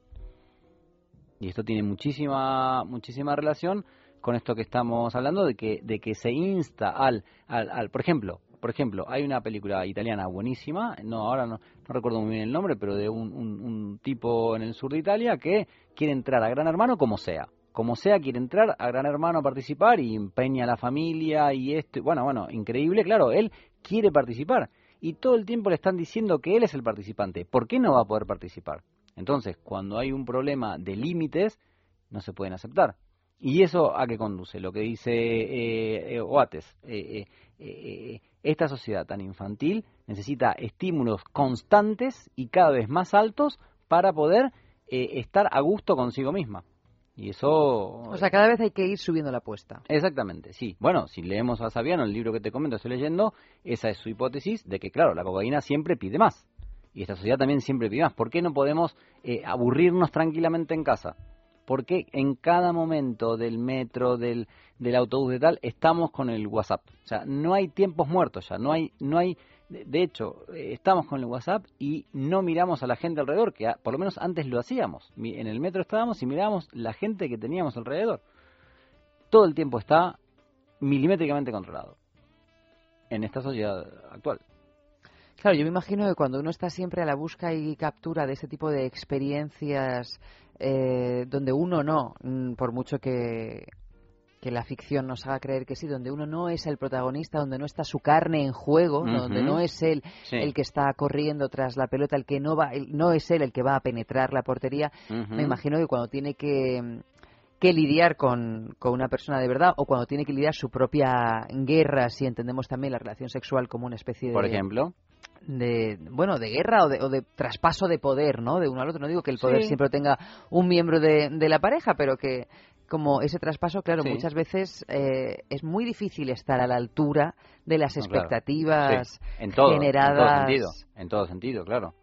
Y esto tiene muchísima, muchísima relación con esto que estamos hablando de que, de que se insta al, al, al- por ejemplo, por ejemplo, hay una película italiana buenísima, no ahora no, no recuerdo muy bien el nombre, pero de un, tipo en el sur de Italia que quiere entrar a Gran Hermano como sea. Como sea, quiere entrar a Gran Hermano a participar y empeña a la familia y esto. Bueno, bueno, increíble, claro, él quiere participar. Y todo el tiempo le están diciendo que él es el participante. ¿Por qué no va a poder participar? Entonces, cuando hay un problema de límites, no se pueden aceptar. ¿Y eso a qué conduce? Lo que dice eh, eh, Oates. eh, eh, eh, esta sociedad tan infantil necesita estímulos constantes y cada vez más altos para poder eh, estar a gusto consigo misma. Y eso... O sea, cada vez hay que ir subiendo la apuesta. Exactamente, sí. Bueno, si leemos a Saviano, el libro que te comento, estoy leyendo, esa es su hipótesis de que, claro, la cocaína siempre pide más. Y esta sociedad también siempre pide más. ¿Por qué no podemos eh, aburrirnos tranquilamente en casa? Porque en cada momento del metro, del, del autobús de tal, estamos con el WhatsApp. O sea, no hay tiempos muertos ya, no hay, no hay, de hecho, eh, estamos con el WhatsApp y no miramos a la gente alrededor, que por lo menos antes lo hacíamos. En el metro estábamos y mirábamos la gente que teníamos alrededor. Todo el tiempo está milimétricamente controlado en esta sociedad actual. Claro, yo me imagino que cuando uno está siempre a la busca y captura de este tipo de experiencias eh, donde uno no, mm, por mucho que, que la ficción nos haga creer que sí, donde uno no es el protagonista, donde no está su carne en juego, donde no es él Sí. el que está corriendo tras la pelota, el que no va, el- no es él el que va a penetrar la portería, me imagino que cuando tiene que que lidiar con, con una persona de verdad o cuando tiene que lidiar su propia guerra, si entendemos también la relación sexual como una especie de Por ejemplo. De bueno de guerra o de, o de traspaso de poder no de uno al otro no digo que el poder Sí. siempre tenga un miembro de, de la pareja pero que como ese traspaso, claro, Sí. muchas veces eh, es muy difícil estar a la altura de las claro. expectativas Sí, en todo, generadas. En todo sentido, en todo sentido, claro.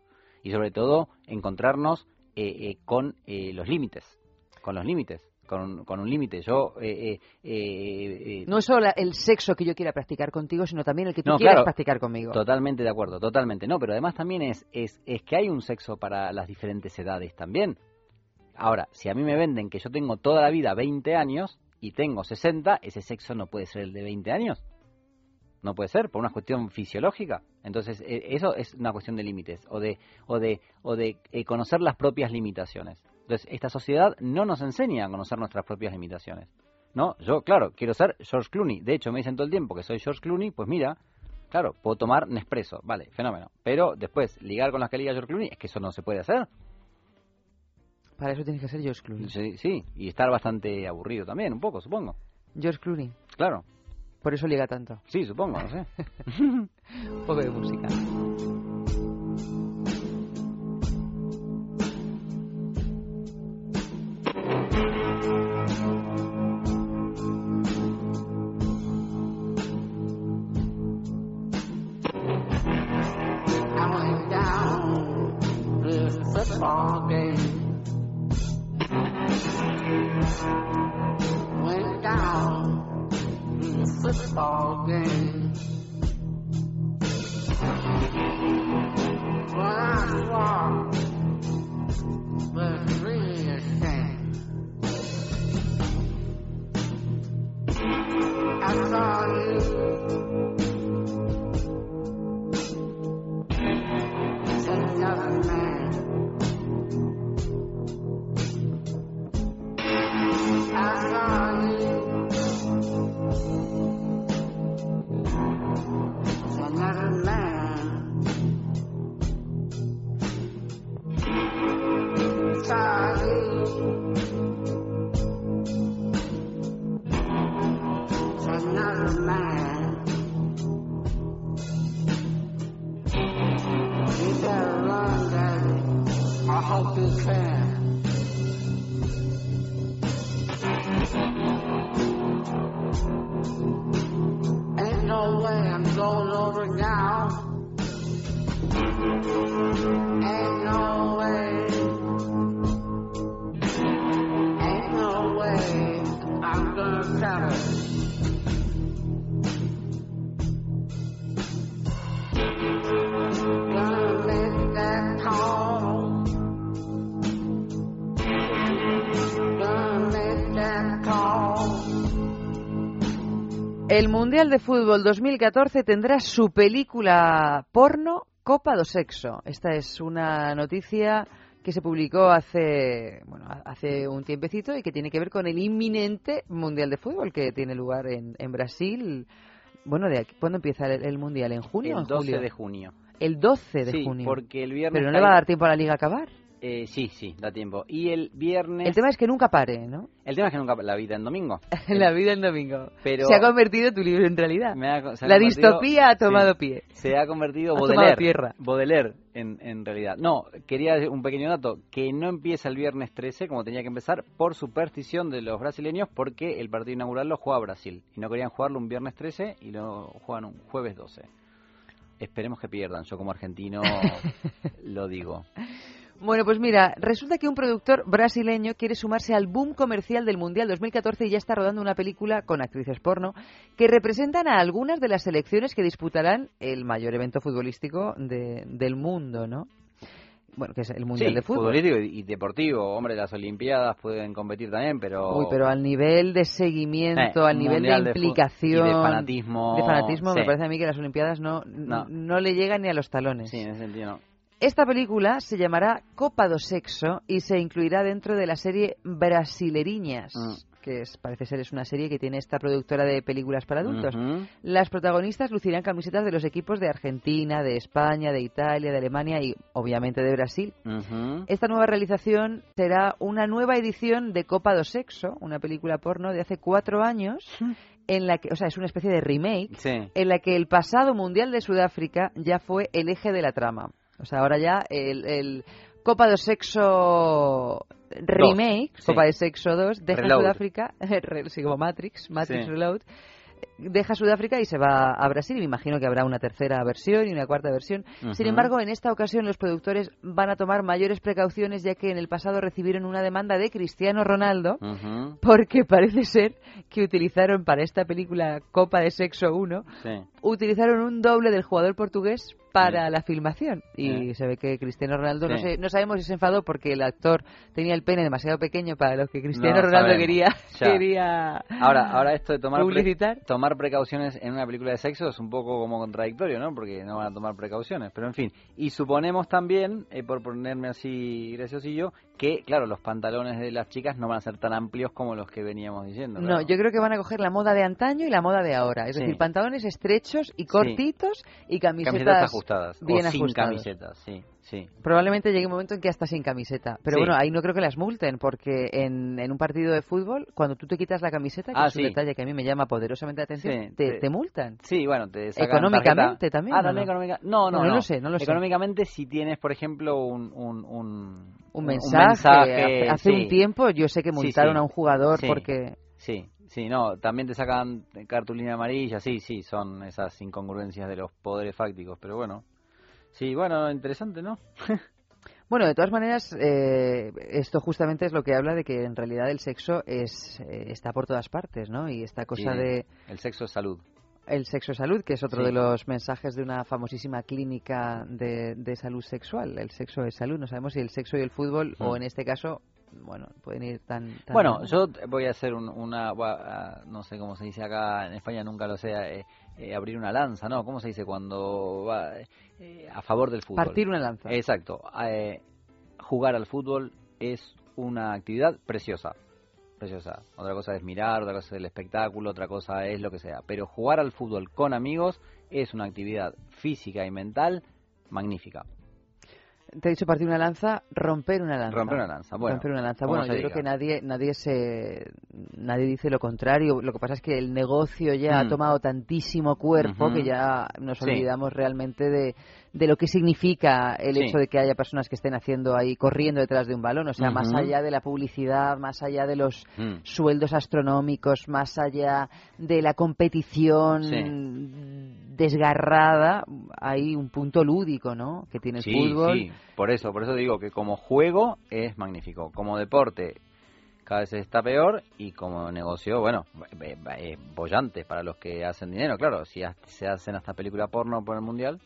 Y sobre todo, encontrarnos eh, eh, con eh, los límites. Con los límites. Con, con un límite. Yo. eh, eh, eh, eh, No es solo el sexo que yo quiera practicar contigo, sino también el que tú No, quieras claro, practicar conmigo. Totalmente de acuerdo, totalmente. No, pero además también es, es, es que hay un sexo para las diferentes edades también. Ahora, si a mí me venden que yo tengo toda la vida 20 años y tengo 60, ese sexo no puede ser el de 20 años. No puede ser, por una cuestión fisiológica. Entonces, eh, eso es una cuestión de límites o de, o de, o de eh, conocer las propias limitaciones. Entonces, esta sociedad no nos enseña a conocer nuestras propias limitaciones. No, yo, claro, quiero ser George Clooney. De hecho, me dicen todo el tiempo que soy George Clooney, pues mira, claro, puedo tomar Nespresso, vale, fenómeno. Pero después, ligar con las que liga George Clooney, es que eso no se puede hacer. Para eso tienes que ser George Clooney. Sí, sí, y estar bastante aburrido también, un poco, supongo. George Clooney. Claro. Por eso liga tanto. Sí, supongo, no sé. <laughs> Un poco de música. this game. Well, I walk the real thing. I saw you. Mundial de Fútbol 2014 tendrá su película porno Copa do Sexo. Esta es una noticia que se publicó hace bueno hace un tiempecito y que tiene que ver con el inminente Mundial de Fútbol que tiene lugar en, en Brasil. Bueno, de aquí, ¿cuándo empieza el, el Mundial? ¿En junio o El en 12 julio? de junio. El 12 de Sí, junio. porque el viernes Pero no le va a dar tiempo a la liga a acabar. Eh, sí, sí, da tiempo. Y el viernes... El tema es que nunca pare, ¿no? El tema es que nunca... La vida en domingo. <laughs> la vida en domingo. Pero- Se ha convertido tu libro en realidad. Ha- la distopía ha tomado sí, pie. Se ha convertido Ha Baudelaire. tierra. Baudelaire, en, en realidad. No, quería un pequeño dato. Que no empieza el viernes 13, como tenía que empezar, por superstición de los brasileños, porque el partido inaugural lo juega Brasil. Y no querían jugarlo un viernes 13 y lo juegan un jueves 12. Esperemos que pierdan. Yo como argentino <laughs> lo digo. Bueno, pues mira, resulta que un productor brasileño quiere sumarse al boom comercial del Mundial 2014 y ya está rodando una película con actrices porno que representan a algunas de las selecciones que disputarán el mayor evento futbolístico de- del mundo, ¿no? Bueno, que es el Mundial Sí, de Fútbol. futbolístico y, deportivo. Hombre, las Olimpiadas pueden competir también, pero... Uy, pero al nivel de seguimiento, Eh, al nivel de implicación, y de fanatismo, de fanatismo, me parece a mí que las Olimpiadas no, No. no. le llegan ni a los talones. Sí, en ese sentido no. Esta película se llamará Copa do Sexo y se incluirá dentro de la serie Brasileriñas, Mm. que es, parece ser es una serie que tiene esta productora de películas para adultos. Las protagonistas lucirán camisetas de los equipos de Argentina, de España, de Italia, de Alemania y obviamente de Brasil. Esta nueva realización será una nueva edición de Copa do Sexo, una película porno de hace cuatro años, <laughs> en la que, o sea, es una especie de remake, Sí. en la que el pasado Mundial de Sudáfrica ya fue el eje de la trama. O sea, ahora ya el, el Copa do Sexo Remake. Copa de Sexo 2, deja Reload. Sudáfrica, <laughs> sí, como Matrix, Matrix Sí. Reload, deja Sudáfrica y se va a Brasil y me imagino que habrá una tercera versión y una cuarta versión. Sin embargo, en esta ocasión los productores van a tomar mayores precauciones ya que en el pasado recibieron una demanda de Cristiano Ronaldo porque <laughs> parece ser que utilizaron para esta película Copa de Sexo 1 Sí. utilizaron un doble del jugador portugués para la filmación y Sí. se ve que Cristiano Ronaldo no sé no sabemos si se enfadó porque el actor tenía el pene demasiado pequeño para lo que Cristiano No Ronaldo sabemos. quería Ya. quería Ahora, ahora esto de tomar, pre- tomar precauciones en una película de sexo es un poco como contradictorio, ¿no? Porque no van a tomar precauciones. Pero en fin, y suponemos también, eh, por ponerme así graciosillo, que, claro, los pantalones de las chicas no van a ser tan amplios como los que veníamos diciendo. no, claro. yo creo que van a coger la moda de antaño y la moda de ahora. Es Sí. decir, pantalones estrechos y cortitos y camisetas, Camisetas ajustadas. bien o sin ajustadas. camisetas, sí, sí. Probablemente llegue un momento en que hasta sin camiseta. Pero Sí. bueno, ahí no creo que las multen, porque en, en un partido de fútbol, cuando tú te quitas la camiseta, que Ah, es un sí. detalle que a mí me llama poderosamente la atención, te, te- te multan. Sí, bueno, te sacan Económicamente tarjeta. también, Ah, ¿o también no? económica. No, no, No, no no. lo sé, no lo sé. Económicamente, si tienes, por ejemplo, un un, un, Un mensaje. hace hace un tiempo yo sé que multaron a un jugador porque... Sí, sí, no, también te sacan cartulina amarilla, sí, sí, son esas incongruencias de los poderes fácticos, pero bueno. Sí, bueno, interesante, ¿no? <laughs> Bueno, de todas maneras, eh, esto justamente es lo que habla de que en realidad el sexo es eh, está por todas partes, ¿no? Y esta cosa de El sexo es salud. el sexo es salud, que es otro Sí. de los mensajes de una famosísima clínica de, de salud sexual. El sexo es salud. No sabemos si el sexo y el fútbol, o Mm. en este caso, bueno, pueden ir tan... tan- Bueno, yo voy a hacer un- una, ah, no sé cómo se dice acá en España, nunca lo sé, eh, eh, abrir una lanza, ¿no? ¿Cómo se dice cuando va eh, a favor del fútbol? Partir una lanza. Exacto. Eh, jugar al fútbol es una actividad preciosa. Preciosa. Otra cosa es mirar, otra cosa es el espectáculo, otra cosa es lo que sea. Pero jugar al fútbol con amigos es una actividad física y mental magnífica. Te he dicho partir una lanza, romper una lanza. Romper una lanza, bueno, Romper una lanza. Bueno, yo creo que nadie, nadie se, nadie dice lo contrario. Lo que pasa es que el negocio ya ha Mm. tomado tantísimo cuerpo que ya nos Sí. olvidamos realmente de, de lo que significa el Sí. hecho de que haya personas que estén haciendo ahí, corriendo detrás de un balón. O sea, más allá de la publicidad, más allá de los Mm. sueldos astronómicos, más allá de la competición Sí. Desgarrada, hay un punto lúdico, ¿no? Que tiene el Sí, fútbol. sí, por eso, por eso digo que como juego es magnífico, como deporte cada vez está peor y como negocio, bueno, eh, eh, bollante para los que hacen dinero, claro, si se hacen hasta película porno por el mundial,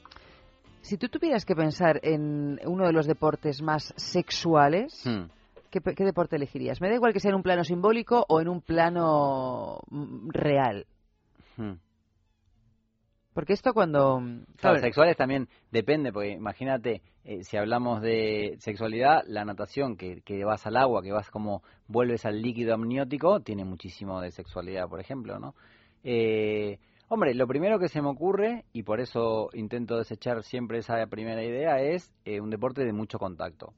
Si tú tuvieras que pensar en uno de los deportes más sexuales, hmm, ¿qué, qué deporte elegirías? Me da igual que sea en un plano simbólico o en un plano mm, real. hmm. Porque esto cuando... Claro, claro, sexuales también depende, porque imagínate, eh, si hablamos de sexualidad, la natación, que, que vas al agua, que vas como vuelves al líquido amniótico, tiene muchísimo de sexualidad, por ejemplo, ¿no? Eh, hombre, lo primero que se me ocurre, y por eso intento desechar siempre esa primera idea, es eh, un deporte de mucho contacto.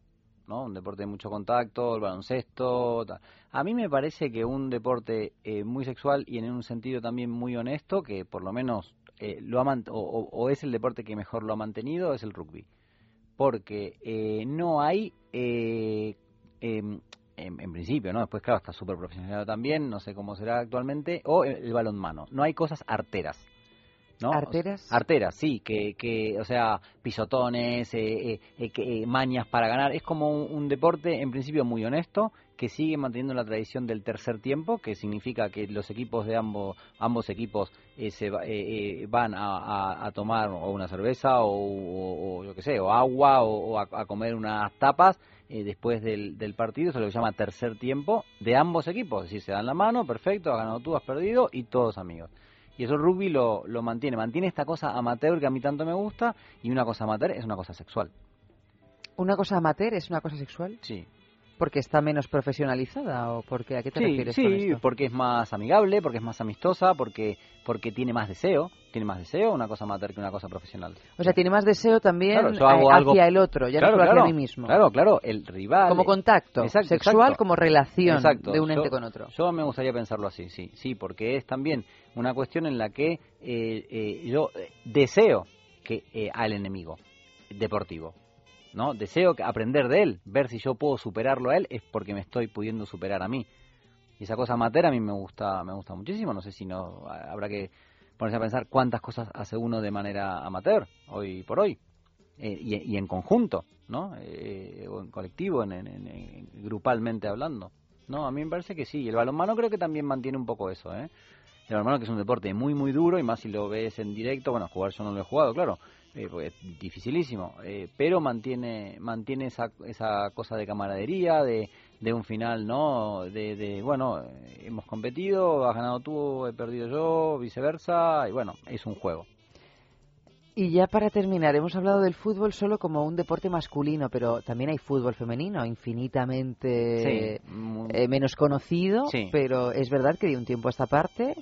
¿no? Un deporte de mucho contacto, el baloncesto. tal. A mí me parece que un deporte eh, muy sexual y en un sentido también muy honesto, que por lo menos eh, lo ha o, o- o es el deporte que mejor lo ha mantenido, es el rugby. Porque eh, no hay, eh, em, en, en principio, ¿no? Después, claro, está súper profesionalizado también, no sé cómo será actualmente, o el, el balonmano. No hay cosas arteras. ¿no? ¿Arteras? Arteras, sí, que, que o sea, pisotones, eh, eh, eh, que, eh, mañas para ganar. Es como un, un deporte, en principio, muy honesto, que sigue manteniendo la tradición del tercer tiempo, que significa que los equipos de ambos, ambos equipos eh, se eh, eh, van a, a- a tomar o una cerveza o, o- o yo qué sé, o agua o, o a, a comer unas tapas eh, después del, del partido, eso es lo que se llama tercer tiempo de ambos equipos, es decir, se dan la mano, perfecto, has ganado tú, has perdido y todos amigos. Y eso rugby lo, lo mantiene, mantiene esta cosa amateur que a mí tanto me gusta y una cosa amateur es una cosa sexual. ¿Una cosa amateur es una cosa sexual? Sí. ¿Porque está menos profesionalizada o porque a qué te Sí, refieres sí, con esto? porque es más amigable, porque es más amistosa, porque porque tiene más deseo, tiene más deseo una cosa amateur que una cosa profesional. O sea, tiene más deseo también Claro, yo hago eh, algo- hacia el otro, ya Claro, no solo claro, hacia mí mismo. Claro, claro, el rival. Como contacto Exacto, sexual, exacto. como relación Exacto, de un ente yo- con otro. Yo me gustaría pensarlo así, sí, sí, porque es también una cuestión en la que eh, eh, yo eh, deseo que eh, al enemigo deportivo. ¿No? Deseo aprender de él, ver si yo puedo superarlo a él, es porque me estoy pudiendo superar a mí. Y esa cosa amateur a mí me gusta, me gusta muchísimo. No sé si no habrá que ponerse a pensar cuántas cosas hace uno de manera amateur hoy por hoy. Eh, y, en conjunto, ¿no? Eh, o en colectivo, en, en- en- en- grupalmente hablando. No, a mí me parece que sí. El balonmano creo que también mantiene un poco eso, ¿eh? El balonmano que es un deporte muy, muy duro y más si lo ves en directo. Bueno, jugar yo no lo he jugado, claro. Eh, porque es dificilísimo. eh, pero mantiene mantiene esa, esa cosa de camaradería, de, de un final, ¿no? De, de bueno, eh, hemos competido, has ganado tú, he perdido yo, viceversa. Y bueno, es un juego. Y ya para terminar, hemos hablado del fútbol solo como un deporte masculino, pero también hay fútbol femenino, infinitamente Sí, eh, menos conocido, Sí. pero es verdad que de un tiempo a esta parte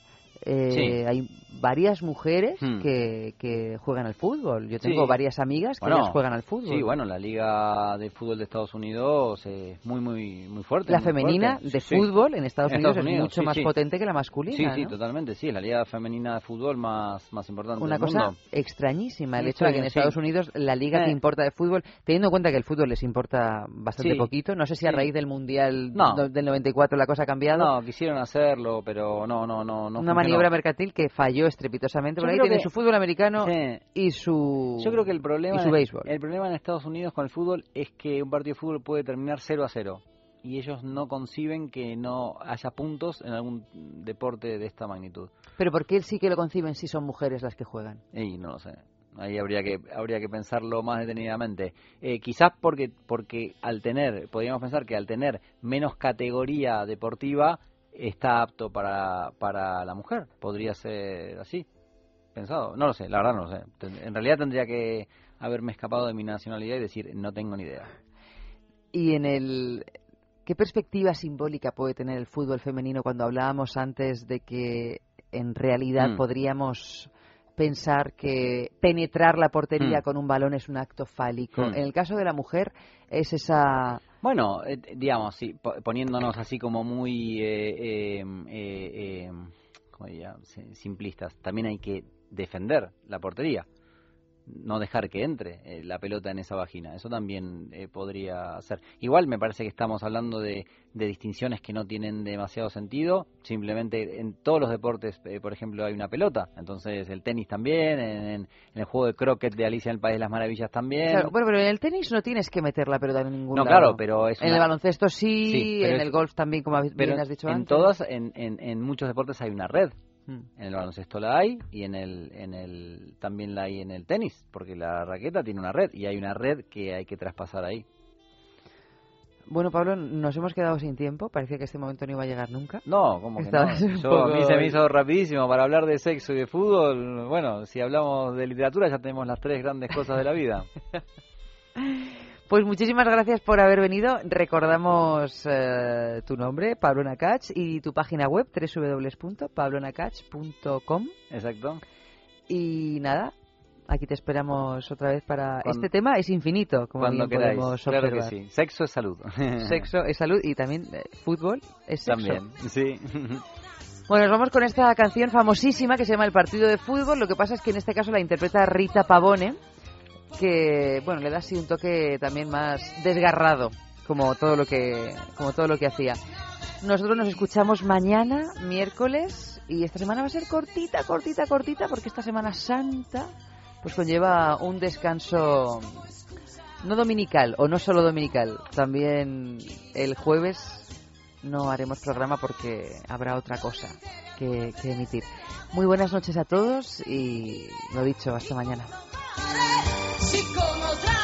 eh, Sí. hay varias mujeres Hmm. que, que juegan al fútbol. Yo tengo Sí. varias amigas que Bueno, ellas juegan al fútbol. Sí, bueno, la liga de fútbol de Estados Unidos es muy, muy, muy fuerte. La muy femenina fuerte. de Sí. fútbol en Estados Unidos es mucho más potente que la masculina, Sí, sí, ¿no? totalmente, sí, la liga femenina de fútbol más, más importante Una del cosa mundo. extrañísima, el hecho de que en Estados. Unidos la liga que Eh. importa de fútbol, teniendo en cuenta que el fútbol les importa bastante poquito, no sé si a raíz del Mundial No. del 94 la cosa ha cambiado. No, quisieron hacerlo, pero no, no, no. no Una. Maniobra mercantil que falló estrepitosamente, Yo porque ahí tiene que- su fútbol americano Sí. y su Yo creo que el problema, y su béisbol. el problema en Estados Unidos con el fútbol es que un partido de fútbol puede terminar 0 a 0 y ellos no conciben que no haya puntos en algún deporte de esta magnitud. Pero ¿por qué sí que lo conciben si son mujeres las que juegan? Y no lo sé. Ahí habría que habría que pensarlo más detenidamente. Eh, quizás porque porque al tener, podríamos pensar que al tener menos categoría deportiva está apto para, para la mujer. Podría ser así. Pensado. No lo sé, la verdad no lo sé. En realidad tendría que haberme escapado de mi nacionalidad y decir, no tengo ni idea. Y en el ¿qué perspectiva simbólica puede tener el fútbol femenino cuando hablábamos antes de que en realidad Mm. podríamos pensar que penetrar la portería Mm. con un balón es un acto fálico? Mm. En el caso de la mujer es esa Bueno, eh, digamos, sí, po- poniéndonos así como muy, eh, eh, eh, eh, ¿cómo diría? Si- simplistas, también hay que defender la portería, no dejar que entre eh, la pelota en esa vagina, eso también eh, podría ser. Igual me parece que estamos hablando de, de distinciones que no tienen demasiado sentido, simplemente en todos los deportes, eh, por ejemplo, hay una pelota, entonces el tenis también, en, en- el juego de croquet de Alicia en el País de las Maravillas también. Claro, bueno, pero en el tenis no tienes que meter la pelota en ningún No, lado. claro, pero es En el baloncesto sí, en es- el golf también, como bien has dicho en antes. todas, en, en, en muchos deportes hay una red. Mm. En el baloncesto la hay y en el, en el también la hay en el tenis, porque la raqueta tiene una red y hay una red que hay que traspasar ahí. Bueno, Pablo, nos hemos quedado sin tiempo. Parecía que este momento no iba a llegar nunca. No, como que no. Yo, a mí se me hizo rapidísimo para hablar de sexo y de fútbol. Bueno, si hablamos de literatura ya tenemos las tres grandes cosas de la vida. <laughs> Pues muchísimas gracias por haber venido. Recordamos eh, tu nombre, Pablo Nakach, y tu página web, www.pablonacach.com. Exacto. Y nada, aquí te esperamos otra vez para... Cuando- Este tema es infinito, como Cuando bien queráis. podemos Claro que sí. Sexo es salud. Sexo es salud y también eh, fútbol es sexo. También, sí. Bueno, nos vamos con esta canción famosísima que se llama El Partido de Fútbol. Lo que pasa es que en este caso la interpreta Rita Pavone, que bueno, le da así un toque también más desgarrado, como todo lo que, como todo lo que hacía. Nosotros nos escuchamos mañana, miércoles, y esta semana va a ser cortita, cortita, cortita, porque esta Semana Santa pues conlleva un descanso no dominical, o no solo dominical, también el jueves no haremos programa porque habrá otra cosa que, que emitir. Muy buenas noches a todos y lo dicho, hasta mañana. Con otra